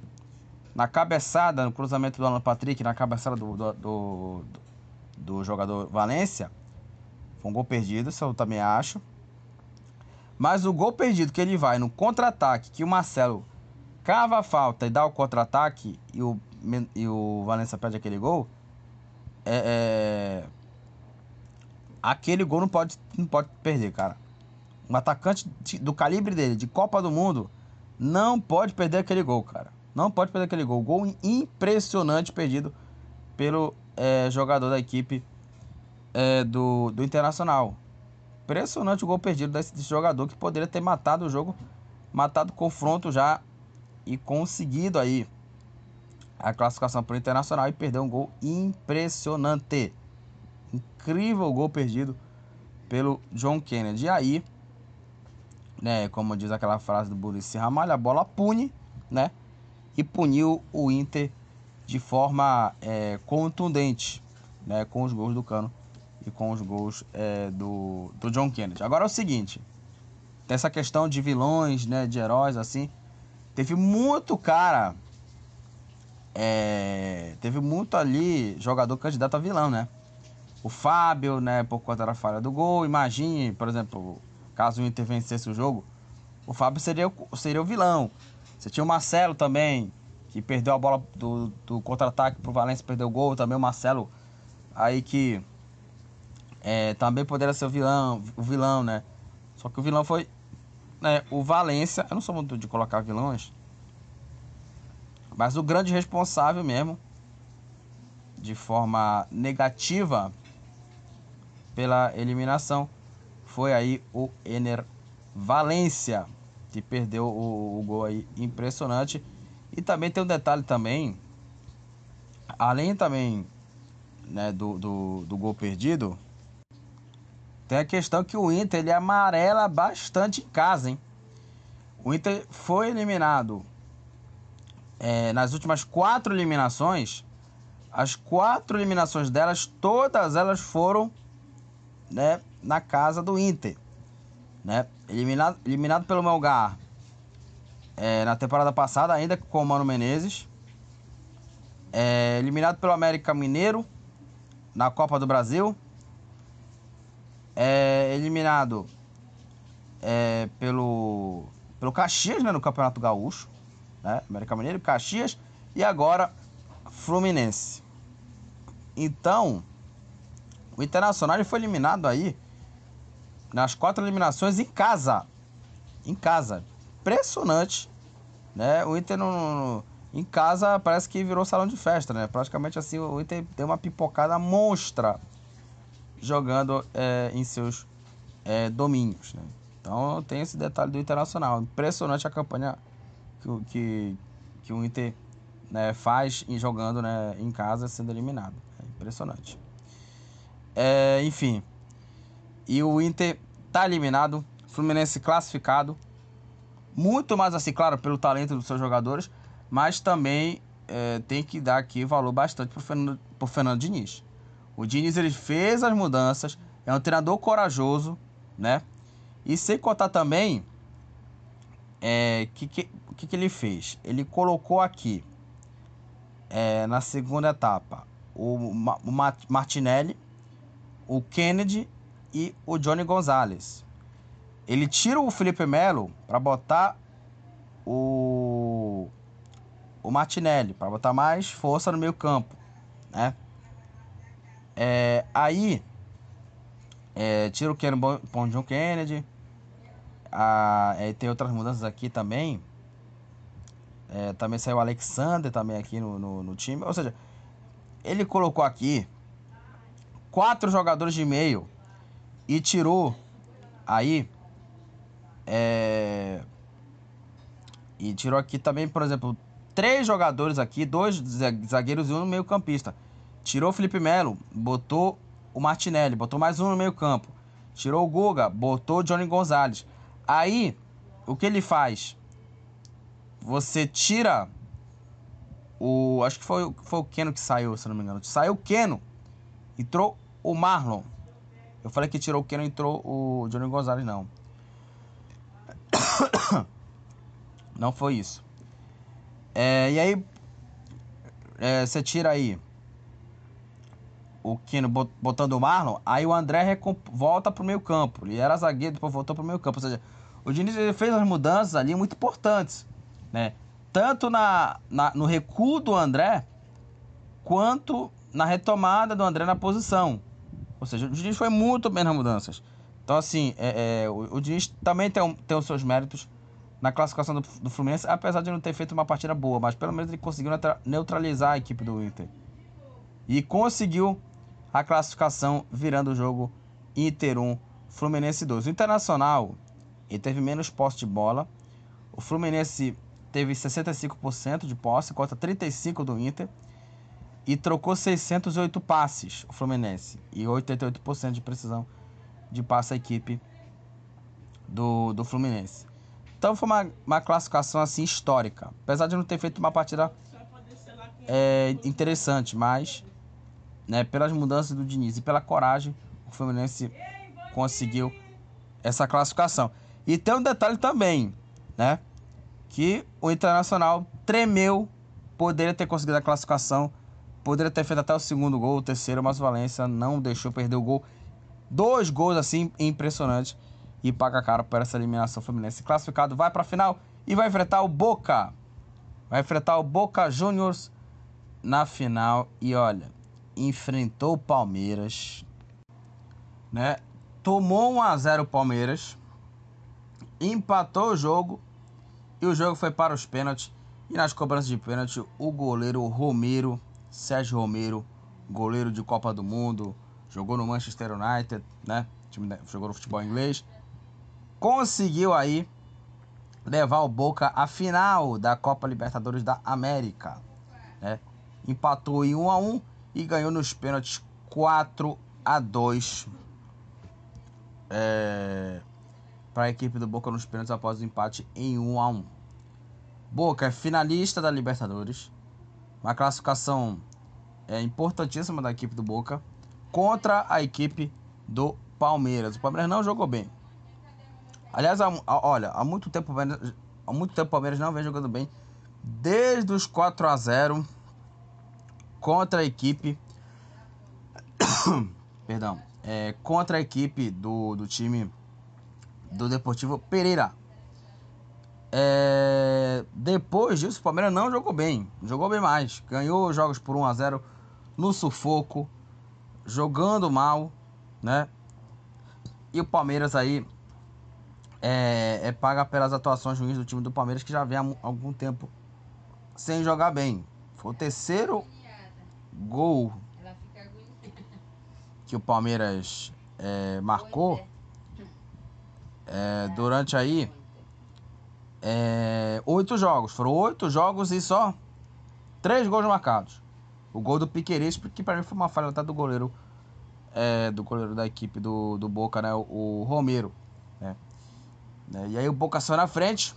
na cabeçada, no cruzamento do Alan Patrick, na cabeçada do, do, do, do jogador Valência, foi um gol perdido, isso eu também acho. Mas o gol perdido que ele vai no contra-ataque, que o Marcelo cava a falta e dá o contra-ataque e o, e o Valência perde aquele gol, é, é aquele gol não pode, não pode perder, cara. Um atacante do calibre dele, de Copa do Mundo, não pode perder aquele gol, cara. Não pode perder aquele gol. Gol impressionante perdido pelo é, jogador da equipe é, do, do Internacional. Impressionante o gol perdido desse, desse, jogador que poderia ter matado o jogo, matado o confronto já e conseguido aí a classificação para o Internacional e perdeu um gol impressionante incrível gol perdido pelo John Kennedy. E aí, né, como diz aquela frase do Burrice Ramalho, a bola pune, né? E puniu o Inter de forma é, contundente, né? Com os gols do Cano e com os gols é, do, do John Kennedy. Agora é o seguinte, tem essa questão de vilões, né? De heróis, assim. Teve muito cara... É, teve muito ali jogador candidato a vilão, né? o Fábio, né, por conta da falha do gol. Imagine, por exemplo, caso o Inter vencesse o jogo, o Fábio seria, seria o vilão. Você tinha o Marcelo também, que perdeu a bola do, do contra-ataque pro Valência, perdeu o gol. Também o Marcelo, aí que é, também poderia ser o vilão, o vilão, né? Só que o vilão foi né, o Valência. Eu não sou muito de colocar vilões, mas o grande responsável mesmo, de forma negativa, pela eliminação foi aí o Ener Valência, que perdeu o, o gol aí impressionante. E também tem um detalhe também, além também né, do, do, do gol perdido, tem a questão que o Inter ele amarela bastante em casa, hein? O Inter foi eliminado é, nas últimas quatro eliminações. As quatro eliminações delas, todas elas foram né, na casa do Inter. Né? Eliminado, eliminado pelo Melgar é, na temporada passada, ainda com o Mano Menezes. É, eliminado pelo América Mineiro na Copa do Brasil. É, eliminado é, pelo, pelo Caxias né, no Campeonato Gaúcho. Né? América Mineiro, Caxias e agora Fluminense. Então, o Internacional foi eliminado aí nas quatro eliminações em casa. Em casa. Impressionante. Né? O Inter no, em casa parece que virou salão de festa, né? Praticamente assim o Inter deu uma pipocada monstra jogando é, em seus é, domínios. Né? Então tem esse detalhe do Internacional. Impressionante a campanha que, que, que o Inter né, faz em jogando né, em casa sendo eliminado. É impressionante. É, enfim. E o Inter tá eliminado. Fluminense classificado. Muito mais assim, claro, pelo talento dos seus jogadores. Mas também é, tem que dar aqui valor bastante pro Fernando, pro Fernando Diniz. O Diniz ele fez as mudanças. É um treinador corajoso, né? E sem contar também é, que, que, que, que ele fez? Ele colocou aqui é, na segunda etapa o, o Martinelli, o Kennedy e o Johnny Gonzalez. Ele tira o Felipe Melo para botar o, o Martinelli, para botar mais força no meio campo, né? É, aí é, tira o Ken Bon John Kennedy. É, tem outras mudanças aqui também. É, também saiu o Alexander também aqui no, no, no, time. Ou seja, ele colocou aqui quatro jogadores de meio e tirou aí. É, e tirou aqui também, por exemplo, três jogadores aqui, dois zagueiros e um meio campista. Tirou o Felipe Melo, botou o Martinelli, botou mais um no meio campo. Tirou o Guga, botou o Johnny Gonzalez. Aí, o que ele faz? você tira o. Acho que foi, foi o Keno que saiu, se não me engano. Saiu o Keno, entrou o Marlon. Eu falei que tirou o Keno, entrou o Johnny Gonzalez, não. Não foi isso. É, e aí, é, você tira aí o Keno botando o Marlon, aí o André volta pro meio campo. Ele era zagueiro, depois voltou pro meio campo. Ou seja, o Diniz fez as mudanças ali muito importantes né? Tanto na, na, no recuo do André, quanto na retomada do André na posição. Ou seja, o Diniz foi muito bem nas mudanças. Então, assim, é, é, o, o Diniz também tem, tem os seus méritos na classificação do, do, Fluminense, apesar de não ter feito uma partida boa, mas pelo menos ele conseguiu neutralizar a equipe do Inter. E conseguiu a classificação virando o jogo Inter 1, Fluminense 2. O Internacional ele teve menos posse de bola. O Fluminense teve 65% de posse contra 35% do Inter e trocou 608 passes o Fluminense e 88% de precisão de passe à equipe do, do Fluminense. Então foi uma, uma classificação assim histórica, apesar de não ter feito uma partida é, interessante, mas né, pelas mudanças do Diniz e pela coragem, o Fluminense conseguiu essa classificação. E tem um detalhe também, né? que o Internacional tremeu, poderia ter conseguido a classificação, poderia ter feito até o segundo gol, o terceiro, mas o Valência não deixou perder o gol. Dois gols assim impressionantes e paga caro por essa eliminação Fluminense. Classificado vai para a final e vai enfrentar o Boca. Vai enfrentar o Boca Juniors na final e olha, enfrentou o Palmeiras, né? Tomou 1 a 0 o Palmeiras, empatou o jogo e o jogo foi para os pênaltis. E nas cobranças de pênalti, o goleiro Romero, Sérgio Romero, goleiro de Copa do Mundo, jogou no Manchester United, né? Jogou no futebol inglês. Conseguiu aí levar o Boca à final da Copa Libertadores da América. Né? Empatou em 1 a 1 e ganhou nos pênaltis 4 a 2. É para a equipe do Boca nos pênaltis após o empate em 1 a 1. Boca é finalista da Libertadores, uma classificação é, importantíssima da equipe do Boca contra a equipe do Palmeiras. O Palmeiras não jogou bem. Aliás, olha, há muito tempo há muito tempo o Palmeiras não vem jogando bem. Desde os 4 a 0 contra a equipe perdão, é, contra a equipe do, do time do Deportivo Pereira. É, depois disso, o Palmeiras não jogou bem, jogou bem mais. Ganhou jogos por 1 a 0 no sufoco, jogando mal, né? E o Palmeiras aí é, é paga pelas atuações ruins do time do Palmeiras que já vem há algum tempo sem jogar bem. Foi o terceiro gol que o Palmeiras é, marcou é, durante aí é, oito jogos. Foram oito jogos e só três gols marcados. O gol do Piqueires, que para mim foi uma falha até do goleiro é, do goleiro da equipe do, do Boca, né? O, o Romero. Né? É, e aí o Boca saiu na frente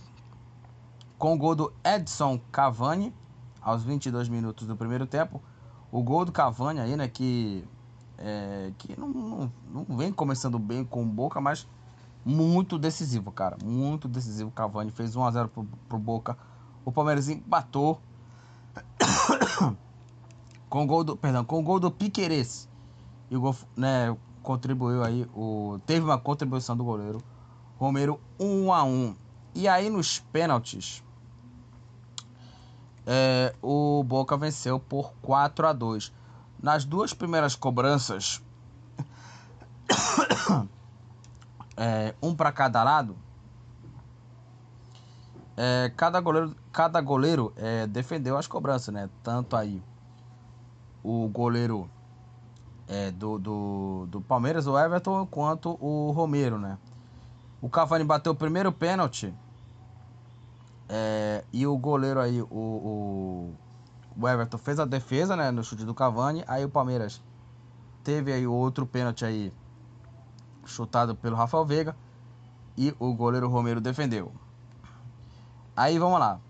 com o gol do Edson Cavani aos 22 minutos do primeiro tempo. O gol do Cavani aí, né? Que, é, que não, não, não vem começando bem com o Boca, mas muito decisivo, cara. Muito decisivo. Cavani fez 1x0 pro, pro Boca. O Palmeiras empatou. com o gol do. Perdão, com o gol do Piqueires. E o gol, né, contribuiu aí. O, teve uma contribuição do goleiro. Romero 1 a 1 E aí nos pênaltis. É, o Boca venceu por 4 a 2 Nas duas primeiras cobranças. é, um para cada lado. É, cada goleiro, cada goleiro é, defendeu as cobranças, né? Tanto aí o goleiro é, do, do, do Palmeiras, o Everton, quanto o Romero, né? O Cavani bateu o primeiro pênalti. É, e o goleiro aí, o, o, o, Everton, fez a defesa, né? No chute do Cavani. Aí o Palmeiras teve aí outro pênalti aí chutado pelo Rafael Veiga. E o goleiro Romero defendeu. Aí vamos lá.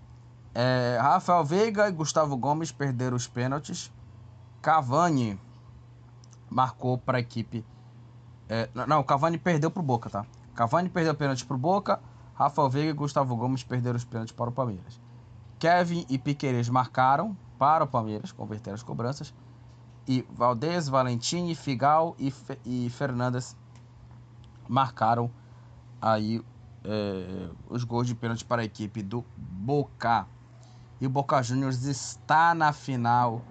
É, Rafael Veiga e Gustavo Gomes perderam os pênaltis. Cavani marcou para a equipe. É, não, Cavani perdeu para o Boca, tá? Cavani perdeu o pênalti para o Boca. Rafael Veiga e Gustavo Gomes perderam os pênaltis para o Palmeiras. Kevin e Piqueires marcaram para o Palmeiras, converteram as cobranças. E Valdez, Valentim, Figal e, Fe e Fernandes marcaram aí é, os gols de pênalti para a equipe do Boca. E o Boca Juniors está na final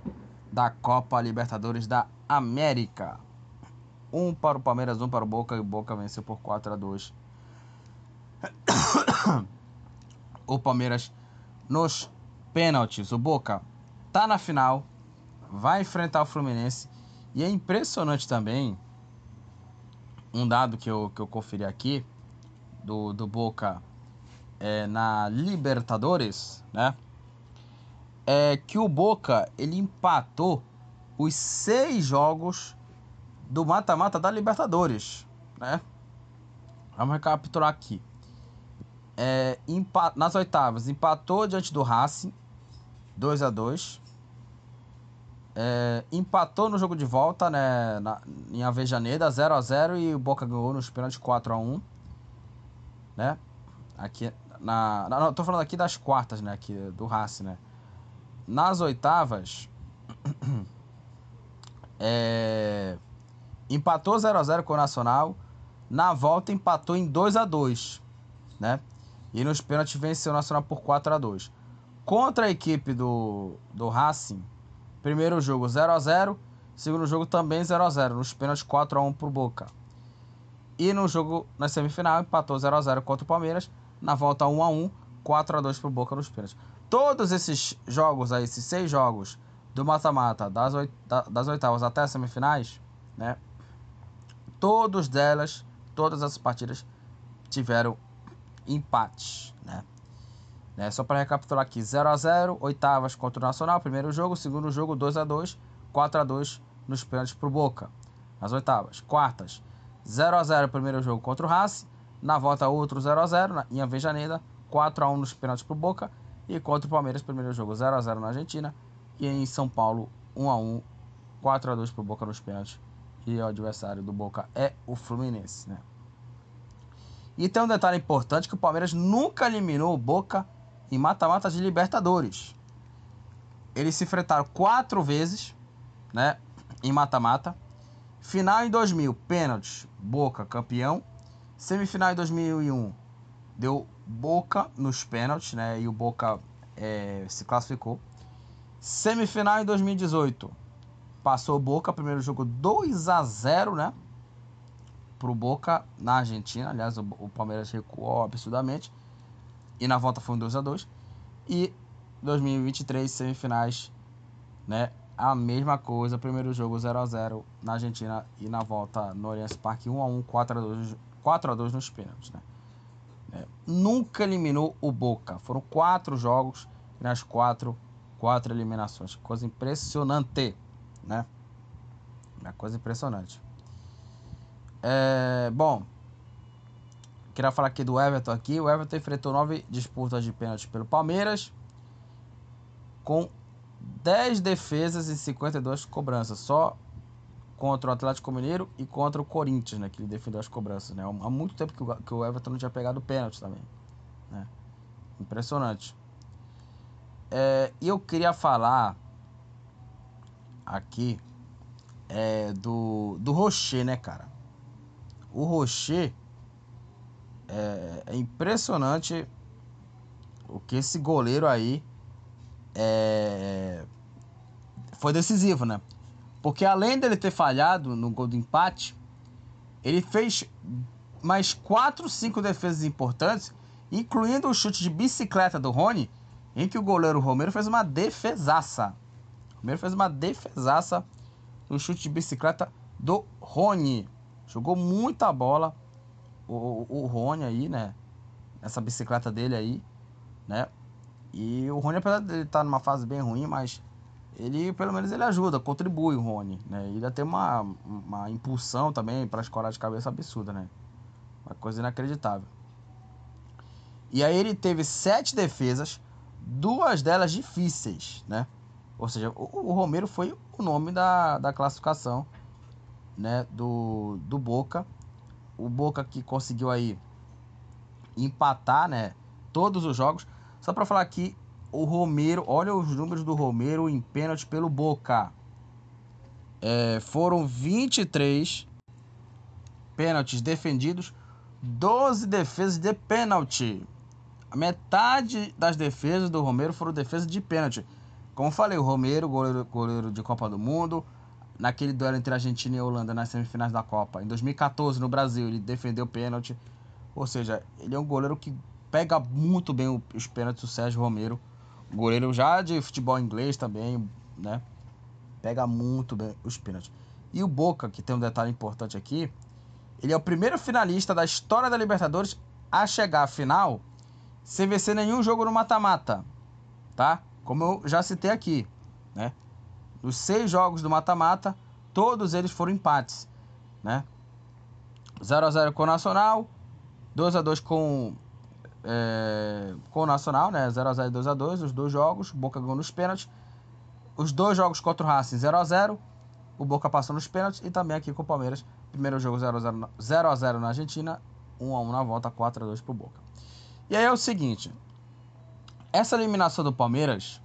da Copa Libertadores da América. Um para o Palmeiras, um para o Boca e o Boca venceu por 4 a 2. O Palmeiras nos pênaltis. O Boca tá na final, vai enfrentar o Fluminense e é impressionante também um dado que eu, que eu conferi aqui do, do Boca é, na Libertadores, né? É que o Boca ele empatou os seis jogos do mata-mata da Libertadores, né? Vamos recapitular aqui. É, nas oitavas, empatou diante do Racing, 2 a 2 é, Empatou no jogo de volta, né? Na, em Avejaneda, 0 a 0 e o Boca ganhou nos pênaltis 4 a 1 né? Aqui, na, na, não, tô falando aqui das quartas, né? Aqui, do Racing, né? Nas oitavas... É, empatou 0 a 0 com o Nacional. Na volta empatou em 2 a 2 né? E nos pênaltis venceu o Nacional por 4 a 2 Contra a equipe do, do Racing, primeiro jogo 0 a 0 segundo jogo também 0 a 0 nos pênaltis 4 a 1 pro Boca. E no jogo na semifinal empatou 0 a 0 contra o Palmeiras, na volta 1 a 1, 4 a 2 pro Boca nos pênaltis. Todos esses jogos aí, esses seis jogos do mata-mata das, oit das oitavas até as semifinais, né? Todos delas, todas as partidas tiveram empates, né? né? Só para recapitular aqui, 0 a 0 oitavas contra o Nacional, primeiro jogo, segundo jogo 2 a 2 4 a 2 nos pênaltis pro Boca, nas oitavas. Quartas, 0 a 0 primeiro jogo contra o Racing, na volta outro 0 a 0 em Avejaneda, 4 a 1 nos pênaltis pro Boca e contra o Palmeiras, primeiro jogo 0 a 0 na Argentina, e em São Paulo, 1 a 1 4 a 2 pro Boca nos pênaltis. E o adversário do Boca é o Fluminense, né? E tem um detalhe importante que o Palmeiras nunca eliminou o Boca em mata-mata de Libertadores. Eles se enfrentaram quatro vezes, né? Em mata-mata. Final em 2000, pênaltis, Boca campeão. Semifinal em 2001, deu Boca nos pênaltis, né? E o Boca é, se classificou. Semifinal em 2018, passou Boca, primeiro jogo 2 a 0 né? Pro Boca na Argentina. Aliás, o, o Palmeiras recuou absurdamente. E na volta foi um 2 a 2 E 2023, semifinais, né? A mesma coisa, primeiro jogo 0 a 0 na Argentina e na volta no Allianz Parque 1 a 1, 4 a 2, 4 a 2 nos pênaltis, né? É, nunca eliminou o Boca. Foram quatro jogos e nas quatro, quatro eliminações. Coisa impressionante, né? Uma coisa impressionante. É, bom, queria falar aqui do Everton aqui. O Everton enfrentou nove disputas de pênalti pelo Palmeiras com 10 defesas e 52 cobranças. Só contra o Atlético Mineiro e contra o Corinthians, né? Que ele defendeu as cobranças, né? Há muito tempo que o, que o Everton não tinha pegado pênalti também, né? Impressionante. É, eu queria falar aqui é, do, do Rocher, né, cara? O Rocher é, é impressionante o que esse goleiro aí é, foi decisivo, né? Porque além dele ter falhado no gol do empate, ele fez mais 4, 5 defesas importantes, incluindo o chute de bicicleta do Rony, em que o goleiro Romero fez uma defesaça. O Romero fez uma defesaça no chute de bicicleta do Rony. Jogou muita bola o, o, Rony aí, né? Essa bicicleta dele aí, né? E o Rony, apesar de estar numa fase bem ruim, mas ele pelo menos ele ajuda, contribui o Rony, né? E ainda tem uma, uma impulsão também para escorar de cabeça absurda, né? Uma coisa inacreditável. E aí ele teve sete defesas, duas delas difíceis, né? Ou seja, o, o Romero foi o nome da, da classificação, né? Do, do Boca. O Boca que conseguiu aí empatar, né? Todos os jogos. Só para falar aqui, o Romero, olha os números do Romero em pênalti pelo Boca. É, foram 23 pênaltis defendidos, 12 defesas de pênalti. Metade das defesas do Romero foram defesas de pênalti. Como falei, o Romero, goleiro, goleiro de Copa do Mundo, naquele duelo entre Argentina e Holanda nas semifinais da Copa. Em 2014, no Brasil, ele defendeu pênalti. Ou seja, ele é um goleiro que pega muito bem os pênaltis, o Sérgio Romero goleiro já de futebol inglês também, né? Pega muito bem os pênaltis. E o Boca, que tem um detalhe importante aqui, ele é o primeiro finalista da história da Libertadores a chegar à final sem vencer nenhum jogo no mata-mata, tá? Como eu já citei aqui, né? Os seis jogos do mata-mata, todos eles foram empates, né? 0 a 0 com o Nacional, 2 a 2 com é, com o Nacional, né? 0x0 e 2x2, os dois jogos. Boca ganhou nos pênaltis. Os dois jogos contra o Racing 0x0. O Boca passou nos pênaltis. E também aqui com o Palmeiras. Primeiro jogo 0x0 na Argentina. 1x1 na volta, 4x2 pro Boca. E aí é o seguinte. Essa eliminação do Palmeiras,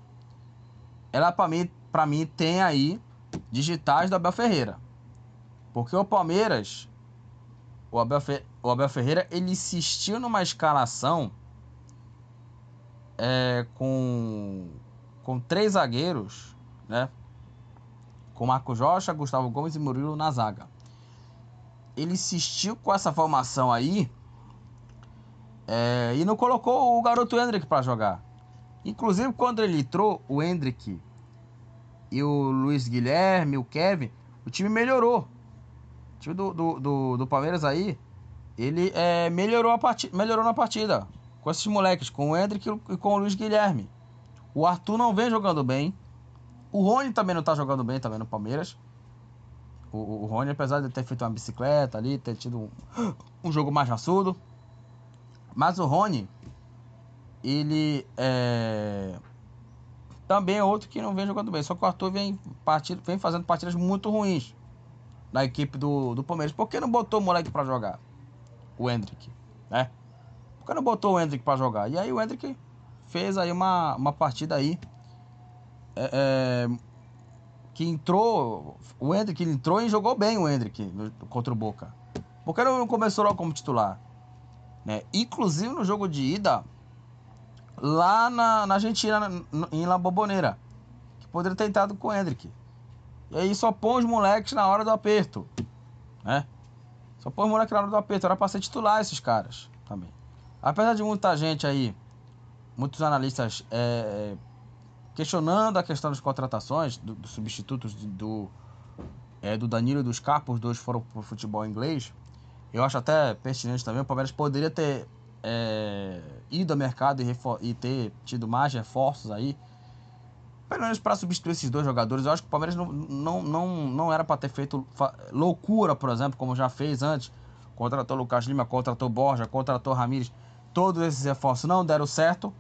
ela pra mim, pra mim tem aí digitais do Abel Ferreira. Porque o Palmeiras o Abel, Fe... o Abel Ferreira ele insistiu numa escalação é, com, com três zagueiros, né? Com Marco Rocha, Gustavo Gomes e Murilo na zaga. Ele insistiu com essa formação aí é, e não colocou o garoto Hendrick para jogar. Inclusive, quando ele entrou, o Hendrick e o Luiz Guilherme, o Kevin, o time melhorou time do, do, do, do Palmeiras aí, ele é, melhorou, a partida, melhorou na partida. Com esses moleques, com o Hendrick e com o Luiz Guilherme. O Arthur não vem jogando bem. O Rony também não tá jogando bem também no Palmeiras. O, o Rony, apesar de ter feito uma bicicleta ali, ter tido um, um jogo mais raçudo. Mas o Rony, ele é, também é outro que não vem jogando bem. Só que o Arthur vem, partida, vem fazendo partidas muito ruins na equipe do, do Palmeiras. Por que não botou o moleque para jogar? O Hendrick, né? Por que não botou o Hendrick para jogar? E aí o Hendrick fez aí uma, uma partida aí é, é, que entrou, o Hendrick entrou e jogou bem o Hendrick contra o Boca. Por que não começou logo como titular? Né? Inclusive no jogo de ida, lá na, na Argentina, em La Boboneira, que poderia ter entrado com o Hendrick. E aí só põe os moleques na hora do aperto. Né? Só põe os moleques na hora do aperto. Era pra ser titular esses caras também. Apesar de muita gente aí, muitos analistas é, questionando a questão das contratações, dos do substitutos do, é, do Danilo e dos Capos, dois foram pro futebol inglês. Eu acho até pertinente também. O Palmeiras poderia ter é, ido ao mercado e, e, ter tido mais reforços aí. Pelo menos para substituir esses dois jogadores. Eu acho que o Palmeiras não, não, não, não era para ter feito loucura, por exemplo, como já fez antes. Contratou Lucas Lima, contratou Borja, contratou Ramires. Todos esses reforços não deram certo.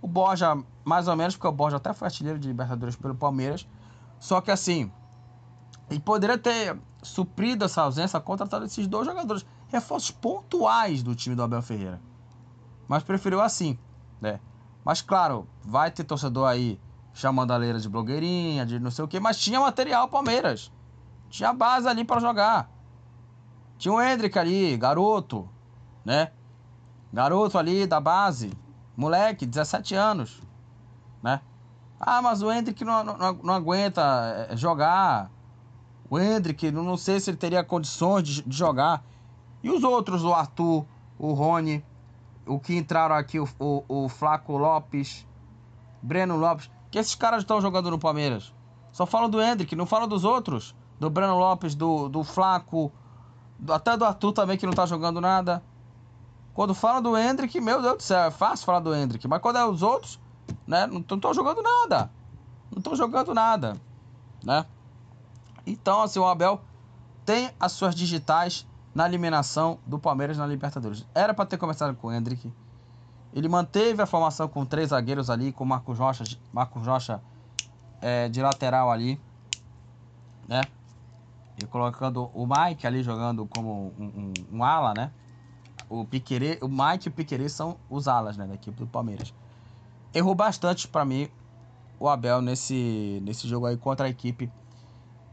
O Borja, mais ou menos, porque o Borja até foi artilheiro de Libertadores pelo Palmeiras. Só que assim, ele poderia ter suprido essa ausência contratando esses dois jogadores. Reforços pontuais do time do Abel Ferreira. Mas preferiu assim, né? Mas claro, vai ter torcedor aí chamando a leira de blogueirinha, de não sei o que, mas tinha material Palmeiras. Tinha base ali para jogar. Tinha o Hendrick ali, garoto, né? Garoto ali da base. Moleque, 17 anos, né? Ah, mas o Hendrick não, não, não aguenta eh, jogar. O Hendrick, não sei se ele teria condições de, de jogar. E os outros, o Arthur, o Rony, o que entraram aqui, o, o, o Flaco Lopes, Breno Lopes, que esses caras estão jogando no Palmeiras. Só falam do Hendrick, não falam dos outros. Do Breno Lopes, do, do Flaco, do, até do Arthur também, que não tá jogando nada. Quando fala do Hendrick, meu Deus do céu, é fácil falar do Hendrick. Mas quando é os outros, né, não estão jogando nada. Não estão jogando nada, né? Então, assim, o Abel tem as suas digitais na eliminação do Palmeiras na Libertadores. Era para ter começado com o Hendrick. Ele manteve a formação com três zagueiros ali, com o Marcos Rocha, Marcos Rocha é, de lateral ali, né? E colocando o Mike ali jogando como um, um, um ala, né? O, Piquerê, o Mike e o Piquerê são os alas né, da equipe do Palmeiras. Errou bastante para mim o Abel nesse, nesse jogo aí contra a equipe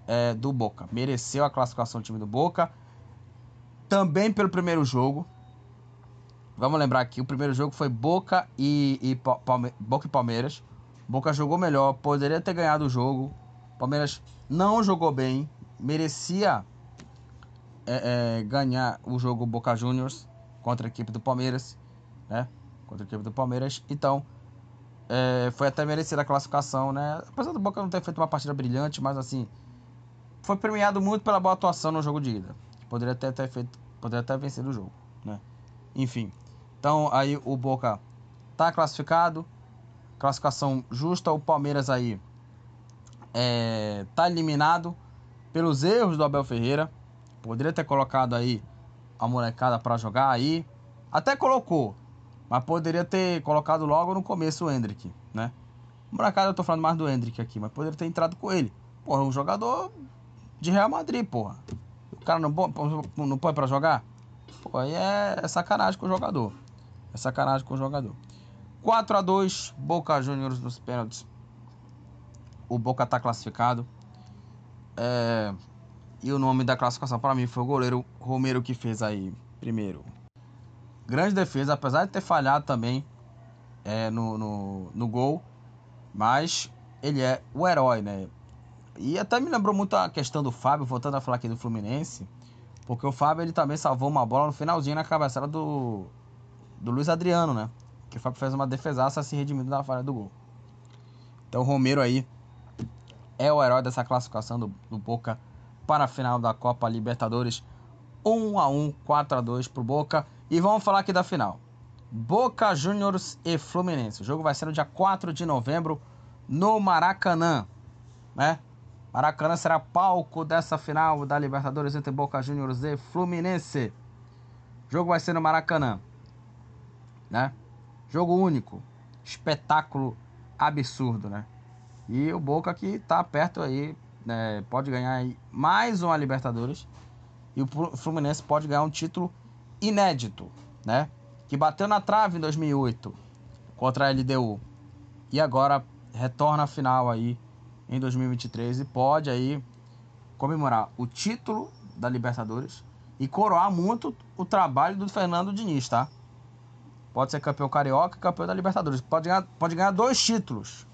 é, do Boca. Mereceu a classificação do time do Boca. Também pelo primeiro jogo. Vamos lembrar que o primeiro jogo foi Boca e, e Palme Boca e Palmeiras. Boca jogou melhor, poderia ter ganhado o jogo. Palmeiras não jogou bem, merecia é, é, ganhar o jogo Boca Juniors contra a equipe do Palmeiras, né? Contra a equipe do Palmeiras. Então, é, foi até merecida a classificação, né? Apesar do Boca não ter feito uma partida brilhante, mas assim, foi premiado muito pela boa atuação no jogo de ida. Poderia até ter feito, poderia até vencido o jogo, né? Enfim. Então, aí o Boca tá classificado. Classificação justa. O Palmeiras aí é, tá eliminado pelos erros do Abel Ferreira. Poderia ter colocado aí a molecada para jogar aí. Até colocou, mas poderia ter colocado logo no começo o Hendrick, né? Molecada, eu tô falando mais do Hendrick aqui, mas poderia ter entrado com ele. Porra, um jogador de Real Madrid, porra. Cara não, não põe pra jogar? Pô, aí é, é sacanagem com o jogador. É sacanagem com o jogador. 4 a 2 Boca Juniors nos pênaltis. O Boca tá classificado. É, e o nome da classificação para mim foi o goleiro Romero que fez aí primeiro. Grande defesa, apesar de ter falhado também é, no, no, no gol. Mas ele é o herói, né? E até me lembrou muito a questão do Fábio, voltando a falar aqui do Fluminense. Porque o Fábio ele também salvou uma bola no finalzinho na cabeçada do, do Luiz Adriano, né? Que o Fábio fez uma defesaça se redimindo da falha do gol. Então o Romero aí é o herói dessa classificação do, do Boca para a final da Copa Libertadores. 1 a 1, 4 a 2 pro Boca. E vamos falar aqui da final. Boca Juniors e Fluminense. O jogo vai ser no dia 4 de novembro no Maracanã, né? Maracanã será palco dessa final da Libertadores entre Boca Juniors e Fluminense. O jogo vai ser no Maracanã, né? Jogo único, espetáculo absurdo, né? E o Boca que tá perto aí né, pode ganhar mais uma Libertadores e o Fluminense pode ganhar um título inédito, né? Que bateu na trave em 2008 contra a LDU e agora retorna à final aí em 2023 e pode aí comemorar o título da Libertadores e coroar muito o trabalho do Fernando Diniz, tá? Pode ser campeão carioca e campeão da Libertadores. Pode ganhar, pode ganhar dois títulos,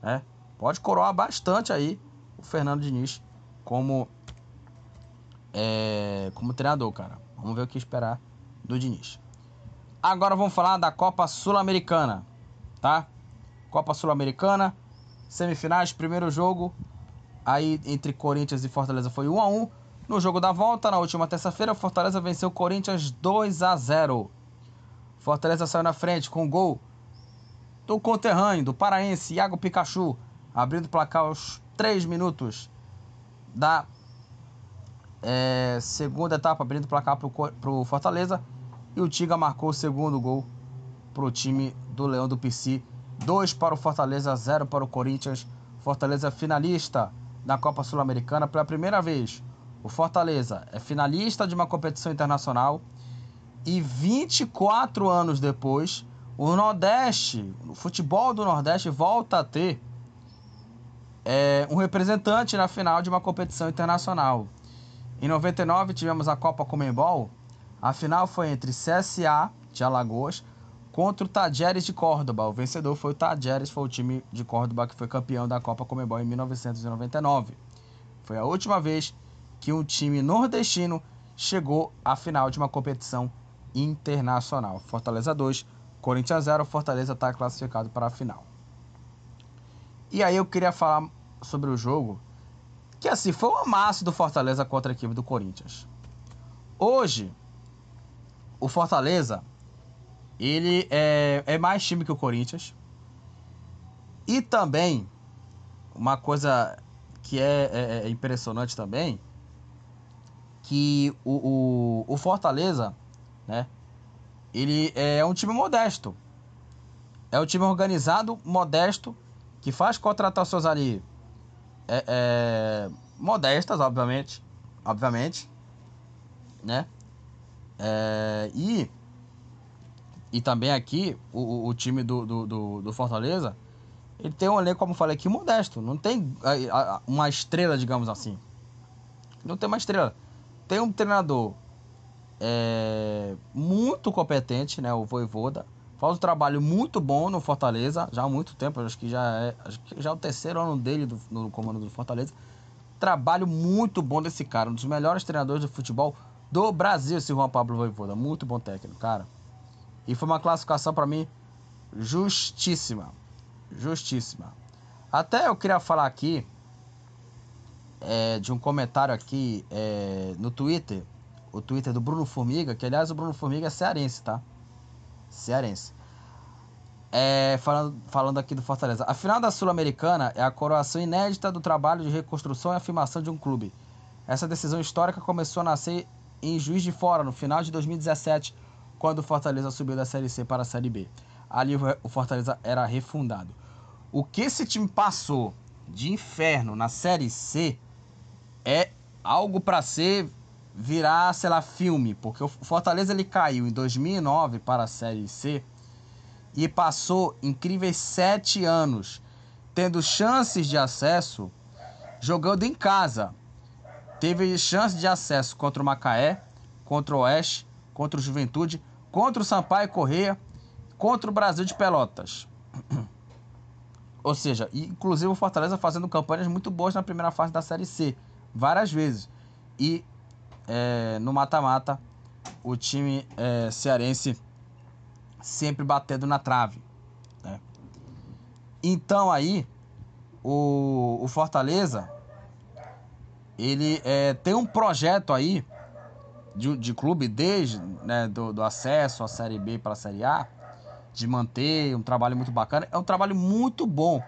né? Pode coroar bastante aí o Fernando Diniz como é, como treinador, cara. Vamos ver o que esperar do Diniz. Agora vamos falar da Copa Sul-Americana, tá? Copa Sul-Americana, semifinais, primeiro jogo aí entre Corinthians e Fortaleza foi 1 a 1. No jogo da volta, na última terça-feira, Fortaleza venceu Corinthians 2 a 0. Fortaleza saiu na frente com o gol do conterrâneo, do paraense Iago Pikachu, abrindo o placar aos 3 minutos da é, segunda etapa, abrindo o placar para o Fortaleza. E o Tiga marcou o segundo gol para o time do Leão do PC. 2 para o Fortaleza, 0 para o Corinthians. Fortaleza finalista da Copa Sul-Americana pela primeira vez. O Fortaleza é finalista de uma competição internacional e 24 anos depois, o Nordeste, o futebol do Nordeste volta a ter é, um representante na final de uma competição internacional. Em 99 tivemos a Copa Comembol. A final foi entre CSA de Alagoas contra o Tajeres de Córdoba. O vencedor foi o Tajeres, foi o time de Córdoba que foi campeão da Copa Comembol em 1999. Foi a última vez que um time nordestino chegou à final de uma competição internacional. Fortaleza 2, Corinthians 0, Fortaleza está classificado para a final. E aí eu queria falar sobre o jogo, que assim, foi um amasso do Fortaleza contra a equipe do Corinthians. Hoje, o Fortaleza, ele é, é mais time que o Corinthians. E também, uma coisa que é, é, é impressionante também, que o, o, o Fortaleza, né? Ele é um time modesto. É um time organizado, modesto, que faz contratações ali é, é, modestas, obviamente. Obviamente. Né? É, e, e também aqui, o, o time do, do, do, do Fortaleza, ele tem um elenco, como eu falei aqui, modesto. Não tem uma estrela, digamos assim. Não tem uma estrela tem um treinador é, muito competente, né? O Voivoda. Faz um trabalho muito bom no Fortaleza, já há muito tempo, acho que já é, acho que já é o terceiro ano dele do, no comando do Fortaleza. Trabalho muito bom desse cara, um dos melhores treinadores de futebol do Brasil, esse Juan Pablo Voivoda. Muito bom técnico, cara. E foi uma classificação para mim justíssima. Justíssima. Até eu queria falar aqui é, de um comentário aqui é, no Twitter, o Twitter do Bruno Formiga, que aliás o Bruno Formiga é cearense, tá? Cearense. É, falando, falando aqui do Fortaleza. A final da Sul-Americana é a coroação inédita do trabalho de reconstrução e afirmação de um clube. Essa decisão histórica começou a nascer em Juiz de Fora, no final de 2017, quando o Fortaleza subiu da Série C para a Série B. Ali o Fortaleza era refundado. O que esse time passou de inferno na Série C é algo para ser virar, sei lá, filme, porque o Fortaleza ele caiu em 2009 para a Série C e passou incríveis sete anos tendo chances de acesso jogando em casa. Teve chance de acesso contra o Macaé, contra o Oeste, contra o Juventude, contra o Sampaio Correia, contra o Brasil de Pelotas. Ou seja, inclusive o Fortaleza fazendo campanhas muito boas na primeira fase da Série C várias vezes. E é, no mata-mata, o time é, cearense sempre batendo na trave. Né? Então aí, o, o Fortaleza, ele é, tem um projeto aí de, de clube desde né, do, do acesso à Série B para a Série A, de manter um trabalho muito bacana. É um trabalho muito bom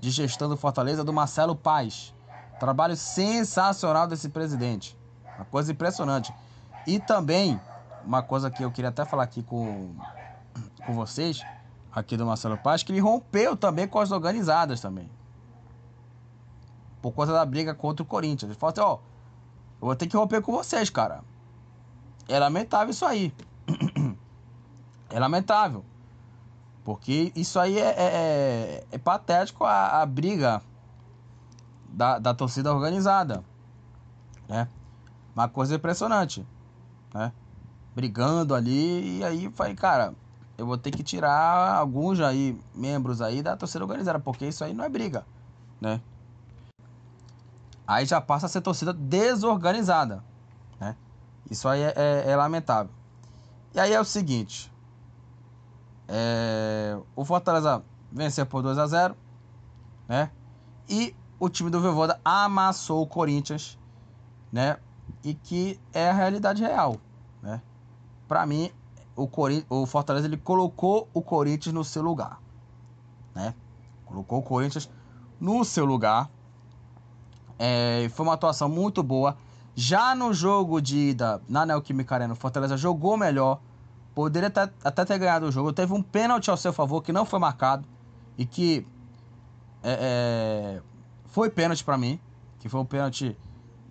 de gestão do Fortaleza, do Marcelo Paz. Trabalho sensacional desse presidente. Uma coisa impressionante. E também, uma coisa que eu queria até falar aqui com, com vocês, aqui do Marcelo Paz, que ele rompeu também com as organizadas também. por conta da briga contra o Corinthians. Ele falou assim, ó, eu vou ter que romper com vocês, cara. É lamentável isso aí. é lamentável. Porque isso aí é, é, é, é patético a, a briga da, da torcida organizada. Né? Uma coisa impressionante. Né? Brigando ali. E aí falei, cara, eu vou ter que tirar alguns aí, membros aí da torcida organizada. Porque isso aí não é briga. Né? Aí já passa a ser torcida desorganizada. Né? Isso aí é, é, é lamentável. E aí é o seguinte. É, o Fortaleza venceu por 2 a 0 né? E o time do Voivoda amassou o Corinthians, né? E que é a realidade real, né? Para mim, o, o Fortaleza ele colocou o Corinthians no seu lugar, né? Colocou o Corinthians no seu lugar. É, foi uma atuação muito boa. Já no jogo de ida na Neoquímica Arena, o Fortaleza jogou melhor. Poderia até, até ter ganhado o jogo. Teve um pênalti ao seu favor que não foi marcado. E que é, é, foi pênalti para mim. Que foi um pênalti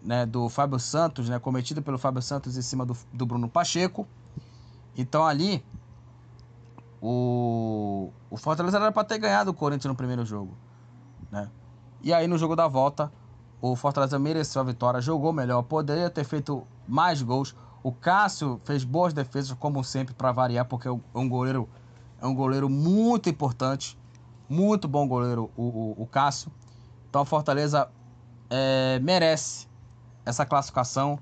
né, do Fábio Santos, né, cometido pelo Fábio Santos em cima do, do Bruno Pacheco. Então ali, o, o Fortaleza era para ter ganhado o Corinthians no primeiro jogo. Né? E aí no jogo da volta, o Fortaleza mereceu a vitória, jogou melhor, poderia ter feito mais gols. O Cássio fez boas defesas, como sempre, para variar, porque é um goleiro, é um goleiro muito importante. Muito bom goleiro, o, o, o Cássio. Então, a Fortaleza é, merece essa classificação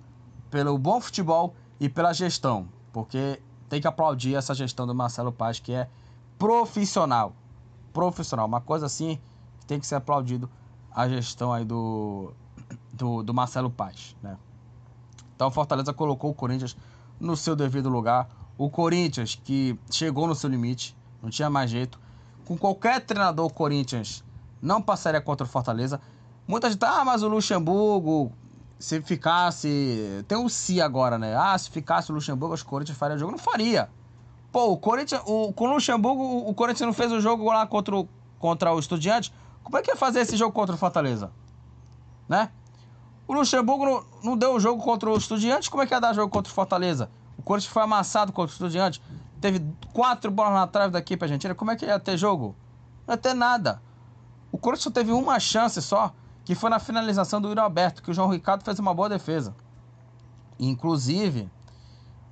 pelo bom futebol e pela gestão, porque tem que aplaudir essa gestão do Marcelo Paz, que é profissional. Profissional, uma coisa assim que tem que ser aplaudido a gestão aí do, do, do Marcelo Paz, né? Então, Fortaleza colocou o Corinthians no seu devido lugar. O Corinthians, que chegou no seu limite, não tinha mais jeito. Com qualquer treinador, o Corinthians não passaria contra o Fortaleza. Muita gente, ah, mas o Luxemburgo, se ficasse. Tem um si agora, né? Ah, se ficasse o Luxemburgo, os Corinthians faria o jogo. Não faria. Pô, o Corinthians, o, com o Luxemburgo, o Corinthians não fez o jogo lá contra o, contra o Estudiante. Como é que ia fazer esse jogo contra o Fortaleza? Né? O Luxemburgo não, não deu o jogo contra o Estudiantes, como é que ia dar jogo contra o Fortaleza? O Corinthians foi amassado contra o Estudiantes. Teve quatro bolas na trave daqui pra Argentina. Como é que ia ter jogo? Não ia ter nada. O Corinthians só teve uma chance só, que foi na finalização do Yuri Alberto, que o João Ricardo fez uma boa defesa. Inclusive,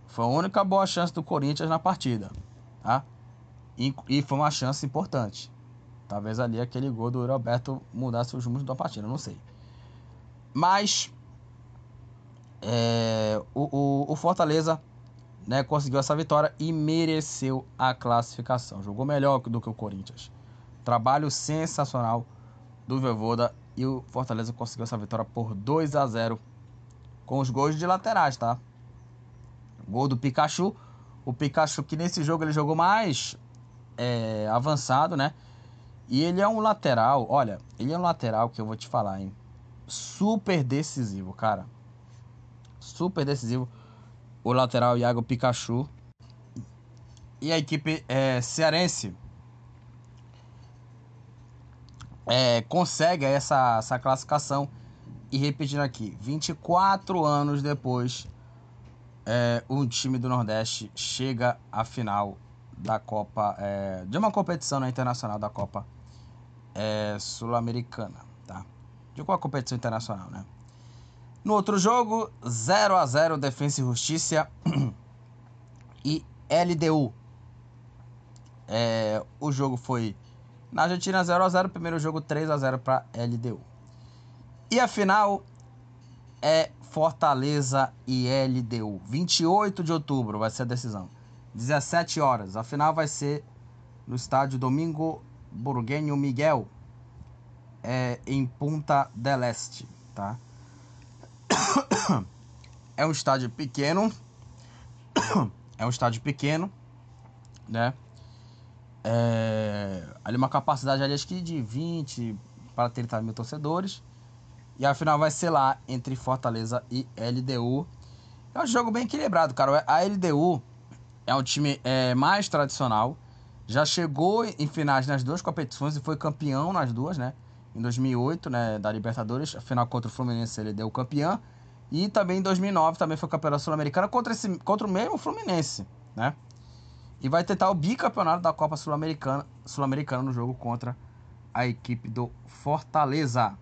foi a única boa chance do Corinthians na partida. Tá? E foi uma chance importante. Talvez ali aquele gol do Roberto mudasse os rumos da partida, não sei. Mas é, o, o, o, Fortaleza né, conseguiu essa vitória e mereceu a classificação. Jogou melhor do que o Corinthians. Trabalho sensacional do Voivoda e o Fortaleza conseguiu essa vitória por 2 a 0 com os gols de laterais, tá? Gol do Pikachu. O Pikachu que nesse jogo ele jogou mais é, avançado, né? E ele é um lateral, olha, ele é um lateral que eu vou te falar, hein? Super decisivo, cara. Super decisivo. O lateral Iago Pikachu. E a equipe é, cearense é, consegue essa, essa classificação. E repetindo aqui, 24 anos depois, é, um time do Nordeste chega à final da Copa, é, de uma competição né, internacional da Copa é, Sul-Americana, tá? De qual competição internacional, né? No outro jogo, 0 a 0 Defensa e Justiça e LDU. É, o jogo foi na Argentina 0 a 0 primeiro jogo 3 a 0 para LDU. E a final é Fortaleza e LDU. 28 de outubro vai ser a decisão. 17 horas. A final vai ser no estádio Domingo Burguenho Miguel, é, em Punta del Este, tá? É um estádio pequeno, é um estádio pequeno, né? É, ali uma capacidade ali acho que de 20 para 30 mil torcedores. E a final vai ser lá entre Fortaleza e LDU. É um jogo bem equilibrado, cara. A LDU é um time é, mais tradicional. Já chegou em finais nas duas competições e foi campeão nas duas, né? em 2008, né, da Libertadores, a final contra o Fluminense ele deu campeão. E também em 2009 também foi campeão da Sul-Americana contra, esse, contra o mesmo Fluminense, né? E vai tentar o bicampeonato da Copa Sul-Americana Sul -Americana no jogo contra a equipe do Fortaleza.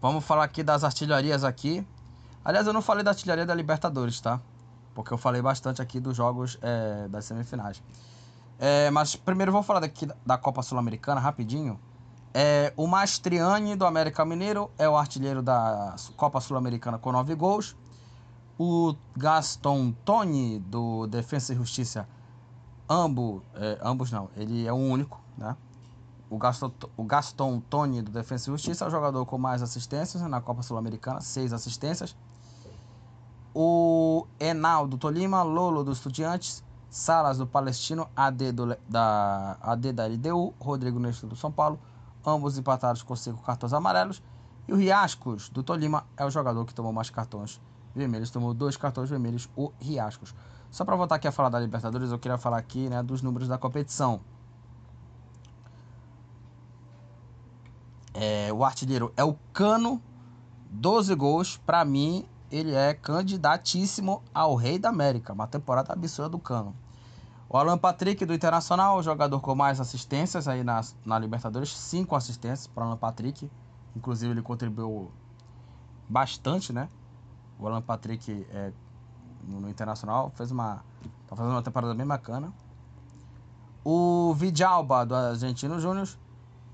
Vamos falar aqui das artilharias aqui. Aliás, eu não falei da artilharia da Libertadores, tá? Porque eu falei bastante aqui dos jogos é, das semifinais. É, mas primeiro vou falar daqui da Copa Sul-Americana rapidinho. É, o Mastriani do América Mineiro é o artilheiro da Copa Sul-Americana com 9 gols. O Gaston Toni do Defensa e Justiça, ambos, é, ambos não, ele é o único, né? O Gaston, o Gaston Toni do Defensa e Justiça é o jogador com mais assistências na Copa Sul-Americana, seis assistências. O Enal do Tolima, Lolo do Estudiantes, Salas do Palestino, AD, do, da, AD da LDU, Rodrigo Nestor do São Paulo, ambos empatados com cinco cartões amarelos. E o Riascos, do Tolima, é o jogador que tomou mais cartões vermelhos. Tomou dois cartões vermelhos, o Riascos. Só para voltar aqui a falar da Libertadores, eu queria falar aqui né, dos números da competição. É, o artilheiro é o Cano, 12 gols. Para mim, ele é candidatíssimo ao Rei da América. Uma temporada absurda do Cano. O Alan Patrick do Internacional, jogador com mais assistências aí na, na Libertadores, cinco assistências para o Alan Patrick. Inclusive ele contribuiu bastante, né? O Alan Patrick é, no, Internacional fez uma tá fazendo uma temporada bem bacana. O Vidalba do Argentino Júnior,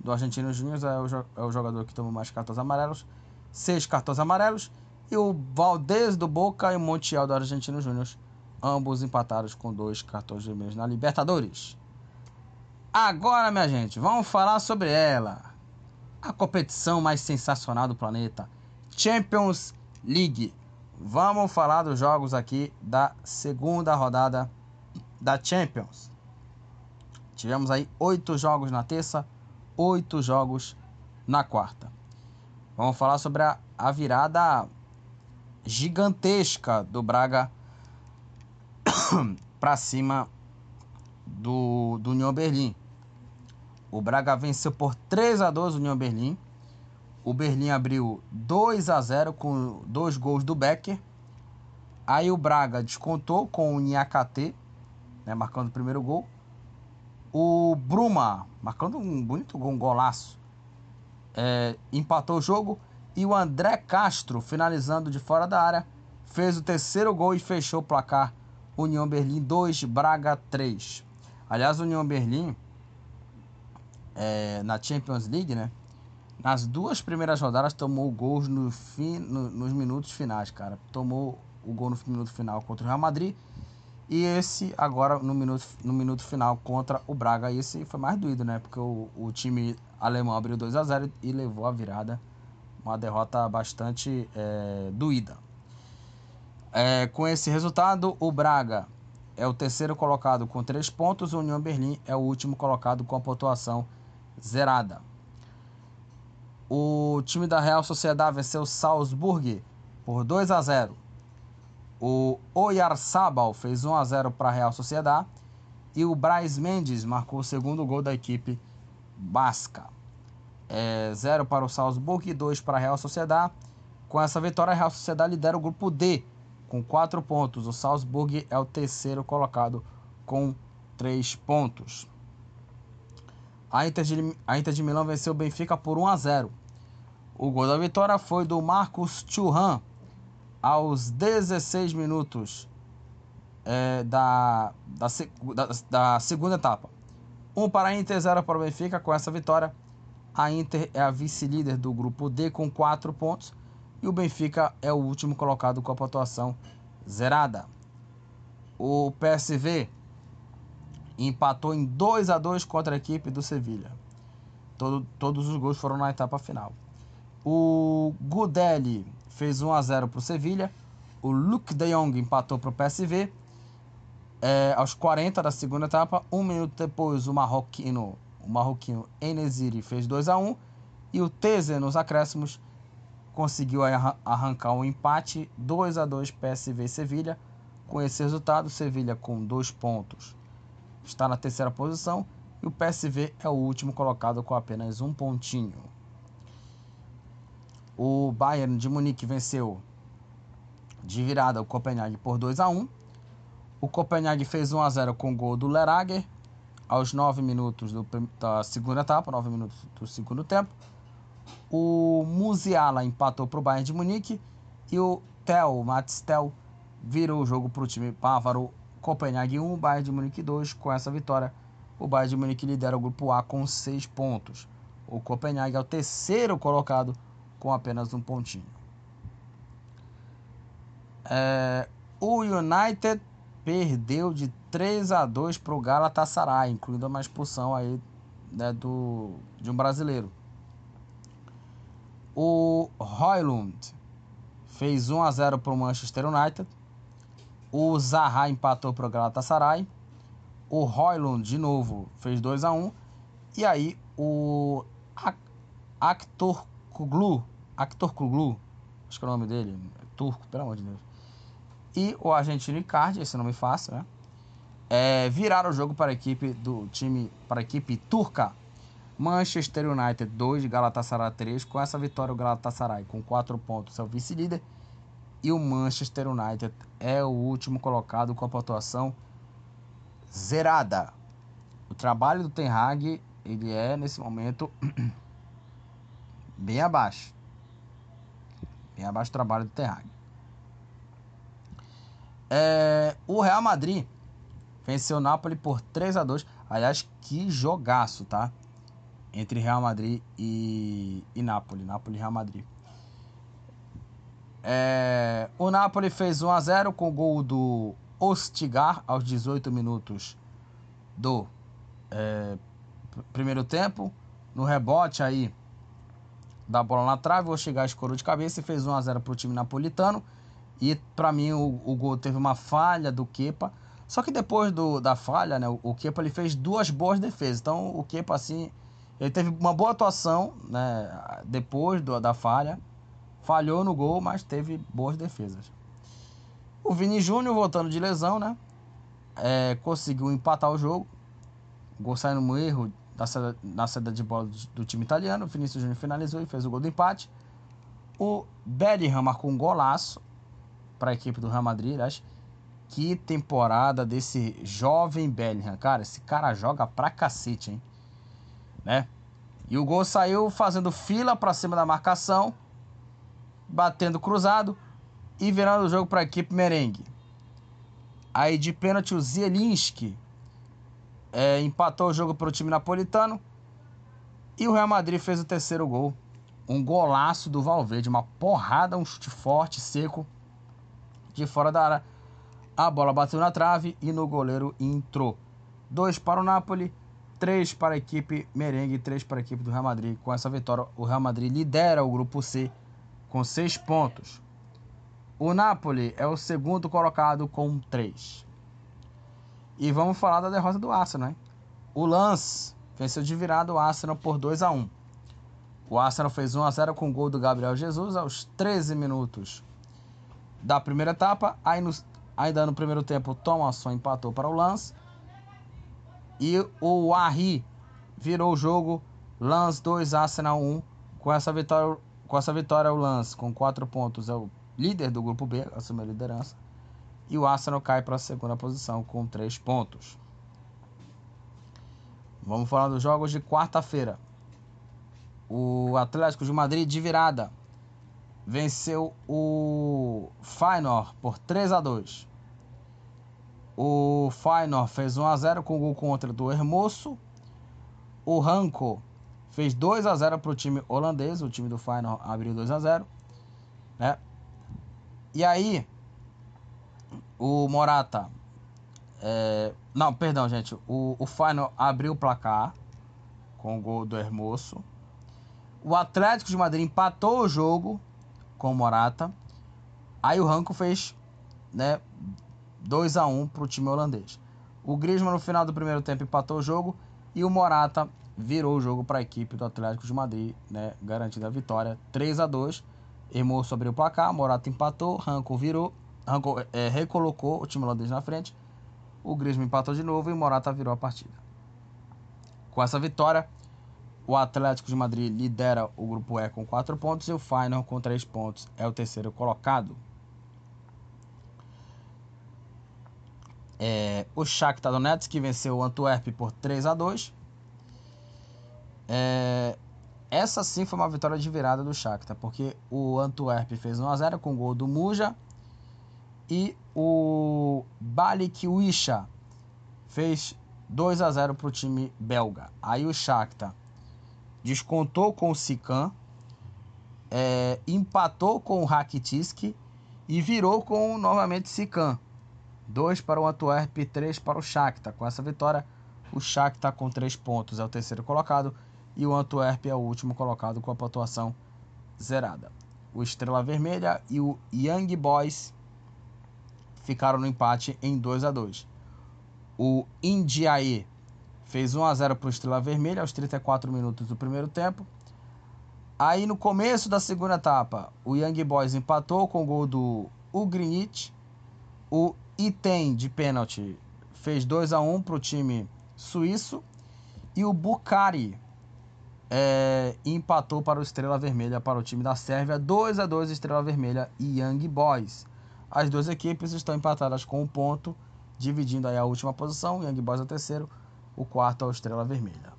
do Argentino Júnior é, o, é o jogador que tomou mais cartões amarelos, seis cartões amarelos. E o Valdez do Boca e o Montiel do Argentino Júnior ambos empatados com dois cartões vermelhos na Libertadores. Agora, minha gente, vamos falar sobre ela. A competição mais sensacional do planeta, Champions League. Vamos falar dos jogos aqui da segunda rodada da Champions. Tivemos aí oito jogos na terça, oito jogos na quarta. Vamos falar sobre a, a virada gigantesca do Braga para cima do, do União Berlim. O Braga venceu por 3 a 2 o União Berlim. O Berlim abriu 2 a 0 com dois gols do Becker. Aí o Braga descontou com o Niakate, né, marcando o primeiro gol. O Bruma, marcando um bonito gol, um golaço, é, empatou o jogo. E o André Castro, finalizando de fora da área, fez o terceiro gol e fechou o placar União Berlim 2, Braga 3. Aliás, União Berlim, é, na Champions League, né? Nas duas primeiras rodadas tomou gols no fim, no, nos minutos finais, cara. Tomou o gol no minuto final contra o Real Madrid. E esse agora no minuto, no minuto final contra o Braga. Esse foi mais doído, né? Porque o, o time alemão abriu 2 a 0 e levou a virada. Uma derrota bastante é, doída. É, com esse resultado, o Braga é o terceiro colocado com três pontos, o União Berlim é o último colocado com a pontuação zerada. O time da Real Sociedade venceu Salzburg por 2 a 0. O Oyarzabal fez 1 a 0 para a Real Sociedade e o Braz Mendes marcou o segundo gol da equipe basca. É, 0 para o Salzburg e 2 para a Real Sociedade. Com essa vitória, a Real Sociedade lidera o grupo D com 4 pontos. O Salzburg é o terceiro colocado com 3 pontos. A Inter, de, a Inter de Milão venceu o Benfica por 1 a 0. O gol da vitória foi do Marcos Churran aos 16 minutos é, da, da, da, da, segunda etapa. 1 um para a Inter, 0 para o Benfica. Com essa vitória, a Inter é a vice-líder do grupo D com 4 pontos e o Benfica é o último colocado com a pontuação zerada. O PSV empatou em 2 a 2 contra a equipe do Sevilha. Todo, todos os gols foram na etapa final. O Gudelli fez 1 a 0 para o Sevilha. O Luke de Jong empatou para o PSV. É, aos 40 da segunda etapa, um minuto depois, o marroquino, o marroquino Enesiri fez 2 a 1 e o Teze nos acréscimos conseguiu arrancar um empate 2 a 2 PSV Sevilha. Com esse resultado, Sevilha com dois pontos está na terceira posição E o PSV é o último colocado com apenas um pontinho. O Bayern de Munique venceu de virada o Copenhague por 2 a 1 O Copenhague fez 1 a 0 com o gol do Lerager aos 9 minutos do, da segunda etapa, 9 minutos do segundo tempo. O Musiala empatou para o Bayern de Munique e o Tel, Mats Tel, virou o jogo para o time bávaro Copenhague 1, Bayern de Munique 2. Com essa vitória, o Bayern de Munique lidera o grupo A com 6 pontos. O Copenhague é o terceiro colocado com apenas um pontinho. É, o United perdeu de 3 a 2 para o Galatasaray, incluindo uma expulsão aí né, do, de um brasileiro. O Roylund fez 1 a 0 para o Manchester United. O Zaha empatou para o Galatasaray. O Roylund de novo fez 2 a 1 e aí o Actor Kuglu, Actor Kuglu, acho que é o nome dele, é turco, pelo amor de Deus e o argentino Icardi, esse nome fácil, né? É, viraram o jogo para a equipe do time, para a equipe turca. Manchester United 2, Galatasaray 3. Com essa vitória, o Galatasaray com 4 pontos é o vice-líder. E o Manchester United é o último colocado com a pontuação zerada. O trabalho do Ten Hag, ele é, nesse momento, bem abaixo. Bem abaixo do trabalho do Ten Hag. É, o Real Madrid venceu o Napoli por 3 a 2 Aliás, que jogaço, tá? Entre Real Madrid e, e Napoli. Napoli e Real Madrid. É, o Napoli fez 1 a 0 com o gol do Ostigar aos 18 minutos do é, primeiro tempo. No rebote aí da bola na trave, o Ostigar escorou de cabeça e fez 1 a 0 para o time napolitano. E para mim o, o, gol teve uma falha do Kepa. Só que depois do, da falha, né, o, o Kepa ele fez duas boas defesas. Então o Kepa assim, ele teve uma boa atuação, né, depois do, da falha. Falhou no gol, mas teve boas defesas. O Vini Júnior voltando de lesão, né? É, conseguiu empatar o jogo. O gol saindo no erro da na saída de bola do, do time italiano. O Vinícius Júnior finalizou e fez o gol do empate. O Bellingham marcou um golaço para a equipe do Real Madrid, acho. Que temporada desse jovem Bellingham. Cara, esse cara joga pra cacete, hein? Né? E o gol saiu fazendo fila para cima da marcação, batendo cruzado e virando o jogo para a equipe merengue. Aí de pênalti o Zielinski é, empatou o jogo para o time napolitano e o Real Madrid fez o terceiro gol. Um golaço do Valverde, uma porrada, um chute forte, seco de fora da área. A bola bateu na trave e no goleiro entrou. Dois para o Napoli, três para a equipe merengue, três para a equipe do Real Madrid. Com essa vitória, o Real Madrid lidera o grupo C com seis pontos. O Napoli é o segundo colocado com três. E vamos falar da derrota do Arsenal, né? O Lance venceu de virada o Arsenal por 2 a 1. O Arsenal fez 1 a 0 com o gol do Gabriel Jesus aos 13 minutos da primeira etapa. Aí no, ainda no primeiro tempo, Thomason empatou para o Lance. E o Arri virou o jogo. Lance 2, Arsenal 1. Com essa vitória, com essa vitória o Lance com 4 pontos é o líder do grupo B, assumiu a liderança. E o Arsenal cai para a segunda posição com 3 pontos. Vamos falar dos jogos de quarta-feira. O Atlético de Madrid de virada venceu o Feyenoord por 3 a 2. O Feyenoord fez 1 a 0 com o gol contra do Hermoso. O Ranco fez 2 a 0 para o time holandês, o time do Feyenoord abriu 2 a 0, né? E aí o Morata é, não, perdão, gente. O, o Feyenoord abriu o placar com o gol do Hermoso. O Atlético de Madrid empatou o jogo com o Morata. Aí o Ranco fez né, 2 a 1 para o time holandês. O Griezmann no final do primeiro tempo empatou o jogo e o Morata virou o jogo para a equipe do Atlético de Madrid, né, garantida a vitória 3 a 2. Hermoso abriu o placar, Morata empatou, Ranco virou, Ranco é, recolocou o time holandês na frente. O Griezmann empatou de novo e Morata virou a partida. Com essa vitória, o Atlético de Madrid lidera o grupo E com 4 pontos e o Feyenoord com 3 pontos é o terceiro colocado. É, o Shakhtar Donetsk venceu o Antwerp por 3 a 2. É, essa sim foi uma vitória de virada do Shakhtar, porque o Antwerp fez 1 a 0 com o gol do Muja e o Balik Wisha fez 2 a 0 para o time belga. Aí o Shakhtar descontou com o Sican, é, empatou com o Rakitic e virou com novamente Sican. 2 para o Antwerp e 3 para o Shakhtar. Com essa vitória, o Shakhtar com 3 pontos é o terceiro colocado e o Antwerp é o último colocado com a pontuação zerada. O Estrela Vermelha e o Young Boys ficaram no empate em 2 a 2. O Indiae fez 1 a 0 para o Estrela Vermelha aos 34 minutos do primeiro tempo. Aí no começo da segunda etapa, o Young Boys empatou com o gol do Ugrinit. O Item de pênalti fez 2 a 1 para o time suíço. E o Bucari é, empatou para o Estrela Vermelha, para o time da Sérvia. 2 a 2 Estrela Vermelha e Young Boys. As duas equipes estão empatadas com um ponto, dividindo aí a última posição. Young Boys é o terceiro, o quarto é o Estrela Vermelha.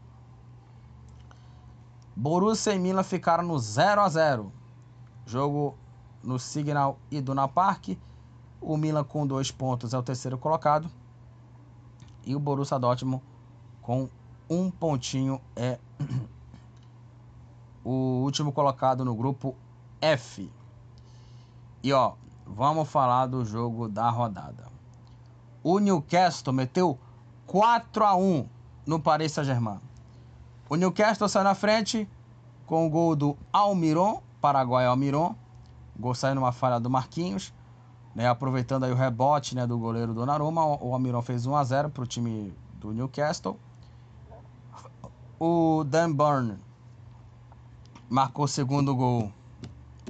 Borussia e Milan ficaram no 0 a 0 Jogo no Signal Iduna Park. O Milan com dois pontos é o terceiro colocado. E o Borussia Dortmund com um pontinho é o último colocado no grupo F. E ó, vamos falar do jogo da rodada. O Newcastle meteu 4 a 1 no Paris Saint-Germain. O Newcastle saiu na frente com o gol do Almiron, Paraguai Almiron. Gol saiu numa falha do Marquinhos. Né, aproveitando aí o rebote né, do goleiro Donnarumma, o Almiron fez 1 a 0 para o time do Newcastle. O Dan Burn marcou o segundo gol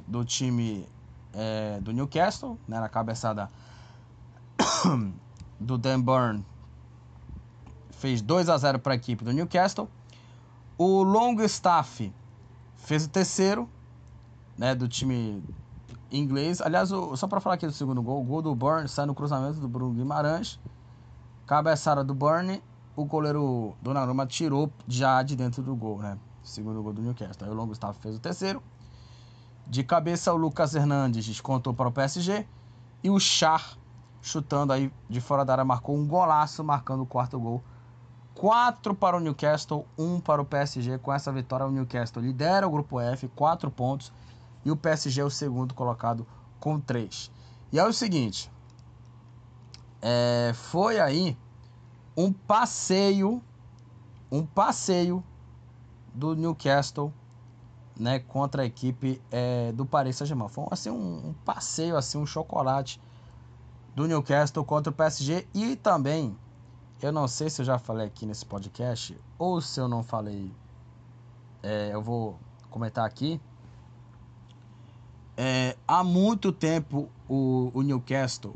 do time é, do Newcastle, né, na cabeçada do Dan Burn fez 2 a 0 para a equipe do Newcastle. O Longstaff fez o terceiro, né, do time inglês. Aliás, o, só para falar aqui do segundo gol, o gol do Burn sai no cruzamento do Bruno Guimarães. Cabeçada do Burn, o goleiro Donnarumma tirou já de dentro do gol, né? Segundo gol do Newcastle. Aí o Longstaff fez o terceiro. De cabeça, o Lucas Hernandes descontou para o PSG. E o Char, chutando aí de fora da área, marcou um golaço, marcando o quarto gol 4 para o Newcastle, 1 para o PSG. Com essa vitória, o Newcastle lidera o grupo F, 4 pontos. E o PSG é o segundo colocado com 3. E é o seguinte: é, foi aí um passeio, um passeio do Newcastle né, contra a equipe é, do Paris Saint-Germain. Foi assim, um, um passeio, assim, um chocolate do Newcastle contra o PSG e também eu não sei se eu já falei aqui nesse podcast ou se eu não falei, é, eu vou comentar aqui. É, há muito tempo o, o, Newcastle,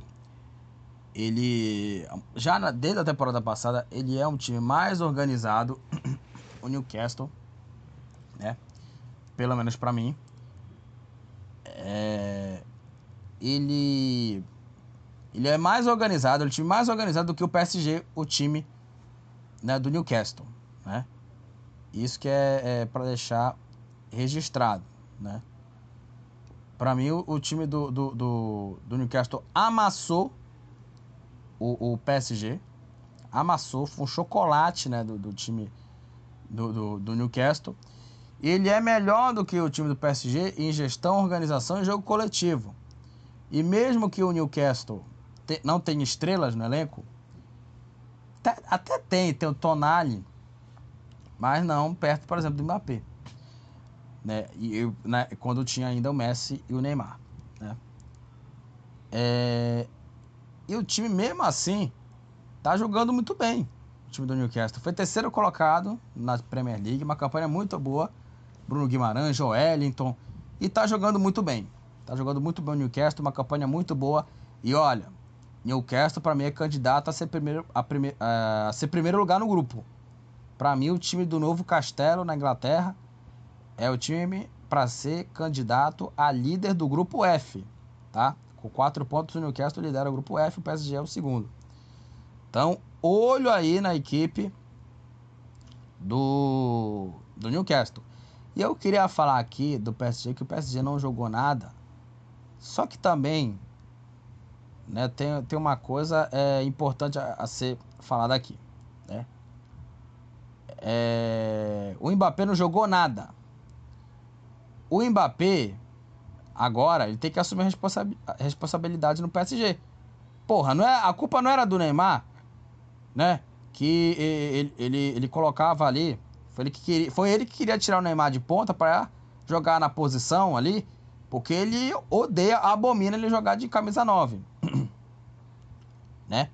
ele já na, desde a temporada passada, ele é um time mais organizado. o Newcastle, né? Pelo menos para mim. É, ele ele é mais organizado, é o time mais organizado do que o PSG, o time né, do Newcastle, né? Isso que é, é para deixar registrado, né? Para mim, o, o time do, do, do, do, Newcastle amassou o, o, PSG, amassou, foi um chocolate, né, do, do time do, do, do Newcastle. Ele é melhor do que o time do PSG em gestão, organização e jogo coletivo. E mesmo que o Newcastle te, não tem estrelas no elenco? Até, até tem, tem o Tonali, mas não perto, por exemplo, do Mbappé. Né? E eu, né, quando tinha ainda o Messi e o Neymar. Né? É, e o time, mesmo assim, tá jogando muito bem. O time do Newcastle foi terceiro colocado na Premier League, uma campanha muito boa. Bruno Guimarães, Joelinton, e tá jogando muito bem. Tá jogando muito bem o Newcastle, uma campanha muito boa. E olha, Newcastle, para mim, é candidato a ser primeiro, a, prime, a ser primeiro lugar no grupo. Para mim, o time do Novo Castelo na Inglaterra é o time para ser candidato a líder do grupo F, tá? Com quatro pontos, o Newcastle lidera o grupo F, o PSG é o segundo. Então, olho aí na equipe do, do Newcastle. E eu queria falar aqui do PSG que o PSG não jogou nada. Só que também né, tem, tem uma coisa é, importante a, a ser falada aqui. Né? É, o Mbappé não jogou nada. O Mbappé, agora, ele tem que assumir responsa responsabilidade no PSG. Porra, não é, a culpa não era do Neymar, né? Que ele, ele, ele colocava ali. Foi ele, que queria, foi ele que queria tirar o Neymar de ponta para jogar na posição ali. Porque ele odeia, abomina ele jogar de camisa 9. Né?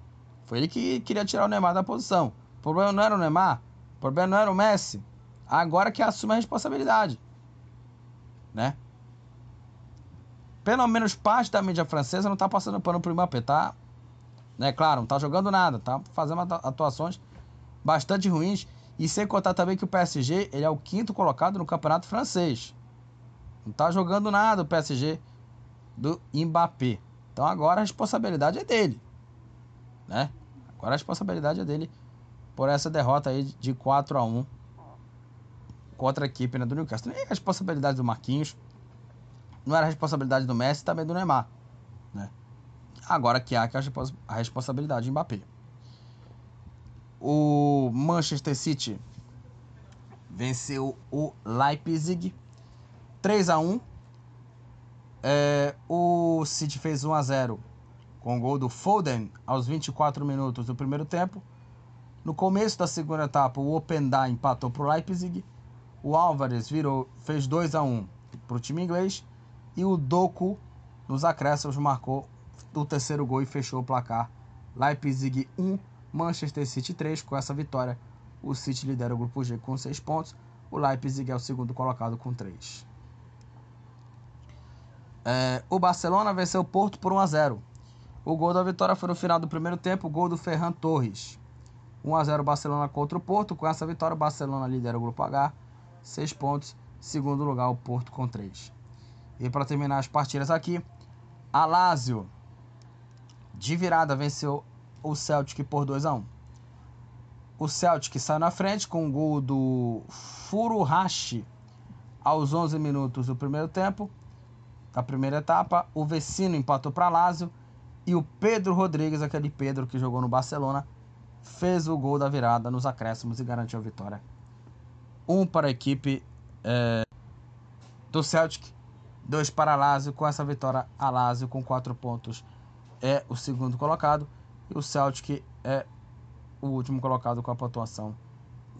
Foi ele que queria tirar o Neymar da posição. O problema não era o Neymar, o problema não era o Messi. Agora que assume a responsabilidade, né? Pelo menos parte da mídia francesa não tá passando pano pro Mbappé, tá? Né, claro, não tá jogando nada, tá fazendo atuações bastante ruins. E sem contar também que o PSG ele é o quinto colocado no campeonato francês. Não tá jogando nada o PSG do Mbappé. Então agora a responsabilidade é dele né? Agora a responsabilidade é dele por essa derrota aí de 4 a 1 contra a equipe né, do Newcastle. Nem a responsabilidade do Marquinhos, não era a responsabilidade do Messi também do Neymar, né? Agora que há a responsabilidade de Mbappé. O Manchester City venceu o Leipzig 3 a 1. É, o City fez 1 a 0 com o gol do Foden aos 24 minutos do primeiro tempo. No começo da segunda etapa, o Openda empatou para o Leipzig. O Álvares virou, fez 2 a 1 para o time inglês. E o Doku, nos acréscimos, marcou o terceiro gol e fechou o placar. Leipzig 1, Manchester City 3. Com essa vitória, o City lidera o grupo G com 6 pontos. O Leipzig é o segundo colocado com 3. É, o Barcelona venceu o Porto por 1 a 0. O gol da vitória foi no final do primeiro tempo, o gol do Ferran Torres. 1 a 0 Barcelona contra o Porto. Com essa vitória, o Barcelona lidera o grupo H, 6 pontos. Segundo lugar, o Porto com 3. E para terminar as partidas aqui, a Lazio de virada venceu o Celtic por 2 a 1. O Celtic saiu na frente com o gol do Furuhashi aos 11 minutos do primeiro tempo. Da primeira etapa, o Vecino empatou para Lazio e o Pedro Rodrigues, aquele Pedro que jogou no Barcelona, fez o gol da virada nos acréscimos e garantiu a vitória. Um para a equipe é, do Celtic, dois para a Lazio. Com essa vitória, a Lazio com quatro pontos é o segundo colocado e o Celtic é o último colocado com a pontuação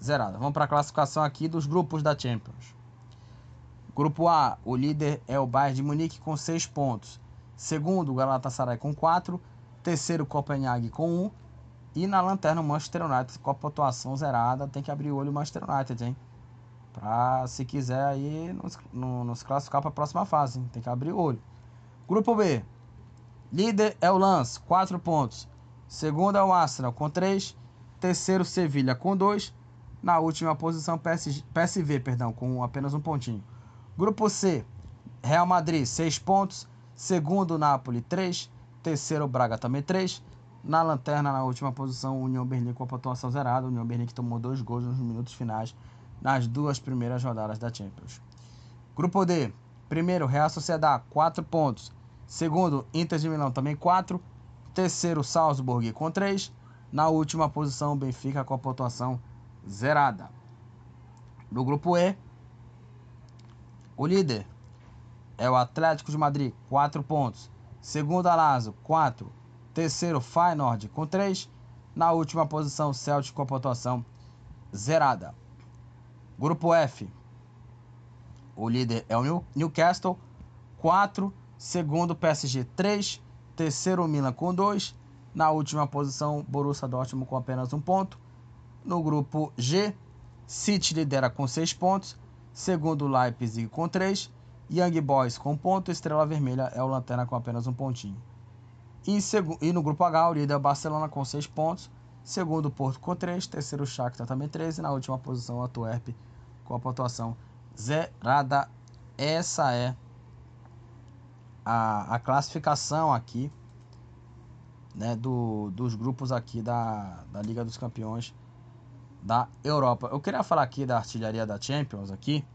zerada. Vamos para a classificação aqui dos grupos da Champions. Grupo A, o líder é o Bayern de Munique com seis pontos. Segundo, Galatasaray com 4. Terceiro, Copenhague com 1. E na lanterna, o Manchester United com a pontuação zerada. Tem que abrir o olho o Manchester United, hein? Pra, se quiser aí, nos, nos classificar para a próxima fase. Hein? Tem que abrir o olho. Grupo B. Líder é o Lance, 4 pontos. Segundo é o Arsenal, com 3. Terceiro, Sevilha, com 2. Na última posição, PSG, PSV, perdão, com apenas um pontinho. Grupo C. Real Madrid, 6 pontos. Segundo, Napoli, 3. Terceiro, Braga também 3. Na lanterna, na última posição, União Berlim com a pontuação zerada. União Berlim que tomou dois gols nos minutos finais nas duas primeiras rodadas da Champions. Grupo D. Primeiro, Real Sociedad, 4 pontos. Segundo, Inter de Milão também 4. Terceiro, Salzburg com 3. Na última posição, Benfica com a pontuação zerada. No grupo E, o líder, é o Atlético de Madrid, 4 pontos. Segundo, Lazio, 4. Terceiro, Feyenoord, com 3. Na última posição, Celtic com a pontuação zerada. Grupo F. O líder é o Newcastle, 4. Segundo, PSG, 3. Terceiro, Milan, com 2. Na última posição, Borussia Dortmund com apenas um ponto. No grupo G, City lidera com 6 pontos. Segundo, Leipzig com 3. Young Boys com ponto, Estrela Vermelha é o Lanterna com apenas um pontinho. E, e no grupo H, o líder é Barcelona com 6 pontos. Segundo, Porto com 3. Terceiro, Shakhtar também 13. Na última posição, a Tuerp com a pontuação zerada. Essa é a, a classificação aqui né, do, dos grupos aqui da, da Liga dos Campeões da Europa. Eu queria falar aqui da artilharia da Champions aqui.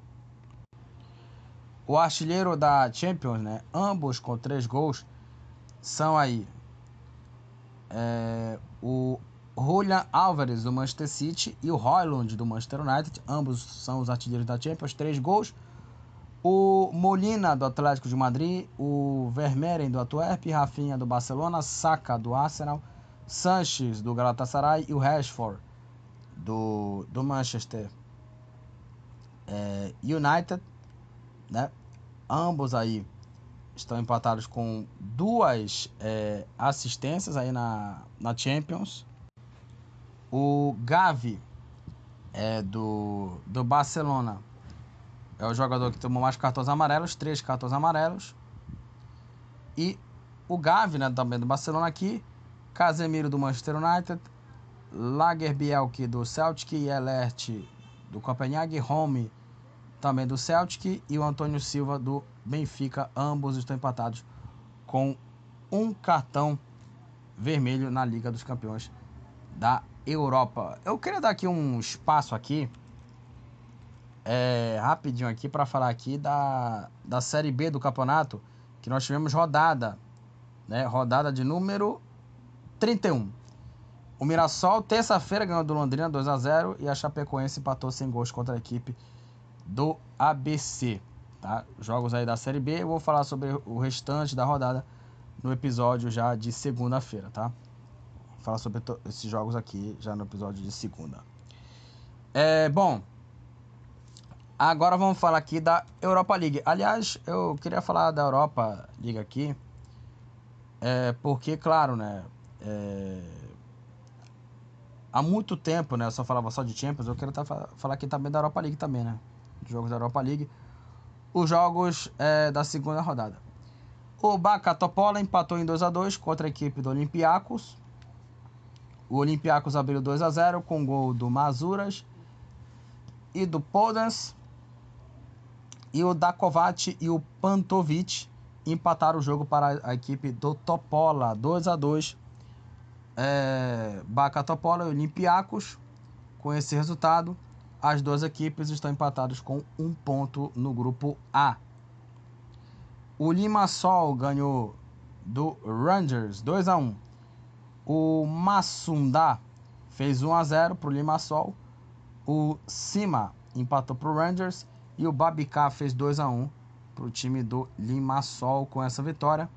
O artilheiro da Champions, né, ambos com três gols, são aí é, o Julian Alvarez do Manchester City e o Royland do Manchester United. Ambos são os artilheiros da Champions, três gols. O Molina do Atlético de Madrid, o Vermeeren do Antwerp, Rafinha do Barcelona, Saka do Arsenal, Sanches do Galatasaray e o Rashford do, do Manchester é, United, né? Ambos aí estão empatados com duas é, assistências aí na, na Champions. O Gavi é do, do Barcelona é o jogador que tomou mais cartões amarelos, três cartões amarelos. E o Gavi, né, também do Barcelona aqui, Casemiro do Manchester United, Lagerbielke do Celtic Elert do Copenhague, Home também do Celtic e o Antônio Silva do Benfica, ambos estão empatados com um cartão vermelho na Liga dos Campeões da Europa. Eu queria dar aqui um espaço aqui é, rapidinho aqui para falar aqui da, da Série B do campeonato, que nós tivemos rodada, né? Rodada de número 31. O Mirassol, terça-feira, ganhou do Londrina 2 a 0 e a Chapecoense empatou sem gols contra a equipe do ABC. Tá? Jogos aí da Série B, eu vou falar sobre o restante da rodada no episódio já de segunda-feira, tá? Vou falar sobre esses jogos aqui já no episódio de segunda. É, bom, Agora vamos falar aqui da Europa League. Aliás, eu queria falar da Europa League aqui, é, porque, claro, né, é, há muito tempo, né, eu só falava só de Champions, eu quero tá, falar aqui também da Europa League também, né, jogos da Europa League, os jogos é, da segunda rodada. O Baka Topola empatou em 2 a 2 contra a equipe do Olympiacos. O Olympiacos abriu 2 a 0 com gol do Mazuras e do Podens. E o Dakovac e o Pantovic empataram o jogo para a equipe do Topola, 2 a 2 é, Baca Topola e Olympiacos. Com esse resultado, as duas equipes estão empatadas com um ponto no grupo A. O Limassol ganhou do Rangers 2 a 1. O Massundá fez 1 a 0 para o Limassol. O Cima empatou para o Rangers e o Babicá fez 2 a 1 para o time do Limassol com essa vitória.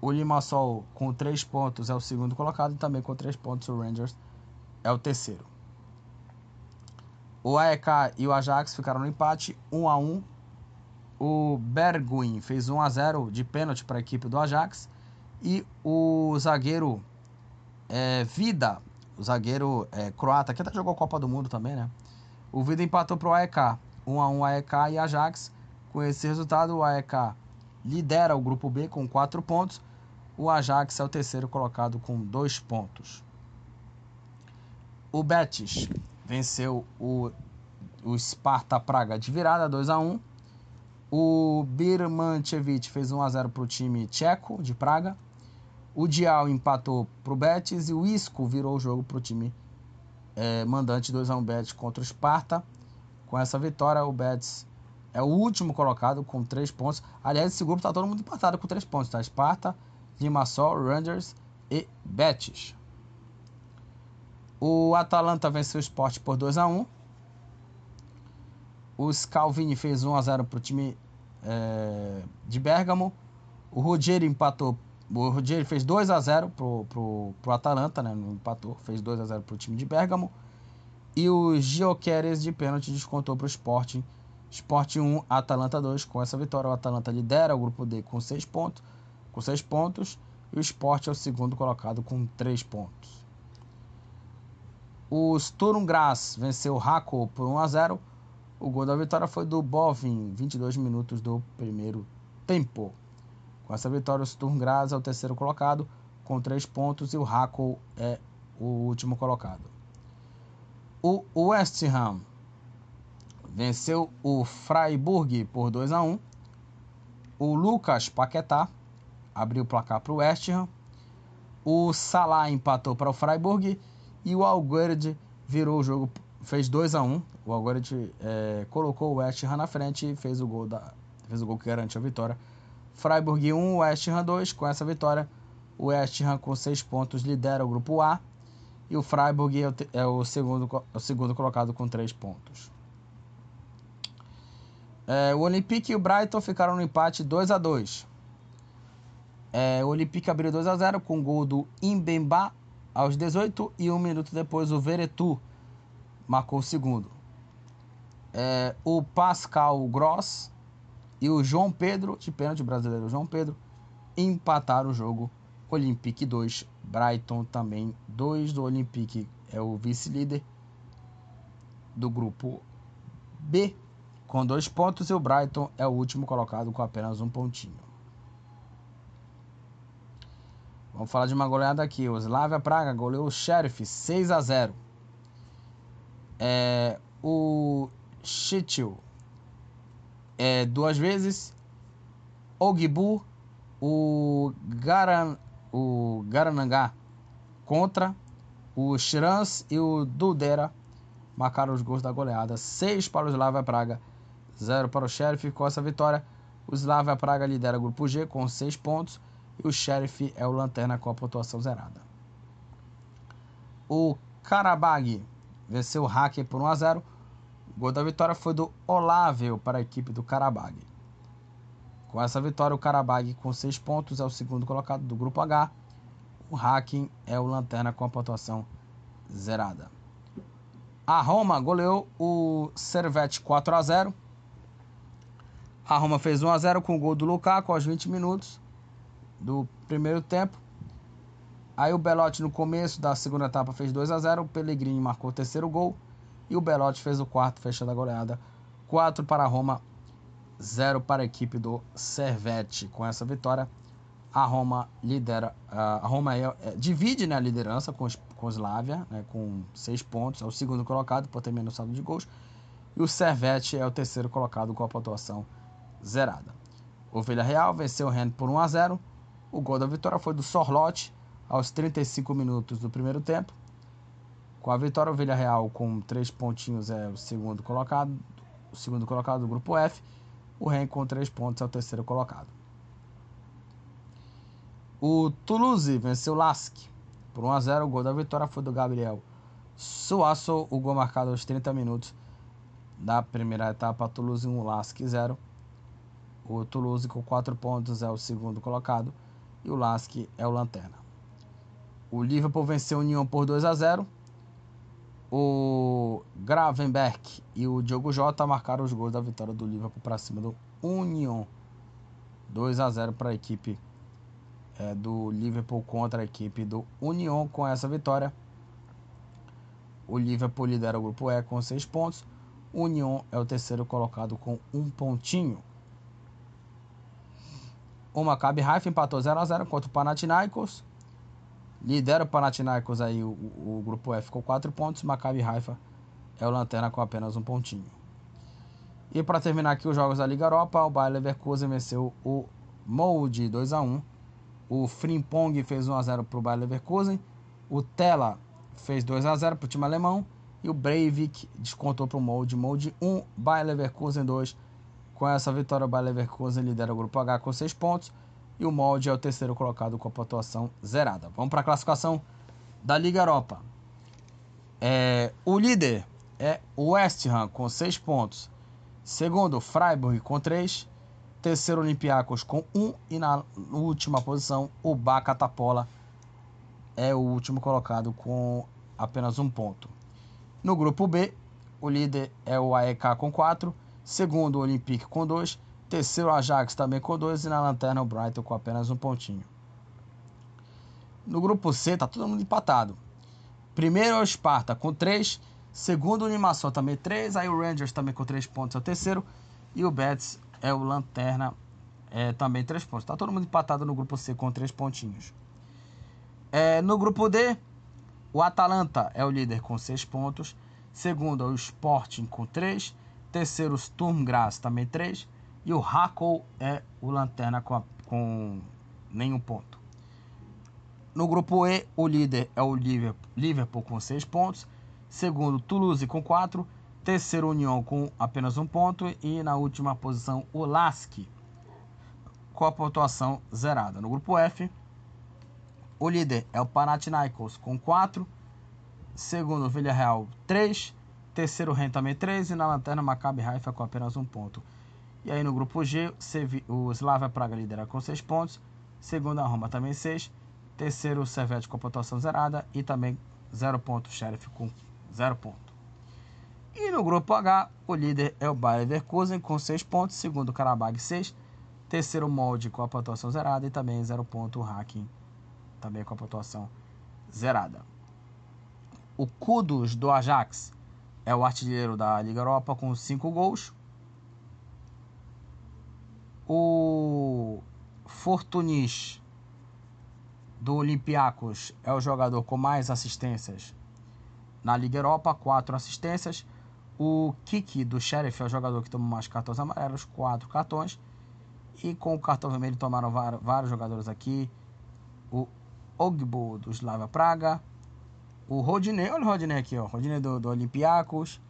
O Limassol com 3 pontos é o segundo colocado e também com 3 pontos o Rangers é o terceiro. O AEK e o Ajax ficaram no empate 1 a 1. O Berguin fez 1 a 0 de pênalti para a equipe do Ajax e o zagueiro é, Vida, o zagueiro é, croata, que até jogou Copa do Mundo também, né? O Vida empatou para o AEK 1 a 1 AEK e Ajax. Com esse resultado, o AEK lidera o grupo B com 4 pontos. O Ajax é o terceiro colocado com 2 pontos. O Betis venceu o, o Sparta Praga de virada 2 a 1. O Birmanchevich fez 1 a 0 para o time tcheco de Praga. O Dial empatou para o Betis e o Isco virou o jogo para o time é, mandante 2 a 1 Betis contra o Sparta. Com essa vitória, o Betis é o último colocado com três pontos. Aliás, esse grupo está todo mundo empatado com três pontos, tá? Esparta, Limassol, Rangers e Betis. O Atalanta venceu o Sport por 2 a 1 O Scalvini fez 1 a 0 para o time é, de Bergamo. O Rogério empatou. O Rogério fez 2 a 0 para o Atalanta, né? Não empatou, fez 2 a 0 para o time de Bergamo. E o Gioqueres de pênalti descontou para o Sporting. Sporting 1, Atalanta 2. Com essa vitória, o Atalanta lidera o grupo D com 6 pontos. Com 6 pontos. E o Sport é o segundo colocado com 3 pontos. O Sturm Graz venceu o Rako por 1 a 0. O gol da vitória foi do Bovin, 22 minutos do primeiro tempo. Com essa vitória, o Sturm Graz é o terceiro colocado com 3 pontos e o Rako é o último colocado. O West Ham venceu o Freiburg por 2 a 1. O Lucas Paquetá abriu o placar para o West Ham. O Salah empatou para o Freiburg e o Alguerd virou o jogo, fez 2 a 1. O Alguerd é, colocou o West Ham na frente e fez o gol da fez o gol que garante a vitória. Freiburg 1, West Ham 2. Com essa vitória, o West Ham com 6 pontos lidera o grupo A e o Freiburg é o, é o segundo, é o segundo colocado com 3 pontos. É, o Olympique e o Brighton ficaram no empate 2 a 2 é, O Olympique abriu 2 a 0 com o gol do Imbemba aos 18 e um minuto depois o Veretu marcou o segundo. É, o Pascal Gross e o João Pedro, de pênalti brasileiro João Pedro, empataram o jogo. Olympique 2, Brighton também 2 do Olympique é o vice-líder do grupo B com dois pontos e o Brighton é o último colocado com apenas um pontinho. Vamos falar de uma goleada aqui. O Slavia Praga goleou o Sheriff 6 a 0. É, o Chitil é, duas vezes. O Gibu, o, Garan, o Garanangá contra. O Shirans e o Dudera marcaram os gols da goleada. 6 para o Slavia Praga 0 para o Sheriff. Com essa vitória, o Slavia Praga lidera o grupo G com 6 pontos e o Sheriff é o lanterna com a pontuação zerada. O Karabag venceu o Hacker por 1 a 0. O gol da vitória foi do Olávio para a equipe do Karabag. Com essa vitória, o Karabag com 6 pontos é o segundo colocado do grupo H. O Hacking é o lanterna com a pontuação zerada. A Roma goleou o Servette 4 a 0. A Roma fez 1 a 0 com o gol do Lukaku aos 20 minutos do primeiro tempo. Aí o Belotti no começo da segunda etapa fez 2 a 0, o Pellegrini marcou o terceiro gol e o Belotti fez o quarto, fechando a goleada. 4 para a Roma, 0 para a equipe do Servette. Com essa vitória, a Roma lidera, a Roma é, é, divide né, a liderança com, com Slavia, né, com 6 pontos, é o segundo colocado por ter menos saldo de gols. E o Servette é o terceiro colocado com a pontuação zerada. O Villarreal venceu o Rennes por 1 a 0. O gol da vitória foi do Sorlote aos 35 minutos do primeiro tempo. Com a vitória, o Villarreal com três pontinhos é o segundo colocado, o segundo colocado do grupo F. O Rennes com três pontos é o terceiro colocado. O Toulouse venceu o Lask por 1 a 0. O gol da vitória foi do Gabriel Suasso. O gol marcado aos 30 minutos da primeira etapa. Toulouse 1, Lask 0. O Toulouse com 4 pontos é o segundo colocado e o Lask é o lanterna. O Liverpool venceu o União por 2 a 0. O Gravenberg e o Diogo Jota marcaram os gols da vitória do Liverpool para cima do União. 2 a 0 para a equipe é, do Liverpool contra a equipe do União. Com essa vitória, o Liverpool lidera o grupo E com 6 pontos. O União é o terceiro colocado com um pontinho. O Maccabi Haifa empatou 0 a 0 contra o Panathinaikos. Lidera o Panathinaikos aí, o, o, grupo F com 4 pontos. Maccabi Haifa é o lanterna com apenas um pontinho. E para terminar aqui os jogos da Liga Europa, o Bayer Leverkusen venceu o Molde 2 a 1. O Frimpong fez 1 a 0 para o Bayer Leverkusen. O Tela fez 2 a 0 para o time alemão. E o Breivik descontou para o Molde. Molde 1, Bayer Leverkusen 2. Com essa vitória, o Bayer Leverkusen lidera o grupo H com 6 pontos e o Molde é o terceiro colocado com a pontuação zerada. Vamos para a classificação da Liga Europa. É, o líder é o West Ham com 6 pontos. Segundo, Freiburg com 3. Terceiro, Olympiacos com 1. E na última posição, o Bacatapola é o último colocado com apenas um ponto. No grupo B, o líder é o AEK com 4. Segundo, o Olympique com 2. Terceiro, o Ajax também com 2. E na lanterna, o Brighton com apenas um pontinho. No grupo C, tá todo mundo empatado. Primeiro o Sparta com 3. Segundo, o Limassol também 3. Aí o Rangers também com 3 pontos é o terceiro. E o Betis é o Lanterna é, também 3 pontos. Tá todo mundo empatado no grupo C com 3 pontinhos. É, no grupo D, O Atalanta é o líder com 6 pontos. Segundo o Sporting com 3. Terceiro, o Sturm Graz também 3. E o Hakow é o lanterna com, a, com nenhum ponto. No grupo E, o líder é o Liverpool com 6 pontos. Segundo, Toulouse com 4. Terceiro, União com apenas um ponto. E na última posição, o Lask com a pontuação zerada. No grupo F, o líder é o Panathinaikos com 4. Segundo, Villarreal 3. Terceiro, Ren também 3. E na lanterna, Maccabi Haifa com apenas um ponto. E aí no grupo G, o Slavia Praga lidera com 6 pontos. Segundo, a Roma também 6. Terceiro, o Servete com pontuação zerada. E também 0 ponto, o Sheriff com 0 ponto. E no grupo H, o líder é o Bayer Leverkusen com 6 pontos. Segundo, o Karabag 6. Terceiro, o Molde com a pontuação zerada. E também 0 ponto, o Hacking também com a pontuação zerada. O Kudos do Ajax é o artilheiro da Liga Europa com 5 gols. O Fortunis do Olympiacos é o jogador com mais assistências na Liga Europa, 4 assistências. O Kiki do Sheriff é o jogador que toma mais cartões amarelos, 4 cartões. E com o cartão vermelho tomaram vários jogadores aqui. O Ogbo do Slava Praga, o Rodinei, olha o Rodinei aqui, ó, Rodinei do, do Olympiacos,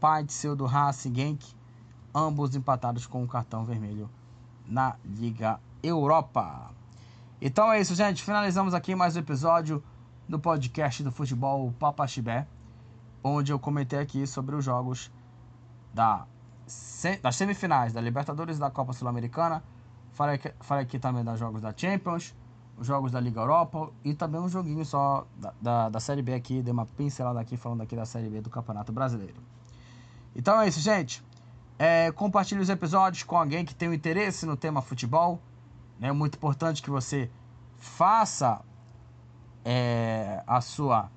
Paitzel do Racing Genk, ambos empatados com o cartão vermelho na Liga Europa. Então é isso, gente. Finalizamos aqui mais um episódio do podcast do futebol Papa Chibé, onde eu comentei aqui sobre os jogos da, das semifinais da Libertadores e da Copa Sul-Americana. Falei, falei aqui também dos jogos da Champions os jogos da Liga Europa e também um joguinho só da, da, da, Série B aqui, dei uma pincelada aqui falando aqui da Série B do Campeonato Brasileiro. Então é isso, gente. É, compartilhe os episódios com alguém que tem um interesse no tema futebol. É muito importante que você faça é, a sua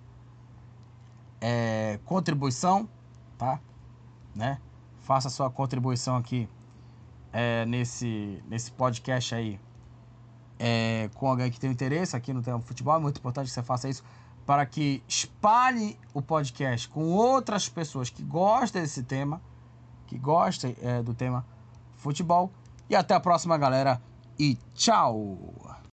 é, contribuição, tá? Né? Faça a sua contribuição aqui é, nesse, nesse podcast aí é, com alguém que tem interesse aqui no tema futebol. É muito importante que você faça isso para que espalhe o podcast com outras pessoas que gostem desse tema, que gostem é, do tema futebol. E até a próxima, galera. E tchau!